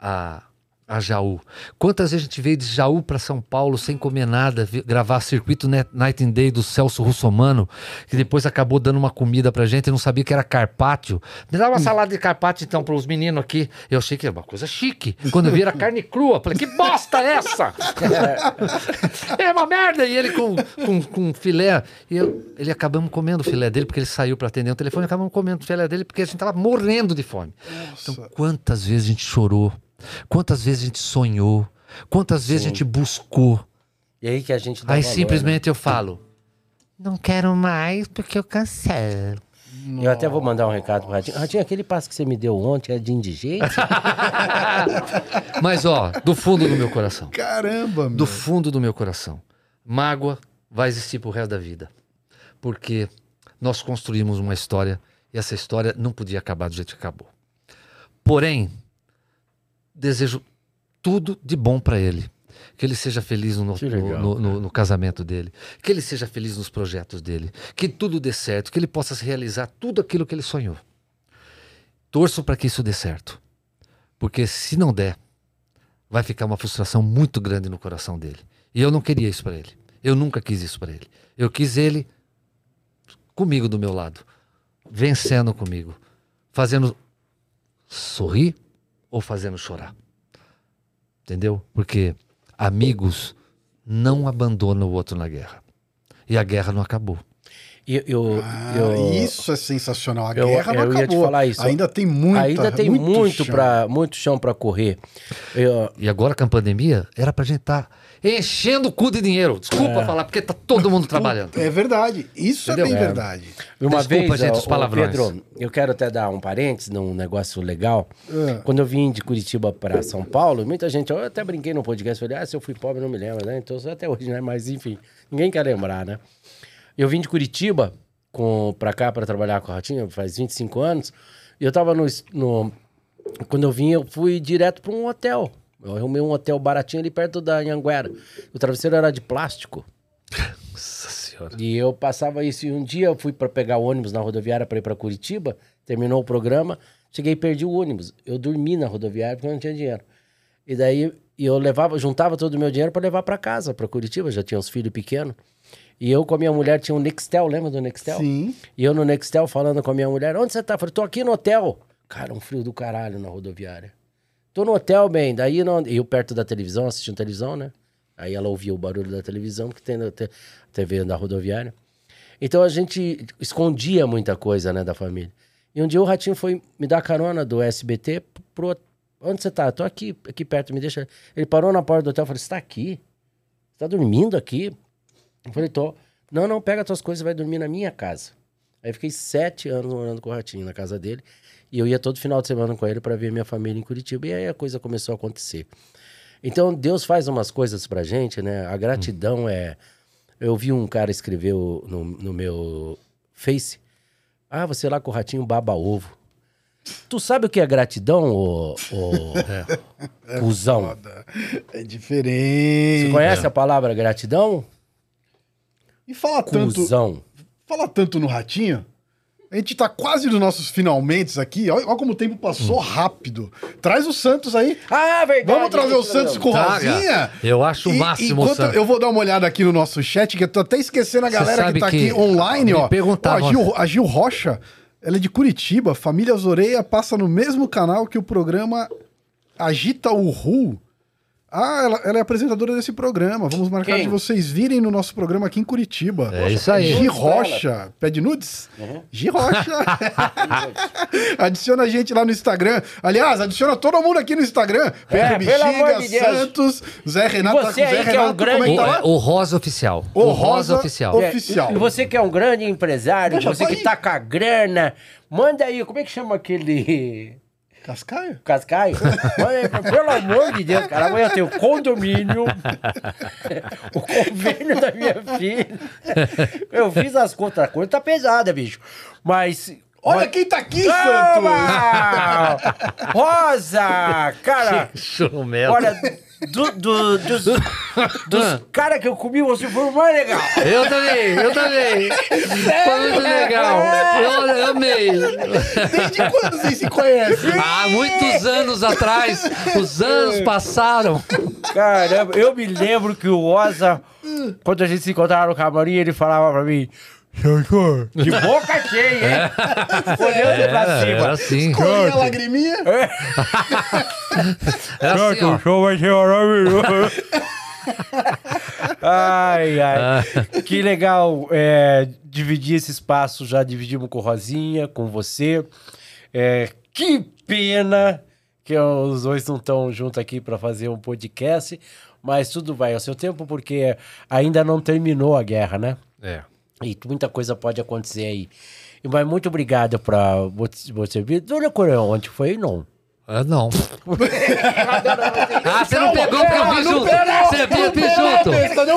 a, a Jaú. Quantas vezes a gente veio de Jaú para São Paulo sem comer nada, gravar Circuito Night and Day do Celso Russomano, que depois acabou dando uma comida pra gente, eu não sabia que era carpaccio. Me dá uma salada de carpaccio então para os meninos aqui. Eu achei que era uma coisa chique. Quando eu vi era carne crua, falei, que bosta é essa? é uma merda! E ele com, com, com filé, e eu- ele acabamos comendo o filé dele, porque ele saiu para atender o telefone, acabamos comendo o filé dele, porque a gente tava morrendo de fome. Então, quantas vezes a gente chorou? Quantas vezes a gente sonhou? Quantas vezes a gente buscou? E aí que a gente dá Aí valor, simplesmente eu falo: Não quero mais porque eu cansei. né? Eu até vou mandar um recado pro Ratinho. Ratinho, aquele passo que você me deu ontem é de indigente? Mas ó, do fundo do meu coração. Caramba, meu. Do fundo do meu coração. Mágoa vai existir pro resto da vida. Porque nós construímos uma história e essa história não podia acabar do jeito que acabou. Porém, desejo tudo de bom para ele. Que ele seja feliz no, legal, no- no- no casamento dele. Que ele seja feliz nos projetos dele. Que tudo dê certo. Que ele possa realizar tudo aquilo que ele sonhou. Torço para que isso dê certo. Porque se não der, vai ficar uma frustração muito grande no coração dele. E eu não queria isso pra ele. Eu nunca quis isso pra ele. Eu quis ele comigo do meu lado, vencendo comigo, fazendo sorrir ou fazendo chorar. Entendeu? Porque amigos não abandonam o outro na guerra. E a guerra não acabou. Eu, eu, Ah, eu- Isso é sensacional. A eu- guerra não eu ia te acabou. falar isso. Ainda tem muito ainda tem muito, chão. pra, muito chão para correr. Eu, E agora com a pandemia, era pra gente estar enchendo o cu de dinheiro. Desculpa falar, porque tá todo mundo trabalhando. É verdade. Isso Entendeu? é bem É. verdade. Uma Desculpa, vez, gente, os palavrões. Pedro, eu quero até dar um parênteses num negócio legal. Ah. Quando eu vim de Curitiba para São Paulo, muita gente, eu até brinquei no podcast, falei, ah, se eu fui pobre, não me lembro, né? Então, até hoje, né? Mas, enfim, ninguém quer lembrar, né? Eu vim de Curitiba com, pra cá para trabalhar com a Ratinha, faz 25 anos, e eu tava no, no... Quando eu vim, eu fui direto para um hotel. Eu arrumei um hotel baratinho ali perto da Anhanguera. O travesseiro era de plástico. Nossa senhora. E eu passava isso. E um dia eu fui para pegar o ônibus na rodoviária para ir para Curitiba. Terminou o programa. Cheguei e perdi o ônibus. Eu dormi na rodoviária porque eu não tinha dinheiro. E daí e eu levava, juntava todo o meu dinheiro para levar para casa, para Curitiba. Já tinha os filhos pequenos. E eu com a minha mulher tinha um Nextel, lembra do Nextel? Sim. E eu no Nextel falando com a minha mulher: Onde você tá? Eu falei: Tô aqui no hotel. Cara, um frio do caralho na rodoviária. Tô no hotel, bem. Daí não... eu perto da televisão, assistindo televisão, né? Aí ela ouvia o barulho da televisão, que tem na TV da rodoviária. Então a gente escondia muita coisa, né, da família. E um dia o Ratinho foi me dar carona do SBT pro. Onde você tá? Tô aqui, aqui perto, me deixa. Ele parou na porta do hotel e falou: Você tá aqui? Você tá dormindo aqui? Eu falei: Tô. Não, não, pega tuas coisas e vai dormir na minha casa. Aí fiquei sete anos morando com o Ratinho na casa dele. E eu ia todo final de semana com ele para ver minha família em Curitiba. E aí a coisa começou a acontecer. Então Deus faz umas coisas pra gente, né? A gratidão é. Eu vi um cara escreveu no, no meu Face. Ah, você lá com o ratinho baba ovo. Tu sabe o que é gratidão, ô, ô cuzão? Foda. É diferente. Você conhece a palavra gratidão? E fala tanto, Cuzão. fala tanto no Ratinho. A gente tá quase nos nossos finalmente aqui. Olha, olha como o tempo passou rápido. Traz o Santos aí. Ah, verdade. Vamos trazer o Santos com Traga. Rosinha? Eu acho o máximo o Enquanto Santos. eu vou dar uma olhada aqui no nosso chat, que eu tô até esquecendo a galera que tá que aqui online, me ó. perguntavam- Ó, a, Gil, a Gil Rocha, ela é de Curitiba. Família Zoreia passa no mesmo canal que o programa Agita o Ru. Ah, ela, ela é apresentadora desse programa. Vamos marcar Quem? de vocês virem no nosso programa aqui em Curitiba. É isso aí. Gi Rocha. Pede nudes? Gi Rocha. adiciona a gente lá no Instagram. Aliás, adiciona todo mundo aqui no Instagram. Pedro amor de. Santos, Zé Renato. tá você com o Zé aí que é um Renato. grande- é tá? O, o Rosa Oficial. O Rosa Oficial. Ofi- Oficial. E você que é um grande empresário, Deixa você que aí. tá com a grana, manda aí, como é que chama aquele Cascaio? Cascaio? Aí, pelo amor de Deus, cara, amanhã tem o condomínio, o convênio da minha filha. Eu fiz as contas, a conta tá pesada, bicho. Mas. Olha quem tá aqui, Santos! Toma! Rosa! Cara, olha, do, do- dos, dos caras que eu comi, você foi o mais legal. Eu também, eu também. Foi muito legal. Eu, eu amei. Desde quando vocês se conhecem? Há muitos anos atrás, os anos passaram. Caramba, eu me lembro que o Rosa, quando a gente se encontrava no camarim, ele falava pra mim. De boca cheia, hein? Olhando pra cima. Era assim. Corria a lagriminha? Era assim, ó. show vai ser maravilhoso. ai, ai. Que legal é, dividir esse espaço. Já dividimos com Rosinha, com você. É, que pena que os dois não estão juntos aqui para fazer um podcast. Mas tudo vai ao seu tempo, porque ainda não terminou a guerra, né? É. E muita coisa pode acontecer aí. E, Mas muito obrigado pra você vir. Dona Coreão, onde foi? Não. Ah, não. ah, você não pegou porque eu fiz junto. Você não eu fiz junto.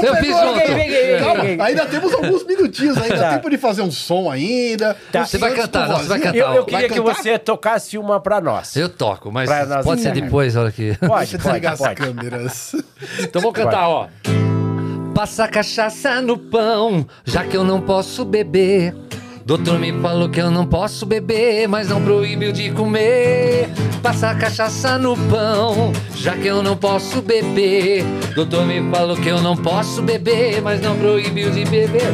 Eu fiz junto. Ainda temos alguns minutinhos ainda. Tá. Tempo de fazer um som ainda. Tá. Você vai cantar, não, você vai cantar. Eu, eu queria que cantar? você tocasse uma pra nós. Eu toco, mas pode ser depois, olha aqui. Pode, Deixa eu pode, desligar as pode. câmeras. Então vou cantar, ó. Passa cachaça no pão, já que eu não posso beber. Doutor me falou que eu não posso beber, mas não proíbe de comer. Passa cachaça no pão, já que eu não posso beber. Doutor me falou que eu não posso beber, mas não proibiu de beber.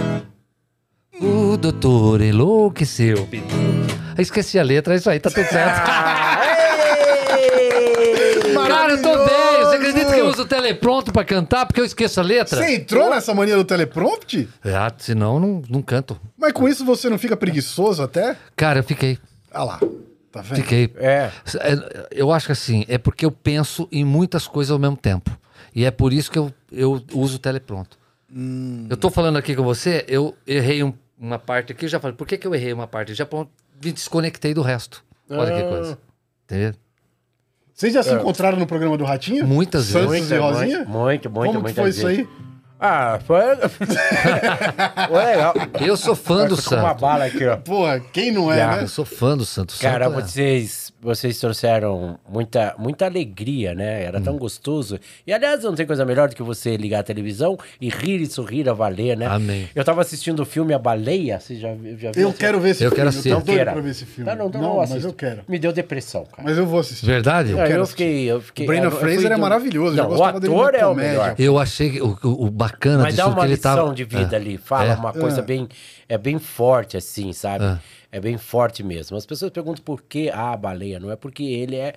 O doutor enlouqueceu. Eu Esqueci a letra, é isso aí, tá tudo certo. Cara, eu tô bem. Você acredita que eu uso o telepronto pra cantar porque eu esqueço a letra? Você entrou nessa mania do teleprompter? Ah, senão eu não, não canto. Mas com isso você não fica preguiçoso até? Cara, eu fiquei. Ah lá, tá vendo? Fiquei. É. É, Eu acho que assim, é porque eu penso em muitas coisas ao mesmo tempo. E é por isso que eu, eu uso o telepronto. Eu tô falando aqui com você, eu errei um- uma parte aqui, eu já falei, por que, que eu errei uma parte? Já pô, me desconectei do resto. Olha que coisa. Entendeu? Vocês já se encontraram no programa do Ratinho? Muitas Santos vezes. e Rosinha? Muito, muito, muito. Como que foi isso aí? Ah, foi. foi legal. Eu sou fã do Ficou uma bala aqui, ó. Porra, quem não é, Já. né? Eu sou fã do Santo. Cara, Santo é- vocês, vocês trouxeram muita, muita alegria, né? Era Hum. tão gostoso. E aliás, não tem coisa melhor do que você ligar a televisão e rir e sorrir a valer, né? Amém. Eu tava assistindo o filme A Baleia, você já, já viu? Eu esse- quero ver esse Eu filme. quero eu assistir. doido queira. pra ver esse filme. Não, não, não, não, mas eu quero. Me deu depressão, cara. Mas eu vou assistir. Verdade? Não, quero eu assistir. fiquei, eu fiquei. O Brandon eu- eu Fraser é do- maravilhoso, eu Não, o ator é o comédia. melhor. Eu achei que o, o, bacana Mas dá disso uma que ele lição tava... de vida É. ali. Fala É. uma coisa É. bem. É bem forte, assim, sabe? É. Bem forte mesmo. As pessoas perguntam por que a baleia. Não é porque ele é.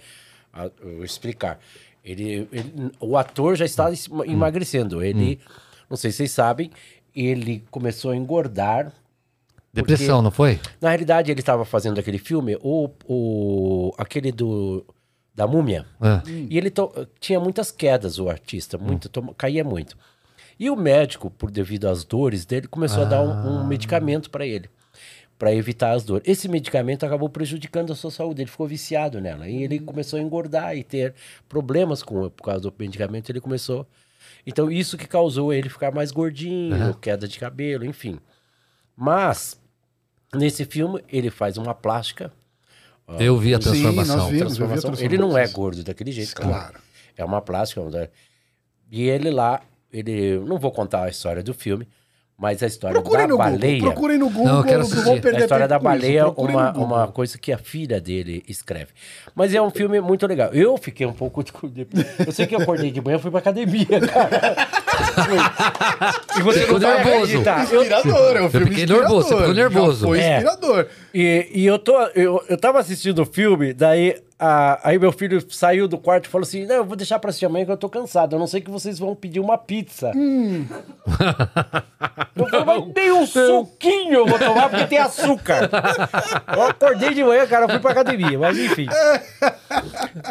ah, vou explicar. Ele, ele- o ator já está es- Hum. emagrecendo. Ele. Não sei se vocês sabem. Ele começou a engordar. Depressão, não foi? Na realidade, ele estava fazendo aquele filme, o, o, aquele do. Da múmia. É. E ele to- tinha muitas quedas, o artista, muito, toma- caía muito. E o médico, por devido às dores dele, começou a dar um, um medicamento para ele, para evitar as dores. Esse medicamento acabou prejudicando a sua saúde, ele ficou viciado nela. E ele começou a engordar e ter problemas com por causa do medicamento, ele começou. Então, isso que causou ele ficar mais gordinho, queda de cabelo, enfim. Mas, nesse filme, ele faz uma plástica. Eu vi a Sim, transformação. nós vimos. transformação. eu vi a Ele não é transformação. gordo daquele jeito, Claro. claro. É uma plástica. né? E ele lá, ele. Não vou contar a história do filme, mas a história Procurem da no Google. baleia. Procurem no Google. Não, eu quero não assistir. vão perder A história da baleia é uma, Google. uma coisa que a filha dele escreve. Mas é um filme muito legal. Eu fiquei um pouco. de- Eu sei que eu acordei de manhã e fui pra academia, cara. e você Ficou nervoso. Eu, Inspirador, é um filme fiquei nervoso, você ficou nervoso. Já Foi É. inspirador. E, e eu, tô, eu, eu tava assistindo o filme, daí a, aí meu filho saiu do quarto e falou assim: Não, eu vou deixar pra assistir amanhã que eu tô cansado. Eu não sei que vocês vão pedir uma pizza. eu falei, mas nem um suquinho eu vou tomar porque tem açúcar. eu acordei de manhã, cara, eu fui pra academia, mas enfim.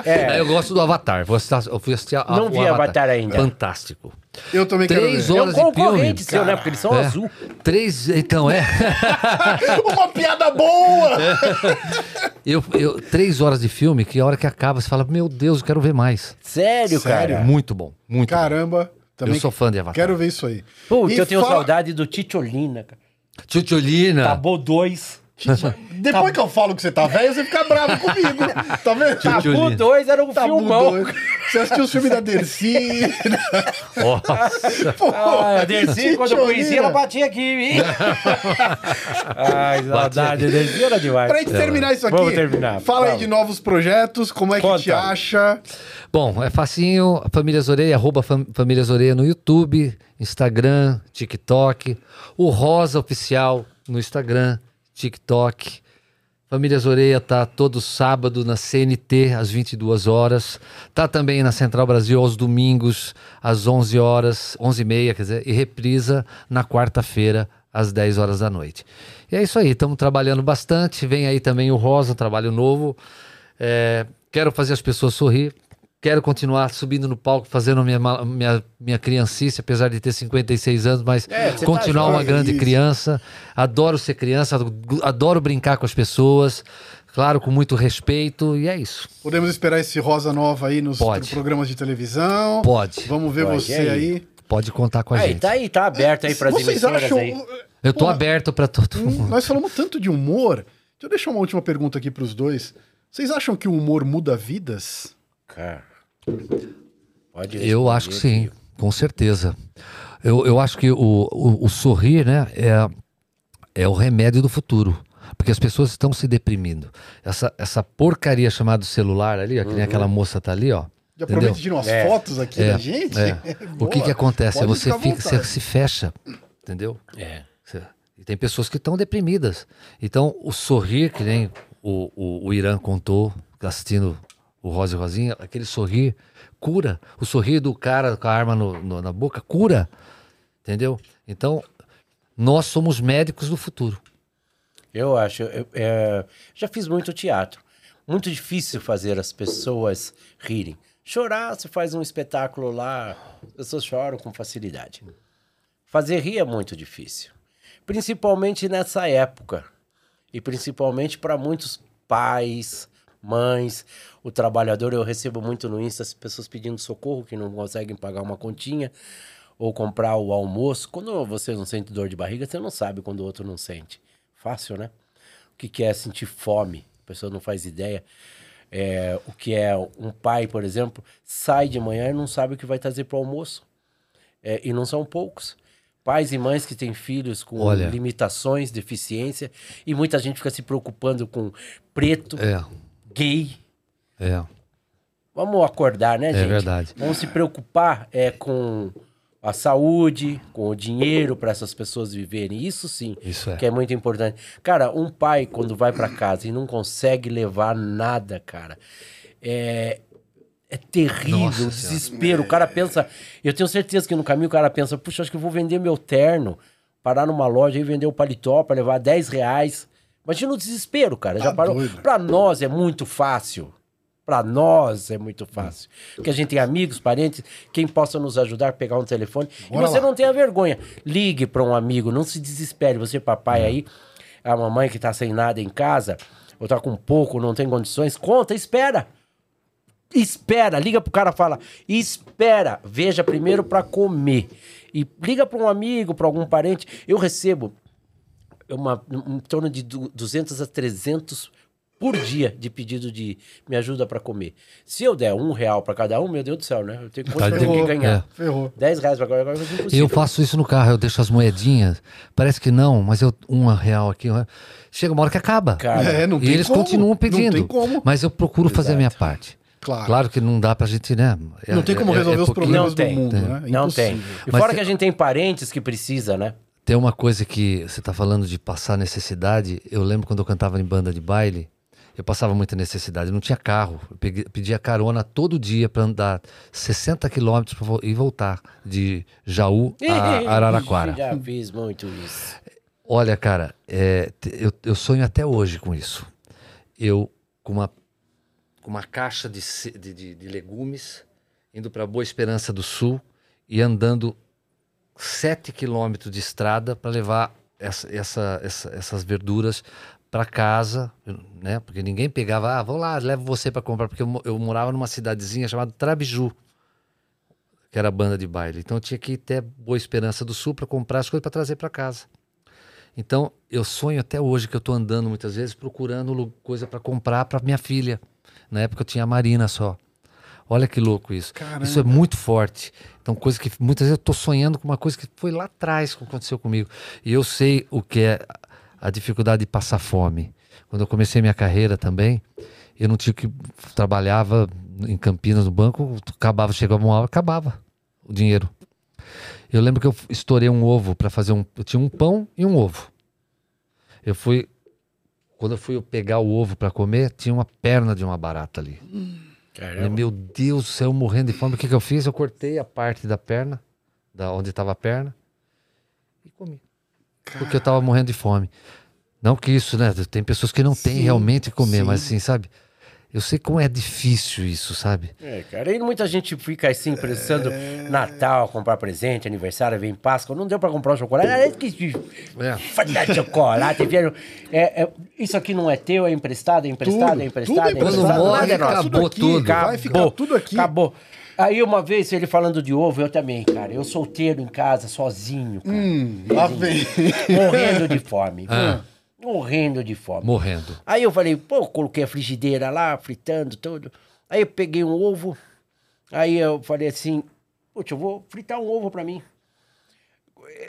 É, Eu gosto do Avatar. Eu fui assistir a, Não o vi Avatar ainda. Fantástico. Eu também quero Três ver. É um horas de filme. concorrente seu, né? Porque eles são É. azul. Três. Então, é. Uma piada boa! Eu, eu, três horas de filme que a hora que acaba você fala: Meu Deus, eu quero ver mais. Sério, Sério? cara. Muito bom. Muito bom. Caramba. Também Eu sou fã de Avatar. Quero ver isso aí. Puta, E eu tenho fala- saudade do Titiolina, cara. Tchutchulina. Acabou dois. Depois que eu falo que você tá velho, você fica bravo comigo. Tá vendo? Tabu 2 era um Tabu filmão. doido. Você assistiu os filmes da Dercy. Nossa. Ah, a Dercy, quando eu conheci, ela batia aqui mim. Ai, saudade, a Dercy era demais. Pra gente terminar isso aqui, Vamos terminar. fala aí de novos projetos, como é que Conta. te acha? Bom, é facinho. Família Zoreia, arroba Fam- Família Zoreia no YouTube, Instagram, TikTok. O Rosa Oficial no Instagram, TikTok. Família Zoreia tá todo sábado na CNT, às 22 horas. Tá também na Central Brasil aos domingos, às 11 horas, 11 e meia, quer dizer, e reprisa na quarta-feira, às 10 horas da noite. E é isso aí, estamos trabalhando bastante. Vem aí também o Rosa, trabalho novo. É, quero fazer as pessoas sorrir. Quero continuar subindo no palco, fazendo minha, minha, minha criancice, apesar de ter 56 anos, mas É, tá continuar uma jovem, grande isso. criança. Adoro ser criança, adoro brincar com as pessoas, claro, com muito respeito, e é isso. Podemos esperar esse Rosa Nova aí nos Pode. programas de televisão? Pode. Vamos ver Pode, você e aí? aí. Pode contar com a Aí, gente. tá aí, tá aberto aí pras Vocês emissoras acham... aí. Eu tô Pô, aberto para todo hum, mundo. Nós falamos tanto de humor. Deixa eu deixar uma última pergunta aqui pros dois. Vocês acham que o humor muda vidas? Pode Eu acho que sim, com certeza. Eu, eu acho que o, o, o sorrir, né, é, é o remédio do futuro. Porque as pessoas estão se deprimindo. Essa, essa porcaria chamada celular ali, ó, que nem aquela moça tá ali, ó. Já entendeu? e tira umas É. fotos aqui É, da gente. é. O que que acontece? Pode Você fica, você se fecha, entendeu? É. Você- E tem pessoas que estão deprimidas. Então, o sorrir, que nem o, o, o Irã contou, assistindo o Rosa e Rosinha, aquele sorrir cura. O sorrir do cara com a arma no- no- na boca cura. Entendeu? Então, nós somos médicos do futuro. Eu acho. eu- é, já fiz muito teatro. Muito difícil fazer as pessoas rirem. Chorar, você faz um espetáculo lá, as pessoas choram com facilidade. Fazer rir é muito difícil. Principalmente nessa época. E principalmente para muitos pais, mães, o trabalhador. Eu recebo muito no Insta as pessoas pedindo socorro que não conseguem pagar uma continha ou comprar o almoço. Quando você não sente dor de barriga, você não sabe quando o outro não sente. Fácil, né? O que que é sentir fome? A pessoa não faz ideia. É, o que é um pai, por exemplo, sai de manhã e não sabe o que vai trazer para o almoço. É, e não são poucos. Pais e mães que têm filhos com Olha. limitações, deficiência, e muita gente fica se preocupando com preto, É, gay. É. Vamos acordar, né, gente? verdade. Vamos se preocupar é, com a saúde, com o dinheiro para essas pessoas viverem. Isso sim, Isso é. que é muito importante. Cara, um pai quando vai para casa e não consegue levar nada, cara, é é terrível, Nossa o desespero. O cara pensa, eu tenho certeza que no caminho o cara pensa, puxa, acho que eu vou vender meu terno, parar numa loja e vender o paletó para levar 10 reais. Imagina o desespero, cara. Já Tá parou? doido. Pra nós é muito fácil. Pra nós é muito fácil. Porque a gente tem amigos, parentes, quem possa nos ajudar a pegar um telefone. Bora e você lá. não tenha vergonha. Ligue para um amigo, não se desespere. Você, papai aí, a mamãe que tá sem nada em casa, ou tá com pouco, não tem condições, conta, espera. Espera, liga pro cara, fala, espera, veja primeiro pra comer. E liga pra um amigo, pra algum parente. Eu recebo uma, em torno de du- 200 a 300 por dia de pedido de me ajuda pra comer. Se eu der um real pra cada um, meu Deus do céu, né? Eu tenho que, Tá tenho que de- ganhar. é. Ferrou. 10 reais pra cada um, é E eu faço isso no carro, eu deixo as moedinhas. Parece que não, mas eu um real aqui. Chega uma hora que acaba. Cara, É, não e tem eles como. continuam Não pedindo. tem como. Mas eu procuro fazer a minha parte. Claro. Claro que não dá pra gente, né? É- Não tem como é- é resolver os problemas Não do tem, mundo, tem. né? Não tem. E Mas fora tem- que a gente tem parentes que precisa, né? Tem uma coisa que você tá falando de passar necessidade. Eu lembro quando eu cantava em banda de baile, eu passava muita necessidade. Eu não tinha carro. Eu peguei- pedia carona todo dia pra andar 60 quilômetros e voltar de Jaú a Araraquara. Já fiz muito isso. Olha, cara, é, eu, eu sonho até hoje com isso. Eu, com uma, com uma caixa de, de, de- de legumes, indo para Boa Esperança do Sul e andando sete quilômetros de estrada para levar essa, essa- essa- essas verduras para casa, né? Porque ninguém pegava, ah, vamos lá, levo você para comprar, porque eu, eu morava numa cidadezinha chamada Trabiju, que era a banda de baile. Então eu tinha que ir até Boa Esperança do Sul para comprar as coisas para trazer para casa. Então, eu sonho até hoje que eu tô andando muitas vezes procurando coisa para comprar para minha filha. Na época eu tinha a Marina só. Olha que louco isso. Caramba. Isso é muito forte. Então, coisa que muitas vezes eu tô sonhando com uma coisa que foi lá atrás que aconteceu comigo. E eu sei o que é a dificuldade de passar fome. Quando eu comecei minha carreira também, eu não tinha que trabalhava em Campinas no banco, acabava, chegava uma hora, acabava o dinheiro. Eu lembro que eu estourei um ovo para fazer um. Eu tinha um pão e um ovo. Eu fui. Quando eu fui pegar o ovo para comer, tinha uma perna de uma barata ali. Falei, meu Deus do céu, morrendo de fome. O que, que eu fiz? Eu cortei a parte da perna, da onde estava a perna, e comi. Porque eu tava morrendo de fome. Não que isso, né? Tem pessoas que não têm Sim, realmente comer, sim. mas assim, sabe? Eu sei como é difícil isso, sabe? É, cara, e muita gente fica assim, pensando Natal, comprar presente, aniversário, vem Páscoa, não deu pra comprar um chocolate. Ah, que É. Falta de chocolate, vieram. É, é, isso aqui não é teu, é emprestado, é emprestado, Tudo, é tudo emprestado, é é emprestado, morre, é acabou aqui, tudo. Vai ficar tudo aqui. Acabou. Aí uma vez ele falando de ovo, eu também, cara. Eu solteiro em casa, sozinho, cara. Hum, lá vem. Morrendo de fome. Ah. Morrendo de fome. Morrendo. Aí eu falei, pô, coloquei a frigideira lá, fritando tudo. Aí eu peguei um ovo. Aí eu falei assim, putz, eu vou fritar um ovo pra mim.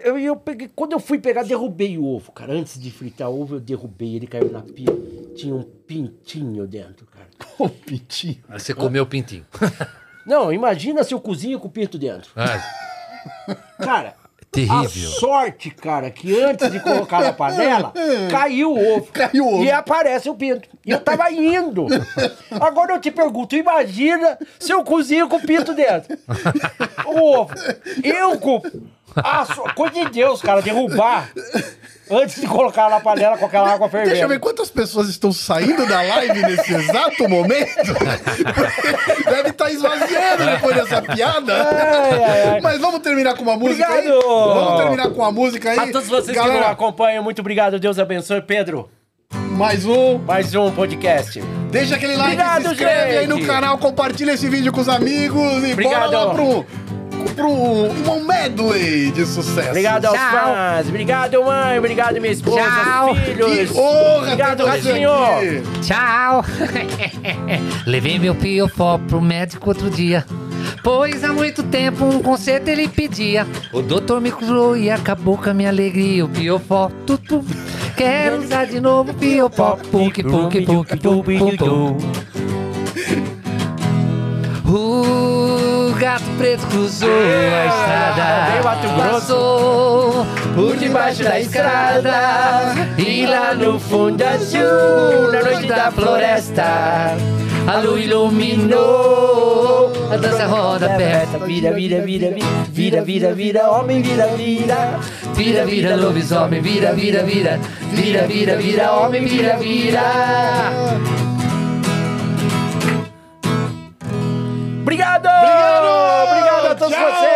Eu, eu peguei, quando eu fui pegar, derrubei o ovo, cara. Antes de fritar o ovo, eu derrubei, ele caiu na pia. Tinha um pintinho dentro, cara. O pitinho. Aí você comeu o pintinho. Não, imagina se eu cozinho com o pinto dentro. Ah, Cara, terrível. a sorte, cara, que antes de colocar na panela, caiu o ovo. Caiu o ovo. E aparece o pinto. E eu tava indo. Agora eu te pergunto, imagina se eu cozinho com o pinto dentro. O ovo. Eu com... Ah, so- coisa de Deus, cara, derrubar antes de colocar na panela com aquela água fervendo. Deixa eu ver quantas pessoas estão saindo da live nesse exato momento. Deve estar esvaziando depois dessa piada. Ai, ai, ai. Mas vamos terminar com uma música aí? Obrigado. Vamos terminar com uma música aí. A todos vocês que Galera, nos acompanham, muito obrigado. Deus abençoe. Pedro, mais um. mais um podcast. Deixa aquele like, Obrigado, se inscreve aí no gente. canal, compartilha esse vídeo com os amigos e Obrigado. bora lá pro, pro um medley de sucesso. Obrigado aos Tchau. fãs. Obrigado, mãe. Obrigado, minha esposa, Tchau. filhos. Que honra Obrigado, Ratinho. Tchau! Levei meu piofó pro médico outro dia. Pois há muito tempo um conserto ele pedia. O doutor me curou e acabou com a minha alegria. O piofó, tutu. Quero usar de novo o piofó. Punk, punk, punk, punk, punk, punk. O gato preto cruzou a estrada. Mato Grosso. Passou por debaixo da estrada. E lá no fundo azul, na noite da floresta, a lua iluminou a dança roda. Vira, vira, vira, vira, vira, vira, vira, homem, vira, vira. Vira, vira, lobisomem, vira, vira, vira. Vira, vira, vira, homem, vira, vira. Obrigado! Obrigado! Obrigado a todos Tchau! vocês!